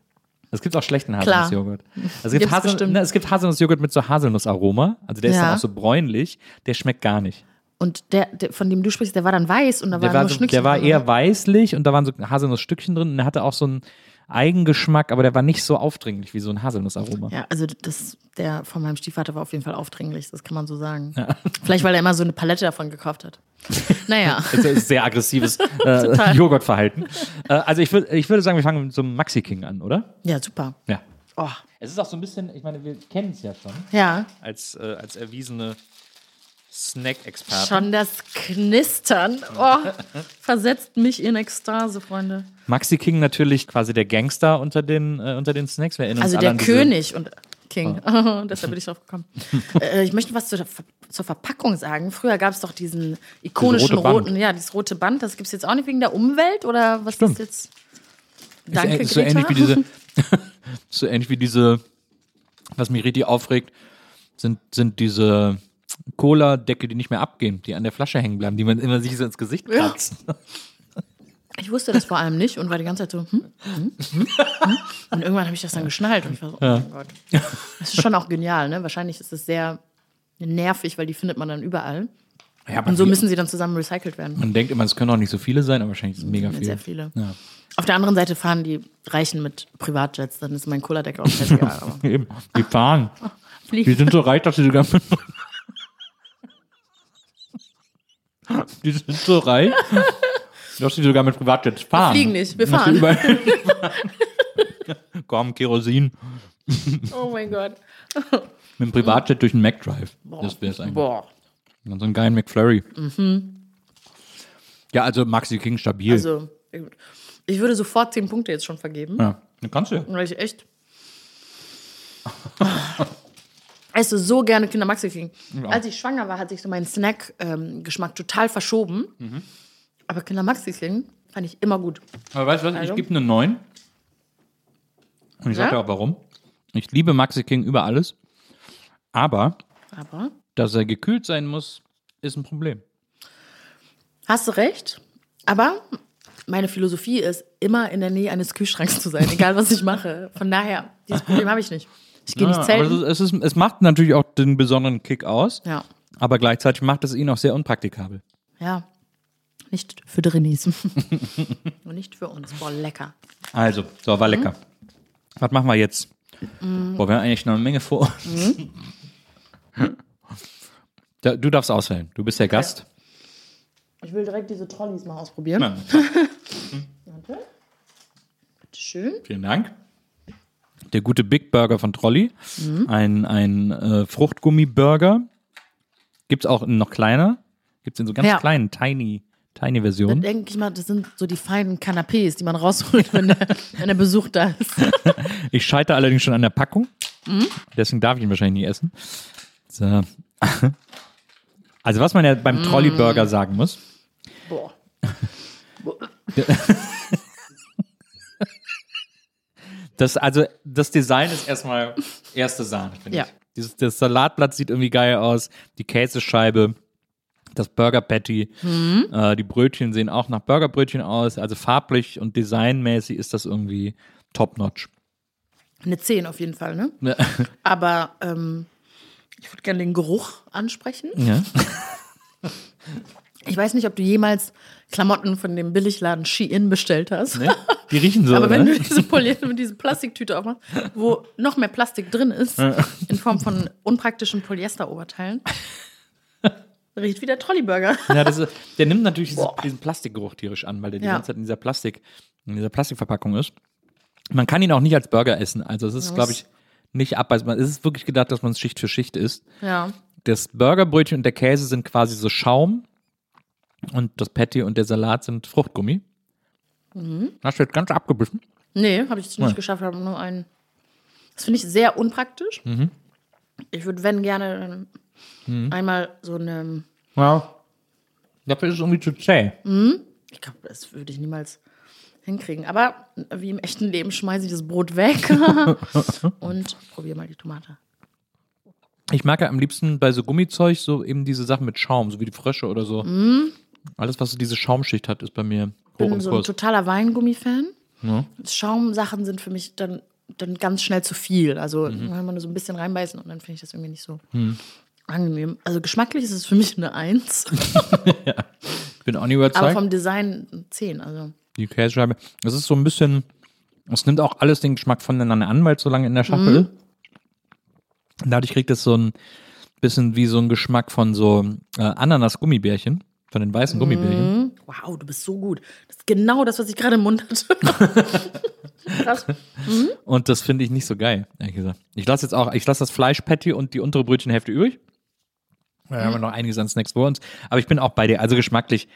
Es gibt auch schlechten. Haselnussjoghurt. Also es, gibt Hasel, ne, es gibt Haselnussjoghurt mit so Haselnussaroma. Also der ist Ja. dann auch so bräunlich. Der schmeckt gar nicht. Und der, der, von dem du sprichst, der war dann weiß und da waren war, nur so, Schnückchen der war drin, eher weißlich und da waren so Haselnussstückchen drin und der hatte auch so einen Eigengeschmack, aber der war nicht so aufdringlich wie so ein Haselnussaroma. Ja, also das, der von meinem Stiefvater war auf jeden Fall aufdringlich, das kann man so sagen. Vielleicht, weil er immer so eine Palette davon gekauft hat. Naja. Das ist sehr aggressives äh, Joghurtverhalten. Äh, also ich, würd, ich würde sagen, wir fangen mit so einem Maxi King an, oder? Ja, super. Ja. Oh, Es ist auch so ein bisschen, ich meine, wir kennen es ja schon ja. als, äh, als erwiesene Snack-Experten. Schon das Knistern. Oh, versetzt mich in Ekstase, Freunde. Maxi King natürlich quasi der Gangster unter den, äh, unter den Snacks. Wir Also der König und King. Deshalb bin ich drauf gekommen. äh, ich möchte was zur, zur Verpackung sagen. Früher gab es doch diesen ikonischen rote roten, ja, dieses rote Band. Das gibt es jetzt auch nicht wegen der Umwelt oder was Stimmt. ist jetzt? Danke, ist so Greta. ähnlich wie diese, so ähnlich wie diese, was mich richtig aufregt, sind, sind diese Cola-Deckel, die nicht mehr abgehen, die an der Flasche hängen bleiben, die man immer sich so ins Gesicht kratzt. Ich wusste das vor allem nicht und war die ganze Zeit so, hm, hm, hm, hm. Und irgendwann habe ich das dann geschnallt und ich war so, oh mein Gott. Das ist schon auch genial, ne? Wahrscheinlich ist es sehr nervig, weil die findet man dann überall. Ja, Und so müssen sie dann zusammen recycelt werden. man denkt immer, es können auch nicht so viele sein, aber wahrscheinlich ist es mega viel. Sehr viele. Ja. Auf der anderen Seite fahren die Reichen mit Privatjets, dann ist mein Cola-Deckel auch scheißegal. Eben, die fahren. Die sind so reich, dass sie sogar mit Die sind so reich, dass sie sogar mit Privatjets fahren. fliegen nicht, wir fahren. Komm, Kerosin. Oh mein Gott. Mit dem Privatjet durch den McDrive. Das wäre es eigentlich. Boah. Und so einen geilen McFlurry. Ja, also Maxi King stabil. Also, ich würde sofort 10 Punkte jetzt schon vergeben. ja, dann kannst du ja. Weil ich echt. esse so gerne Kinder Maxi King. Als ich schwanger war, hat sich so mein Snack-Geschmack total verschoben. Mhm. Aber Kinder Maxi King fand ich immer gut. Aber weißt du was, ich Also? gebe eine 9. Und ich sage Ja? dir auch warum. Ich liebe Maxi King über alles. Aber, Aber dass er gekühlt sein muss, ist ein Problem. hast du recht. Aber meine Philosophie ist, immer in der Nähe eines Kühlschranks zu sein, egal was ich mache. Von daher, dieses Problem habe ich nicht. Ich gehe nicht Ja, aber zelten. es, ist, es macht natürlich auch den besonderen Kick aus. Ja. Aber gleichzeitig macht es ihn auch sehr unpraktikabel. Ja. Nicht für Drinis. Und nicht für uns. Boah, lecker. Also, so, war lecker. Was machen wir jetzt? Boah, wir haben eigentlich noch eine Menge vor. Da, du darfst auswählen. Du bist der Gast. Ich will direkt diese Trolleys mal ausprobieren. Ja, Warte. Schön. vielen Dank. Der gute Big Burger von Trolli. Ein, ein äh, Fruchtgummi-Burger. Gibt es auch in noch kleiner. Gibt es in so ganz Ja. kleinen, tiny, tiny Dann Versionen. denke ich mal, das sind so die feinen Canapés, die man rausholt, wenn der, wenn der Besuch da ist. Ich scheitere allerdings schon an der Packung. Deswegen darf ich ihn wahrscheinlich nie essen. So. Also, was man ja beim Trolley-Burger sagen muss, Boah. das, also, das Design ist erstmal erste Sahne, finde Ja. ich. Dieses, das Salatblatt sieht irgendwie geil aus, die Käsescheibe, das Burger Patty, Mhm. äh, die Brötchen sehen auch nach Burgerbrötchen aus. Also farblich und designmäßig ist das irgendwie top-notch. Eine 10 auf jeden Fall, ne? Aber ähm, ich würde gerne den Geruch ansprechen. Ja. Ich weiß nicht, ob du jemals Klamotten von dem Billigladen Shein bestellt hast. Ne? Die riechen so, Aber wenn ne? du diese, Poly diese Plastiktüte aufmachst, wo noch mehr Plastik drin ist, in Form von unpraktischen Polyesteroberteilen, riecht wie der Trolleyburger. Ja, das ist, der nimmt natürlich dieses, diesen Plastikgeruch tierisch an, weil der die Ja. ganze Zeit in dieser Plastik, in dieser Plastikverpackung ist. Man kann ihn auch nicht als Burger essen. Also es ist, glaube ich, nicht abbeißbar. Es ist wirklich gedacht, dass man es Schicht für Schicht isst. Ja. Das Burgerbrötchen und der Käse sind quasi so Schaum und das Patty und der Salat sind Fruchtgummi. Mhm. Hast du jetzt ganz abgebissen? Nee, habe ich es nicht Nein. geschafft, habe nur einen. Das finde ich sehr unpraktisch. Mhm. Ich würde, wenn gerne, einmal so eine. Ja. Dafür ist es irgendwie zu zäh. Ich glaube, das würde ich niemals hinkriegen. Aber wie im echten Leben schmeiße ich das Brot weg und probiere mal die Tomate. Ich mag ja am liebsten bei so Gummizeug so eben diese Sachen mit Schaum, so wie die Frösche oder so. Alles, was so diese Schaumschicht hat, ist bei mir hoch Ich bin im so ein Kurs. totaler Weingummi-Fan. Schaumsachen sind für mich dann, dann ganz schnell zu viel. Also Mhm. wenn man nur so ein bisschen reinbeißen und dann finde ich das irgendwie nicht so angenehm. Also geschmacklich ist es für mich eine Eins, Ich bin auch nicht aber überzeugt. vom Design eine Zehn. Also die Käsescheibe. Es ist so ein bisschen, es nimmt auch alles den Geschmack voneinander an, weil es so lange in der Schachtel ist. Und dadurch kriegt es so ein bisschen wie so ein Geschmack von so äh, Ananas-Gummibärchen, von den weißen Gummibärchen. Wow, du bist so gut. Das ist genau das, was ich gerade im Mund hatte. Krass. Und das finde ich nicht so geil, ehrlich gesagt. Ich lasse jetzt auch, ich lasse das Fleischpatty und die untere Brötchenhälfte übrig. Da haben wir noch einiges an Snacks vor uns. Aber ich bin auch bei dir. Also geschmacklich,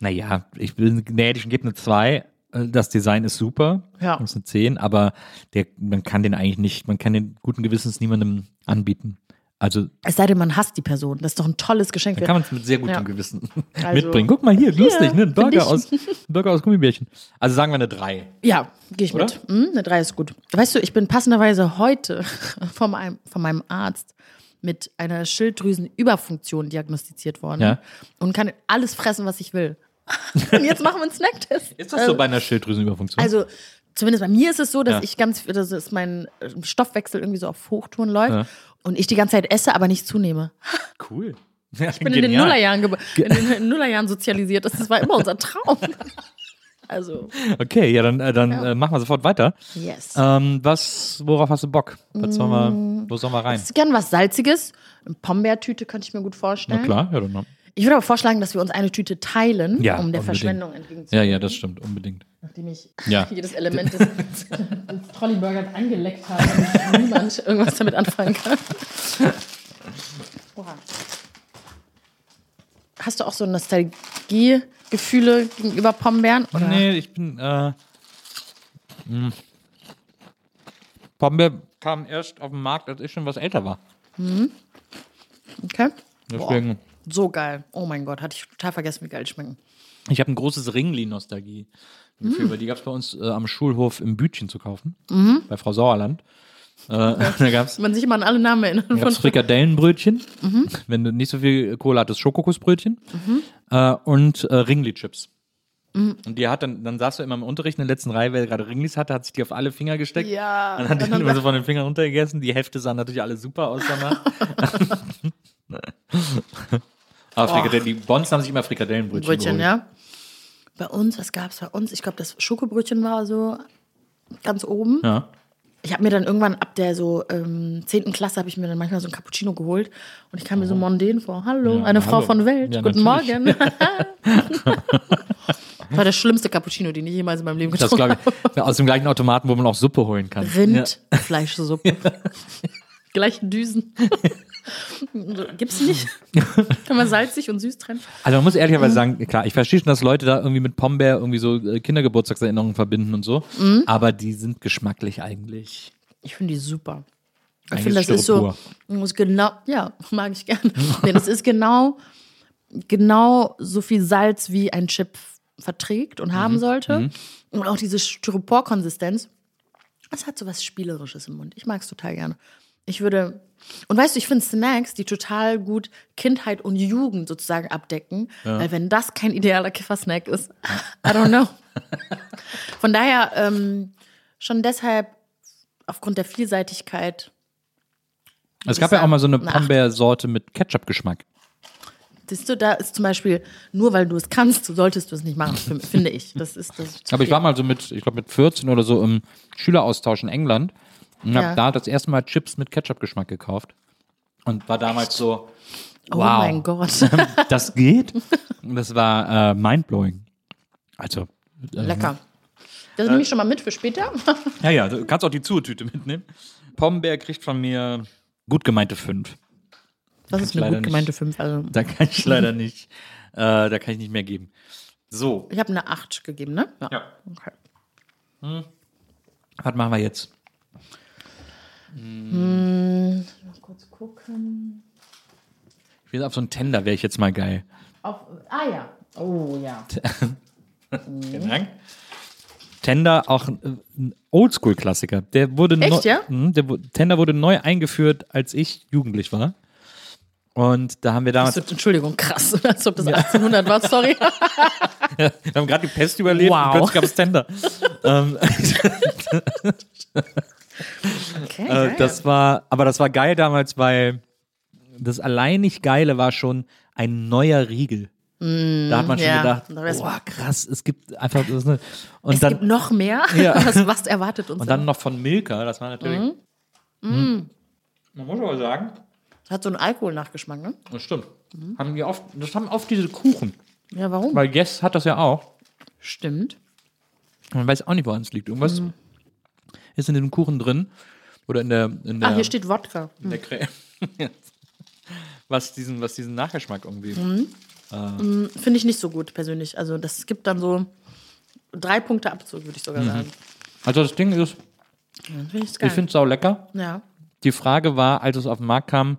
naja, ich bin gnädig und gebe eine 2. Das Design ist super. Ja. Das ist eine 10, aber der, man kann den eigentlich nicht, man kann den guten Gewissens niemandem anbieten. Also Es sei denn, man hasst die Person. Das ist doch ein tolles Geschenk. da kann man es mit sehr gutem Ja. Gewissen Also- mitbringen. Guck mal hier, lustig, ne? Ein Burger aus, ein Burger aus Gummibärchen. Also sagen wir eine 3. Ja, gehe ich Oder? mit. Hm, eine 3 ist gut. Weißt du, ich bin passenderweise heute von meinem, von meinem Arzt mit einer Schilddrüsenüberfunktion diagnostiziert worden Ja. und kann alles fressen, was ich will. und jetzt machen wir einen Snacktest. Ist das so bei einer Schilddrüsenüberfunktion? Also, zumindest bei mir ist es so, dass Ja. ich ganz, dass mein äh, Stoffwechsel irgendwie so auf Hochtouren läuft Ja. und ich die ganze Zeit esse, aber nicht zunehme. cool. Ja, Ich bin in den Nullerjahren, in den Nullerjahren sozialisiert. Das war immer unser Traum. Also, Okay, ja, dann, äh, dann äh, machen wir sofort weiter. yes. Ähm, was, worauf hast du Bock? Was sollen wir, wo sollen wir rein? Ich hätte gern was Salziges. Eine Pombeertüte könnte ich mir gut vorstellen. Na klar, ja, dann. Ich würde aber vorschlagen, dass wir uns eine Tüte teilen, Ja, um der unbedingt. Verschwendung entgegenzuwirken. Ja, ja, das stimmt, unbedingt. Nachdem ich Ja. jedes Element des, des Trolleyburgers angeleckt habe und niemand irgendwas damit anfangen kann. Oha. Hast du auch so Nostalgiegefühle gegenüber Pombeeren? Oder? Nee, ich bin, äh, mh. Pombeer kam erst auf den Markt, als ich schon was älter war. Okay. Deswegen, So geil. Oh mein Gott, hatte ich total vergessen, wie geil die schmecken. ich habe ein großes Ringli-Nostalgie. Gefühl, Weil die gab es bei uns äh, am Schulhof im Bütchen zu kaufen. Bei Frau Sauerland. Äh, da gab es Man sich immer an alle Namen erinnern. Da gab's Von, Frikadellenbrötchen, wenn du nicht so viel Kohle hattest, Schokokussbrötchen äh, und äh, Ringli-Chips. Und die hat dann, dann saß du immer im Unterricht in der letzten Reihe, wer gerade Ringlis hatte, hat sich die auf alle Finger gesteckt. ja. Dann hat die dann- immer so von den Fingern runtergegessen. Die Hälfte sahen natürlich alle super aus danach. Aber Frikadellen, die Bons haben sich immer Frikadellenbrötchen Brötchen, geholt. ja. Bei uns, was gab es bei uns? Ich glaube, das Schokobrötchen war so ganz oben. Ja. Ich habe mir dann irgendwann ab der so ähm, 10. Klasse habe ich mir dann manchmal so ein Cappuccino geholt und ich kam mir so mondän vor. Hallo, Ja, eine Frau hallo. von Welt. Ja, Guten natürlich. Morgen. das war der schlimmste Cappuccino, den ich jemals in meinem Leben getrunken habe. aus dem gleichen Automaten, wo man auch Suppe holen kann. Rindfleischsuppe. Gleichen Düsen. Gibt's nicht. Kann man salzig und süß trennen? Also man muss Mhm. ehrlicherweise sagen, klar, ich verstehe schon, dass Leute da irgendwie mit Pombeer irgendwie so äh, Kindergeburtstagserinnerungen verbinden und so, Mhm. aber die sind geschmacklich eigentlich. Ich finde die super. Ich finde, das ist so, ist genau, ja, mag ich gern. nee, das ist genau, genau so viel Salz, wie ein Chip verträgt und Mhm. haben sollte. Und auch diese Styropor-Konsistenz. Das hat so was Spielerisches im Mund. Ich mag es total gerne. Ich würde, und weißt du, ich finde Snacks, die total gut Kindheit und Jugend sozusagen abdecken, weil wenn das kein idealer Kiffersnack ist, I don't know. Von daher, ähm, schon deshalb, aufgrund der Vielseitigkeit, Es gab ja auch mal so eine. Pombeer-Sorte mit Ketchup-Geschmack. Siehst du, da ist zum Beispiel, nur weil du es kannst, solltest du es nicht machen, finde ich. Das ist das. Aber ich war mal so mit, ich glaube mit 14 oder so im Schüleraustausch in England und habe Ja. da das erste Mal Chips mit Ketchup-Geschmack gekauft. Und war damals so, Oh wow, mein Gott. das geht? Das war äh, mindblowing. Also, äh, Lecker. Das nehme ich schon mal mit für später. Ja, ja, du kannst auch die Zuhtüte mitnehmen. Pombeer kriegt von mir gut gemeinte 5. Das ist eine gut gemeinte 5. Also, Da kann ich leider nicht, äh, da kann ich nicht mehr geben. So, ich habe eine 8 gegeben, ne? Ja. Okay. was machen wir jetzt? Mal kurz gucken. Ich will auf so einen Tender, wäre ich jetzt mal geil. Auf, ah ja. Oh ja. Vielen Dank. Tender, auch ein, Oldschool-Klassiker. Der wurde Echt, neu, ja? Mhm, der, Tender wurde neu eingeführt, als ich jugendlich war. Und da haben wir damals, So, Entschuldigung, krass. Als ob das 1800 war, sorry. wir haben gerade die Pest überlebt Wow. und plötzlich gab es Tender. ähm, Okay, Äh, geil. das war, aber das war geil damals, weil das alleinig Geile war schon ein neuer Riegel. da hat man schon Mm, ja. gedacht, boah, krass, es gibt einfach das und es dann gibt noch mehr. Ja. Was, was erwartet uns? und dann noch von Milka, das war natürlich. Mhm. Man muss aber sagen, Hat so einen Alkoholnachgeschmack, ne? das stimmt. Haben die oft, das haben oft diese Kuchen, Ja, warum? weil Yes hat das ja auch. Stimmt. Man weiß auch nicht, woran es liegt. Irgendwas ist in dem Kuchen drin oder in der, in der Ah, hier steht Wodka. in der Creme. was diesen, was diesen Nachgeschmack irgendwie. Finde ich nicht so gut, persönlich. Also, das gibt dann so drei Punkte Abzug, würde ich sogar sagen. Also das Ding ist, Finde ich finde es sau lecker. ja. Die Frage war, als es auf den Markt kam,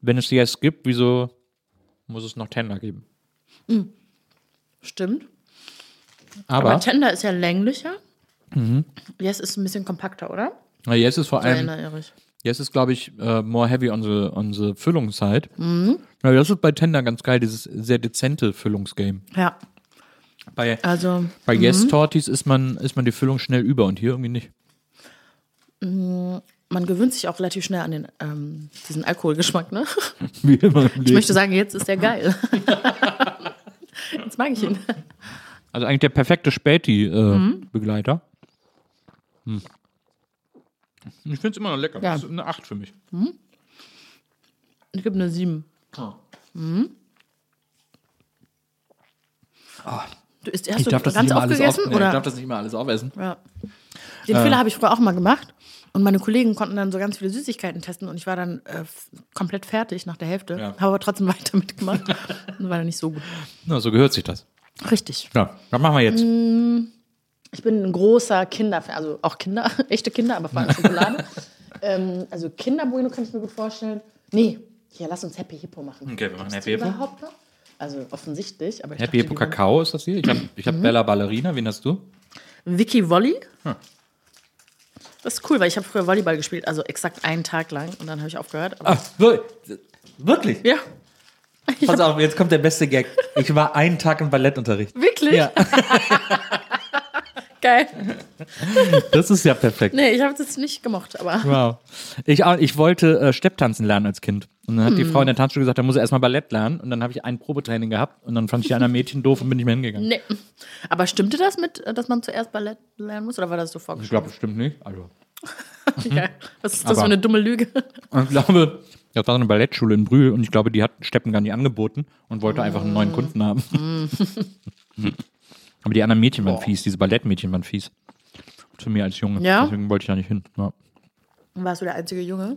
wenn es Yes gibt, wieso muss es noch Tender geben? Stimmt. Aber, Aber Tender ist ja länglicher. Yes ist ein bisschen kompakter, oder? na, Yes ist vor allem. Yes ist glaube ich äh, more heavy on the, on the Füllungszeit. Ja, das ist bei Tender ganz geil, dieses sehr dezente Füllungsgame. Ja, Bei, also bei Yes Tortis ist man, ist man die Füllung schnell über und hier irgendwie nicht. man gewöhnt sich auch relativ schnell an den, ähm, diesen Alkoholgeschmack, ne? Wie immer im Ich möchte sagen, jetzt ist der geil. jetzt mag ich ihn. Also eigentlich der perfekte Späti-Begleiter. Hm. Ich finde es immer noch lecker. Ja. Das ist eine 8 für mich. Ich gebe eine 7. Du isst, hast Ah. Ich du darf das ganz nicht immer alles aufgegessen? auf, nee, ich darf das nicht immer alles aufessen. Ja. Den Fehler habe ich früher auch mal gemacht. Und meine Kollegen konnten dann so ganz viele Süßigkeiten testen und ich war dann äh, komplett fertig nach der Hälfte. Ja. Habe aber trotzdem weiter mitgemacht. war dann nicht so gut. Na, so gehört sich das. Richtig. Ja, was machen wir jetzt? Ich bin ein großer Kinderfan, also auch Kinder, echte Kinder, aber vor allem Schokolade. ähm, also Kinderbueno kann ich mir gut vorstellen. Nee, hier, lass uns Happy Hippo machen. Okay, wir machen Happy Hippo. Überhaupt noch? Also offensichtlich, aber ich Happy dachte, Hippo Kakao ist das hier. Ich habe ich hab Bella Ballerina. Wen hast du? Vicky Volley. Das ist cool, weil ich habe früher Volleyball gespielt, also exakt einen Tag lang und dann habe ich aufgehört. Aber, wir- wirklich? ja, Pass auf, jetzt kommt der beste Gag. Ich war einen Tag im Ballettunterricht. wirklich? Ja, Geil. das ist ja perfekt. Nee, ich habe das nicht gemocht, aber Wow. Ich, ich wollte äh, Stepptanzen lernen als Kind. Und dann hat die Frau in der Tanzschule gesagt, da muss er erstmal Ballett lernen. Und dann habe ich ein Probetraining gehabt. Und dann fand ich die anderen Mädchen doof und bin nicht mehr hingegangen. nee. Aber stimmte das mit, äh, dass man zuerst Ballett lernen muss oder war das so Ich vorgeschrieben? glaube bestimmt nicht. Also, Geil. Was ist das Aber- für eine dumme Lüge? ich glaube, das war so eine Ballettschule in Brühl und ich glaube, die hat Steppen gar nicht angeboten und wollte einfach einen neuen Kunden haben. Aber die anderen Mädchen waren fies, diese Ballettmädchen waren fies. Für mich als Junge. Ja? Deswegen wollte ich da nicht hin. Ja. Warst du der einzige Junge?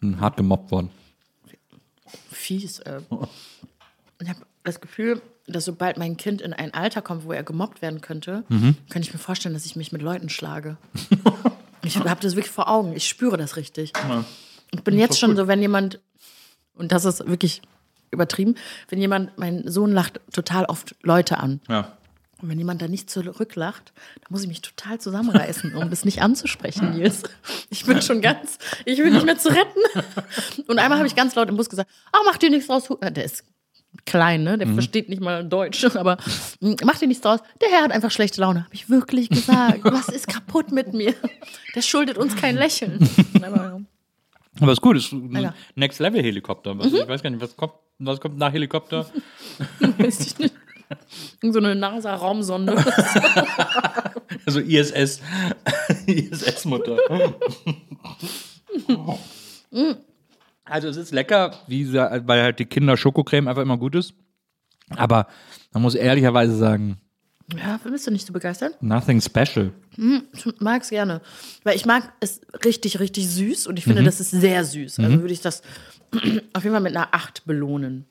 Bin hart gemobbt worden. Fies. Äh. Ich habe das Gefühl, dass sobald mein Kind in ein Alter kommt, wo er gemobbt werden könnte, kann ich mir vorstellen, dass ich mich mit Leuten schlage. ich habe das wirklich vor Augen. Ich spüre das richtig. Ich bin jetzt schon so, wenn jemand, und das ist wirklich übertrieben, wenn jemand, mein Sohn lacht total oft Leute an. Ja. Und wenn jemand da nicht zurücklacht, dann muss ich mich total zusammenreißen, um das nicht anzusprechen, Nils. Ich bin schon ganz, ich bin nicht mehr zu retten. Und einmal habe ich ganz laut im Bus gesagt, ach, mach dir nichts draus. Hu-" Der ist klein, ne? Der versteht nicht mal Deutsch, aber "Mm, mach dir nichts draus. Der Herr hat einfach schlechte Laune. Habe ich wirklich gesagt. Was ist kaputt mit mir? Der schuldet uns kein Lächeln. Aber, Aber ist gut, ist ein. Next Level Helikopter. Was, Ich weiß gar nicht, was kommt. Was kommt nach Helikopter? Weiß ich nicht. So eine NASA-Raumsonde. Also ISS. ISS-Mutter. also es ist lecker, wie weil halt die Kinder Schokocreme einfach immer gut ist. Aber man muss ehrlicherweise sagen, ja, bist du nicht so begeistert? nothing special. Ich mag es gerne. Weil ich mag es richtig, richtig süß und ich finde, das ist sehr süß. Also würde ich das auf jeden Fall mit einer 8 belohnen.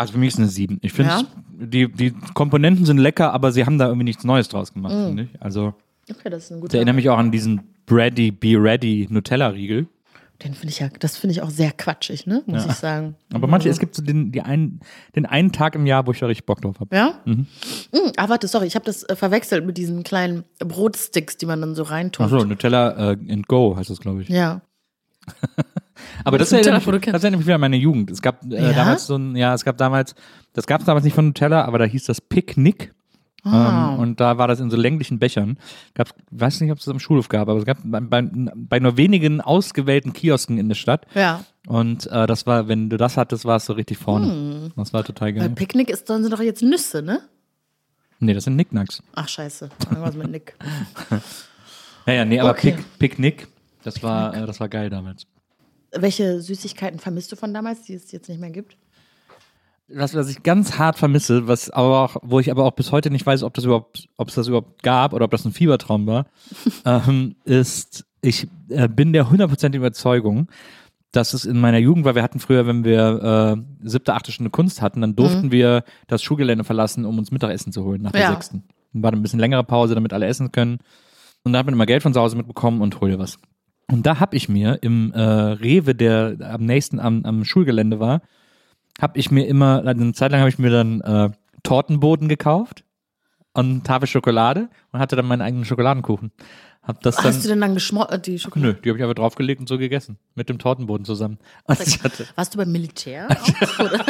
Also für mich ist es eine 7. Ich finde, Ja? die, die Komponenten sind lecker, aber sie haben da irgendwie nichts Neues draus gemacht, finde ich. Also Okay, das ist ein ich guter. erinnere mich auch an diesen Bready Be Ready Nutella-Riegel. Den finde ich ja, das finde ich auch sehr quatschig, ne? Muss ich sagen. Aber manche, es gibt so den, die einen, den einen Tag im Jahr, wo ich da richtig Bock drauf habe. Ja? Mhm. Ah, warte, sorry, ich habe das äh, verwechselt mit diesen kleinen Brotsticks, die man dann so reintut. Achso, Nutella äh, and Go heißt das, glaube ich. Ja. Aber das Das mich, Nutella-Produkt das mich wieder meine Jugend. Es gab äh, Ja? damals so ein, ja, es gab damals, das gab es damals nicht von Nutella, aber da hieß das Picknick. Ah. Ähm, und da war das in so länglichen Bechern. Gab's, weiß nicht, ob es das am Schulhof gab, aber es gab bei, bei, bei nur wenigen ausgewählten Kiosken in der Stadt. Ja. Und äh, das war, wenn du das hattest, warst du richtig vorne. Hm. Das war total Weil geil. Picknick ist, dann sind doch jetzt Nüsse, ne? Nee, das sind Nicknacks. Ach, scheiße. Irgendwas mit Nick. Ja, ja, nee, aber Okay. Pick, Picknick, das war, äh, das war geil damals. Welche Süßigkeiten vermisst du von damals, die es jetzt nicht mehr gibt? was, was ich ganz hart vermisse, was aber auch, wo ich aber auch bis heute nicht weiß, ob das überhaupt, ob es das überhaupt gab oder ob das ein Fiebertraum war, ähm, ist, ich äh, bin der hundertprozentigen Überzeugung, dass es in meiner Jugend war, wir hatten früher, wenn wir äh, siebte, achte Stunde Kunst hatten, dann durften wir das Schulgelände verlassen, um uns Mittagessen zu holen nach der Ja. sechsten. Dann war dann ein bisschen längere Pause, damit alle essen können. Und da hat man immer Geld von zu Hause mitbekommen und hol dir was. Und da habe ich mir im äh, Rewe, der am nächsten am, am Schulgelände war, habe ich mir immer, eine Zeit lang habe ich mir dann äh, Tortenboden gekauft und Tafel Schokolade und hatte dann meinen eigenen Schokoladenkuchen. Hab das dann, Hast du denn dann geschmort, die Schokolade? nö, die habe ich einfach draufgelegt und so gegessen. Mit dem Tortenboden zusammen. Und ich hatte, Warst du beim Militär auch? Oder?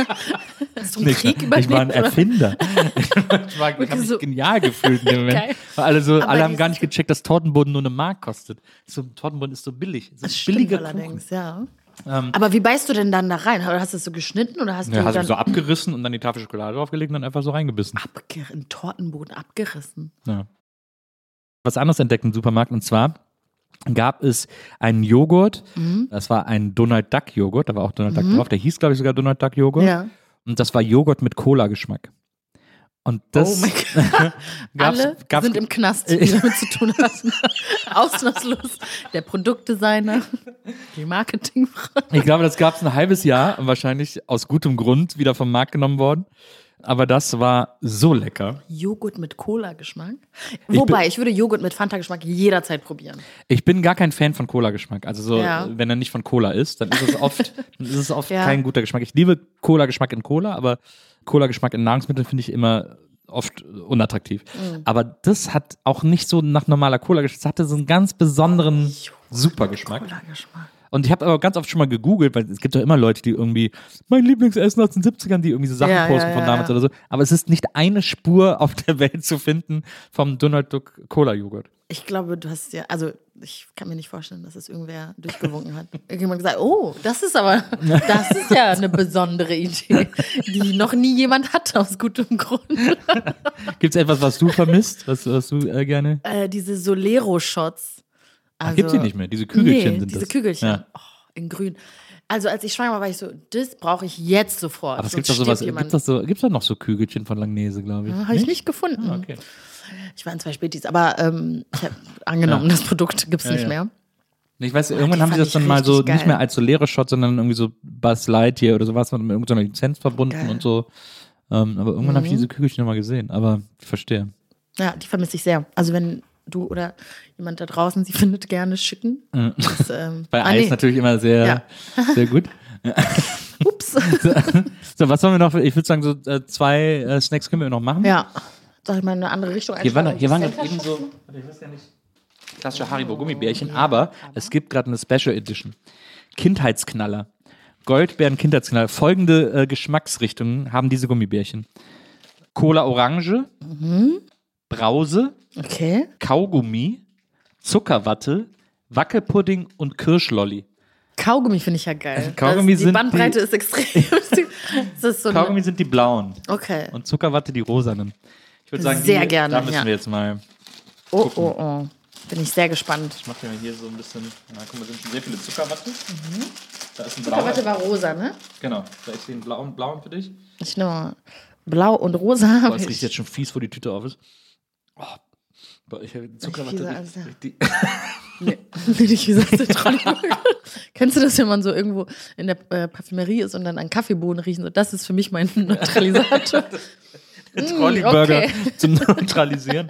Hast du einen Krieg ich überlebt? war ein oder? Erfinder. ich war, ich habe mich so- genial gefühlt in dem Moment. Geil. Weil alle, so, alle haben gar nicht gecheckt, dass Tortenboden nur eine Mark kostet. So, Tortenboden ist so billig. Das Das ist stimmt billiger Kuchen. allerdings, ja. Aber wie beißt du denn dann da rein? Hast du es so geschnitten oder hast Ja, du hast du dann so abgerissen und dann die Tafel Schokolade draufgelegt und dann einfach so reingebissen. abger Tortenboden abgerissen? Ja. Was anderes entdeckt im Supermarkt und zwar gab es einen Joghurt. Mhm. Das war ein Donald Duck Joghurt. Da war auch Donald Duck drauf. Der hieß, glaube ich, sogar Donald Duck Joghurt. Ja. Und das war Joghurt mit Cola-Geschmack. Und das oh gab's, Alle gab's, sind im Knast, die damit zu tun hatten. Ausnahmslos. Der Produktdesigner, die Marketingfrau. Ich glaube, das gab es ein halbes Jahr und wahrscheinlich aus gutem Grund wieder vom Markt genommen worden. Aber das war so lecker. Joghurt mit Cola-Geschmack. Wobei, ich, würde Joghurt mit Fanta-Geschmack jederzeit probieren. Ich bin gar kein Fan von Cola-Geschmack. Also so, Ja. wenn er nicht von Cola ist, dann ist es oft, ist es oft Ja. kein guter Geschmack. Ich liebe Cola-Geschmack in Cola, aber Cola-Geschmack in Nahrungsmitteln finde ich immer oft unattraktiv. Mhm. Aber das hat auch nicht so nach normaler Cola-Geschmack. Es hatte so einen ganz besonderen Supergeschmack. Cola-Geschmack. Und ich habe aber ganz oft schon mal gegoogelt, weil es gibt doch immer Leute, die irgendwie mein Lieblingsessen aus den 70ern, die irgendwie so Sachen Ja, posten ja, von ja, damals ja. oder so. Aber es ist nicht eine Spur auf der Welt zu finden vom Donald Duck Cola Joghurt. Ich glaube, du hast ja, also ich kann mir nicht vorstellen, dass es irgendwer durchgewunken hat. Irgendjemand gesagt, oh, das ist aber, das ist ja eine besondere Idee, die noch nie jemand hatte aus gutem Grund. Gibt es etwas, was du vermisst, was, was du äh, gerne? Äh, diese Solero-Shots. Also, Gibt sie nicht mehr? Diese Kügelchen nee, sind diese das. Kügelchen. Ja. Oh, in grün. Also als ich schwanger war, war ich so, das brauche ich jetzt sofort. Aber es gibt doch sowas, jemand. doch so, gibt's doch noch so Kügelchen von Langnese, glaube ich. Habe ich nicht gefunden. Ah, okay. Ich war in zwei Spätis, aber ähm, ich habe angenommen, das Produkt gibt es Ja, nicht ja. mehr. Ich weiß, irgendwann die haben sie das dann mal so richtig nicht geil. mehr als so leere Shot, sondern irgendwie so Buzz Lightyear oder sowas mit irgendeiner Lizenz verbunden Geil. und so. Ähm, aber irgendwann habe ich Mhm. diese Kügelchen nochmal gesehen. Aber ich verstehe. Ja, die vermisse ich sehr. Also wenn du oder jemand da draußen sie findet, gerne schicken. Das, ähm, Bei ah, Eis nee. natürlich immer sehr, Ja. sehr gut. Ups. So, was sollen wir noch? Ich würde sagen, so äh, zwei äh, Snacks können wir noch machen. ja. Soll ich mal in eine andere Richtung Hier waren, hier waren gerade eben so, ich weiß gar nicht, klassische Haribo Gummibärchen, aber es gibt gerade eine Special Edition. Kindheitsknaller. Goldbeeren Kindheitsknaller. Folgende äh, Geschmacksrichtungen haben diese Gummibärchen. Cola Orange, Brause, Okay. Kaugummi, Zuckerwatte, Wackelpudding und Kirschlolli. Kaugummi finde ich ja geil. Kaugummi das, die sind Bandbreite die- ist extrem. das ist so Kaugummi sind die blauen Okay. und Zuckerwatte die rosanen. Ich würde sagen, Sehr die, gerne, da müssen ja. wir jetzt mal. Oh, oh, oh. Bin ich sehr gespannt. Ich mache mir hier so ein bisschen. Na, guck mal, sind schon sehr viele Zuckerwatte. Da ist ein blauer. Zuckerwatte war rosa, ne? Genau, da ist den blauen, blauen für dich. Ich nehme blau und rosa. Boah, es riecht jetzt schon fies, wo die Tüte auf ist. Oh. Ich habe Zuckerwatte. riecht die- Nee, nicht Trolley. Kennst du das, wenn man so irgendwo in der äh, Parfümerie ist und dann an Kaffeebohnen riechen? So, das ist für mich mein Neutralisator. Der Trolleyburger Mm, okay. zum Neutralisieren.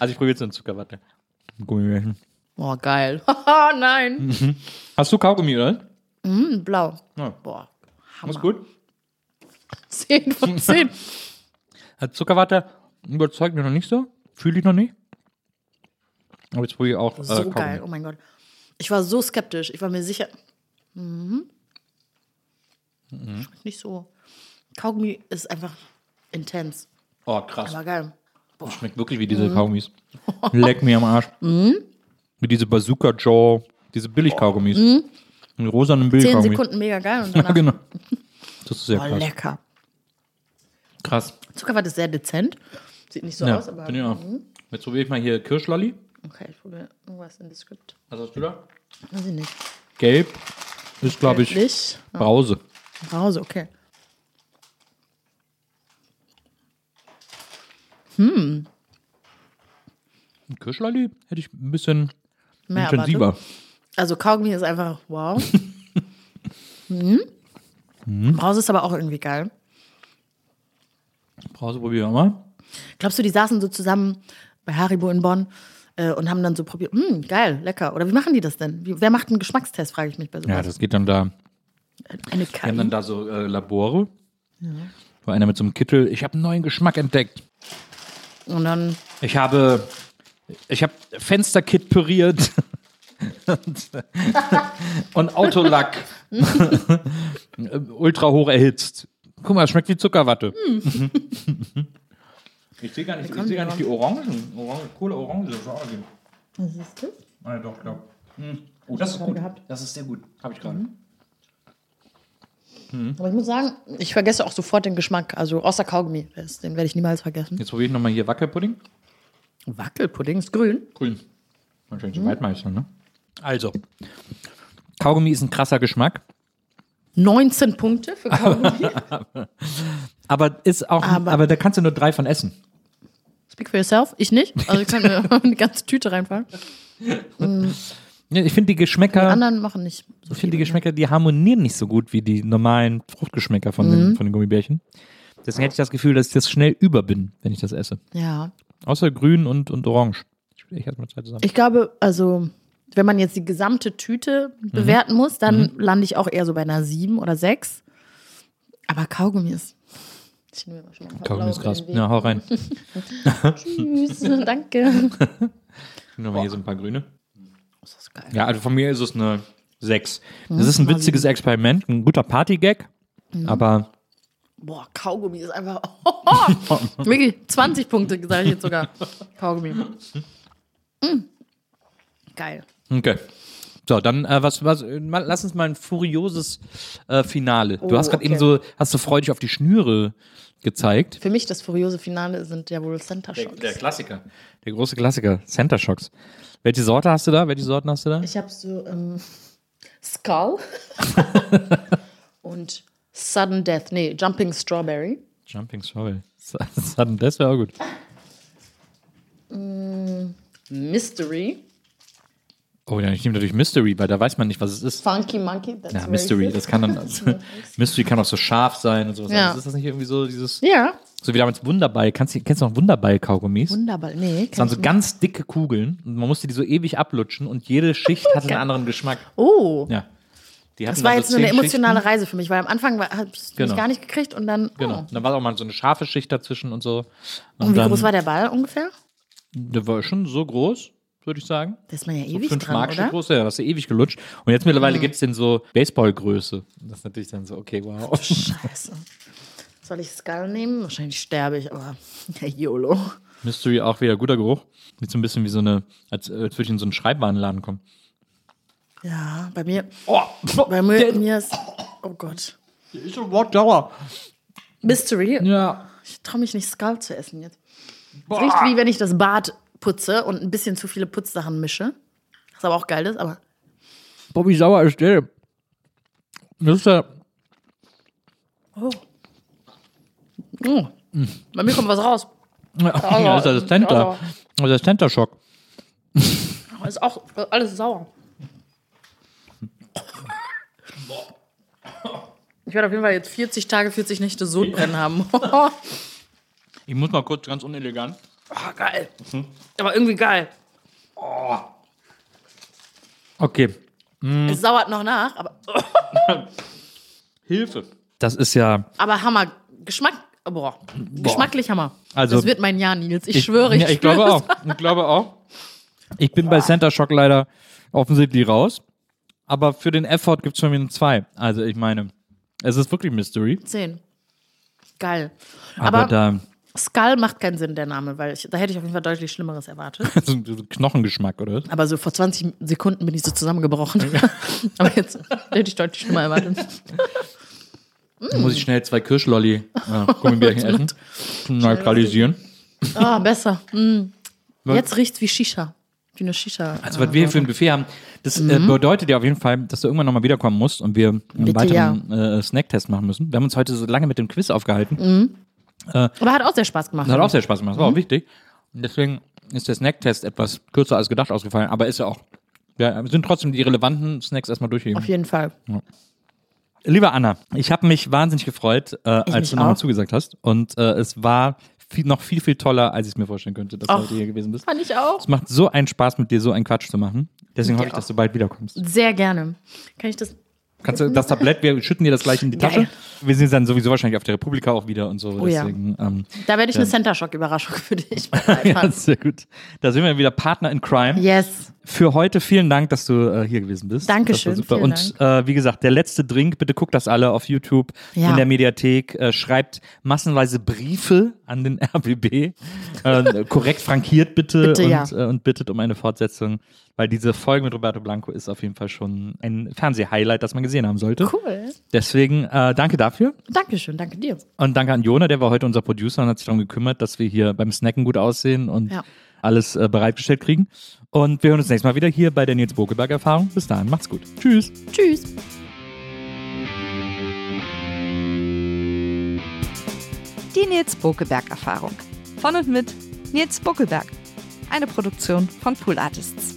Also ich probiere jetzt eine Zuckerwatte. Gummibärchen. oh, geil. Haha, nein. Hast du Kaugummi, oder? Mm, blau. Ja. Boah, Ist gut. 10 von 10. Hat Zuckerwatte überzeugt mich noch nicht so. Fühle ich noch nicht. Aber jetzt probiere ich auch äh, So geil, oh mein Gott. Ich war so skeptisch. Ich war mir sicher. Mhm. Schmeckt nicht so. Kaugummi ist einfach intens. Oh, krass. Aber geil. Schmeckt wirklich wie diese Mhm. Kaugummis. Leck mir am Arsch. Wie diese Bazooka Jaw, diese Billigkaugummis. Die rosanen 10 Billigkaugummis. Sekunden mega geil und Ja, genau. Das ist sehr oh, krass. lecker. Krass. Zuckerwatte ist sehr dezent. Sieht nicht so Ja, aus, aber. Mhm. finde ich auch. Jetzt probiere ich mal hier Kirschlolli. Okay, ich probiere irgendwas in das Skript. Was hast du da? Weiß ich nicht. Gelb ist, glaube ich, Gelblich. Brause. Brause, okay. Kirschlolli hätte ich ein bisschen Mehr intensiver. erwartet. Also Kaugummi ist einfach wow. mhm. Brause ist aber auch irgendwie geil. Brause probieren wir mal. Glaubst du, die saßen so zusammen bei Haribo in Bonn äh, und haben dann so probiert, hm, geil, lecker. Oder wie machen die das denn? Wie, wer macht einen Geschmackstest, frage ich mich bei Ja, sowas. das geht dann da. Eine Wir haben dann KI. da so äh, Labore. Wo einer mit so einem Kittel, ich habe einen neuen Geschmack entdeckt. Und dann, Ich habe, ich habe Fensterkit püriert und, und Autolack ultra hoch erhitzt. Guck mal, es schmeckt wie Zuckerwatte. ich sehe gar nicht, ich sehe gar nicht die Orangen. Orange, Kohle Orange. Was ist das? Ah, doch, glaub. Hm. Oh, das ist gut. gehabt. Das ist sehr gut. Habe ich gerade. Aber ich muss sagen, ich vergesse auch sofort den Geschmack. Also außer Kaugummi, den werde ich niemals vergessen. Jetzt probiere ich nochmal hier Wackelpudding. Wackelpudding ist grün. Grün. Wahrscheinlich mhm. Waldmeister, ne? Also, Kaugummi ist ein krasser Geschmack, 19 Punkte für Kaugummi. aber ist auch, aber, Aber- da kannst du nur drei von essen. Speak for yourself. Ich nicht. Also ich kann mir eine ganze Tüte reinfallen. Ja, Ich finde die Die Geschmäcker, anderen machen nicht so ich finde die viel. Geschmäcker, die harmonieren nicht so gut wie die normalen Fruchtgeschmäcker von, Mhm. den, von den Gummibärchen. Deswegen hätte ich das Gefühl, dass ich das schnell über bin, wenn ich das esse. Ja. Außer grün und, und orange. Ich erstmal zwei zusammen. Ich glaube, also, wenn man jetzt die gesamte Tüte bewerten muss, dann lande ich auch eher so bei einer 7 oder 6. Aber Kaugummi ist. Ich nehme mal schon mal ein paar Kaugummi ist blaue krass. in den Ja, hau rein. Tschüss, danke. Nochmal hier so ein paar grüne. Das ist geil. Ja, also von mir ist es eine 6. Mhm. Das ist ein witziges Experiment, ein guter Partygag, Mhm. aber Boah, Kaugummi ist einfach. Wirklich 20 Punkte, sage ich jetzt sogar. Kaugummi. Mm. Geil. okay. So, dann äh, was, was, äh, mal, lass uns mal ein furioses äh, Finale. Du Oh, hast gerade okay. eben so, hast du freudig auf die Schnüre gezeigt. Für mich das furiose Finale sind ja wohl Center Shocks. Klassiker. Der große Klassiker, Center Shocks. Welche Sorte hast du da? Welche Sorten hast du da? Ich habe so ähm, Skull und Sudden Death. Nee, Jumping Strawberry. Jumping Strawberry. Sudden, das wäre auch gut. Mystery. Oh ja, ich nehme natürlich Mystery, weil da weiß man nicht, was es ist. Funky Monkey. That's Ja, Mystery, das kann dann, Mystery kann auch so scharf sein und sowas. Ja. Also Ist das nicht irgendwie so dieses, Ja, so wie damals Wunderball, kannst du, kennst du noch Wunderball-Kaugummis? wunderbar. Nee, Das waren so ich ganz dicke Kugeln und man musste die so ewig ablutschen und jede Schicht hatte einen anderen Geschmack. nicht. Oh, Ja. Die hatten das war dann jetzt so so eine zehn emotionale Schichten. Reise für mich, weil am Anfang habe ich es Genau. gar nicht gekriegt und dann. Genau. Oh. Und dann war auch mal so eine scharfe Schicht dazwischen und so. Und, Und wie dann, groß war der Ball ungefähr? Der war schon so groß, würde ich sagen. Da ist man ja So ewig fünf dran, Mark oder? groß, ja, hast du ewig gelutscht. Und jetzt mittlerweile gibt es den so Baseballgröße. Das ist natürlich dann so, okay, wow. Scheiße. Soll ich Skull nehmen? Wahrscheinlich sterbe ich, aber ja, YOLO. Mystery auch wieder guter Geruch. Sieht so ein bisschen wie so eine, als, als würde ich in so einen Schreibwarenladen kommen. Ja, bei mir, Oh, bei mir, mir ist, oh Gott. ist ein Wort dauer. Mystery. Ja. Ich traue mich nicht, Skull zu essen jetzt. Es riecht wie wenn ich das Bad putze und ein bisschen zu viele Putzsachen mische. Was aber auch geil ist, aber Bobby sauer ist der. Das ist der. oh. Mm. Bei mir kommt was raus. Ja, das ist der Center. Das ist Center Shock. Ist auch alles sauer. Ich werde auf jeden Fall jetzt 40 Tage, 40 Nächte Sodbrennen haben. oh, Ich muss mal kurz ganz unelegant. Geil. Aber irgendwie geil. Okay. Es sauert noch nach, aber, Hilfe. Das ist ja. aber Hammer. Geschmack, boah. Geschmacklich Hammer. Also- das wird mein Jahr, Nils. Ich, schwöre, ich, ja, ich schwöre glaube auch. Ich glaube auch. Ich bin bei Center Shock leider offensichtlich raus. Aber für den Effort gibt es mir eine 2. Also ich meine, es ist wirklich Mystery. 10. Geil. Aber, Aber, da Skull macht keinen Sinn, der Name, weil ich, da hätte ich auf jeden Fall deutlich Schlimmeres erwartet. so ein Knochengeschmack, oder? Aber so vor 20 Sekunden bin ich so zusammengebrochen. Aber jetzt hätte ich deutlich schlimmer erwartet. Da muss ich schnell zwei Kirschlolli äh, Gummibärchen essen. Neutralisieren. Ah, besser. Mm. Jetzt riecht's wie Shisha. Wie eine Shisha. Also, was wir hier für ein Buffet haben, das äh, bedeutet ja auf jeden Fall, dass du irgendwann nochmal wiederkommen musst und wir einen Bitte, weiteren äh, Snacktest machen müssen. Wir haben uns heute so lange mit dem Quiz aufgehalten. Aber hat auch sehr Spaß gemacht. Das hat auch sehr Spaß gemacht, das war auch wichtig. Und deswegen ist der Snacktest etwas kürzer als gedacht ausgefallen, aber ist ja auch. Ja, sind trotzdem die relevanten Snacks erstmal Auf durchgegangen. jeden Fall. Liebe Anna, ich habe mich wahnsinnig gefreut, äh, als du nochmal zugesagt hast. Und äh, es war viel, noch viel, viel toller, als ich es mir vorstellen könnte, dass du Ach. heute hier gewesen bist. Fand ich auch. Es macht so einen Spaß, mit dir so einen Quatsch zu machen. Deswegen hoffe ich, dass du bald wiederkommst. Sehr gerne. Kann ich das? Kannst du das Tablett, wir schütten dir das gleich in die Geil. Tasche. Wir sind dann sowieso wahrscheinlich auf der Republika auch wieder und so. Oh ja. deswegen, ähm, Da werde ich eine Center Shock Überraschung für dich. ja, sehr gut. Da sind wir wieder Partner in Crime. yes. Für heute vielen Dank, dass du äh, hier gewesen bist. Dankeschön, super. Und äh, wie gesagt, der letzte Drink, bitte guckt das alle auf YouTube, Ja. in der Mediathek. Äh, schreibt massenweise Briefe an den RBB. äh, korrekt frankiert bitte, Bitte, und, ja. äh, und bittet um eine Fortsetzung. Weil diese Folge mit Roberto Blanco ist auf jeden Fall schon ein Fernsehhighlight, das man gesehen haben sollte. Cool. Deswegen äh, danke dafür. Dankeschön, danke dir. Und danke an Jona, der war heute unser Producer und hat sich darum gekümmert, dass wir hier beim Snacken gut aussehen und Ja. alles äh, bereitgestellt kriegen. Und wir hören uns nächstes Mal wieder hier bei der Nils Bokeberg Erfahrung. Bis dahin, macht's gut. Tschüss. Tschüss. Die Nils Bokeberg Erfahrung. Von und mit Nils Bokeberg. Eine Produktion von Pool Artists.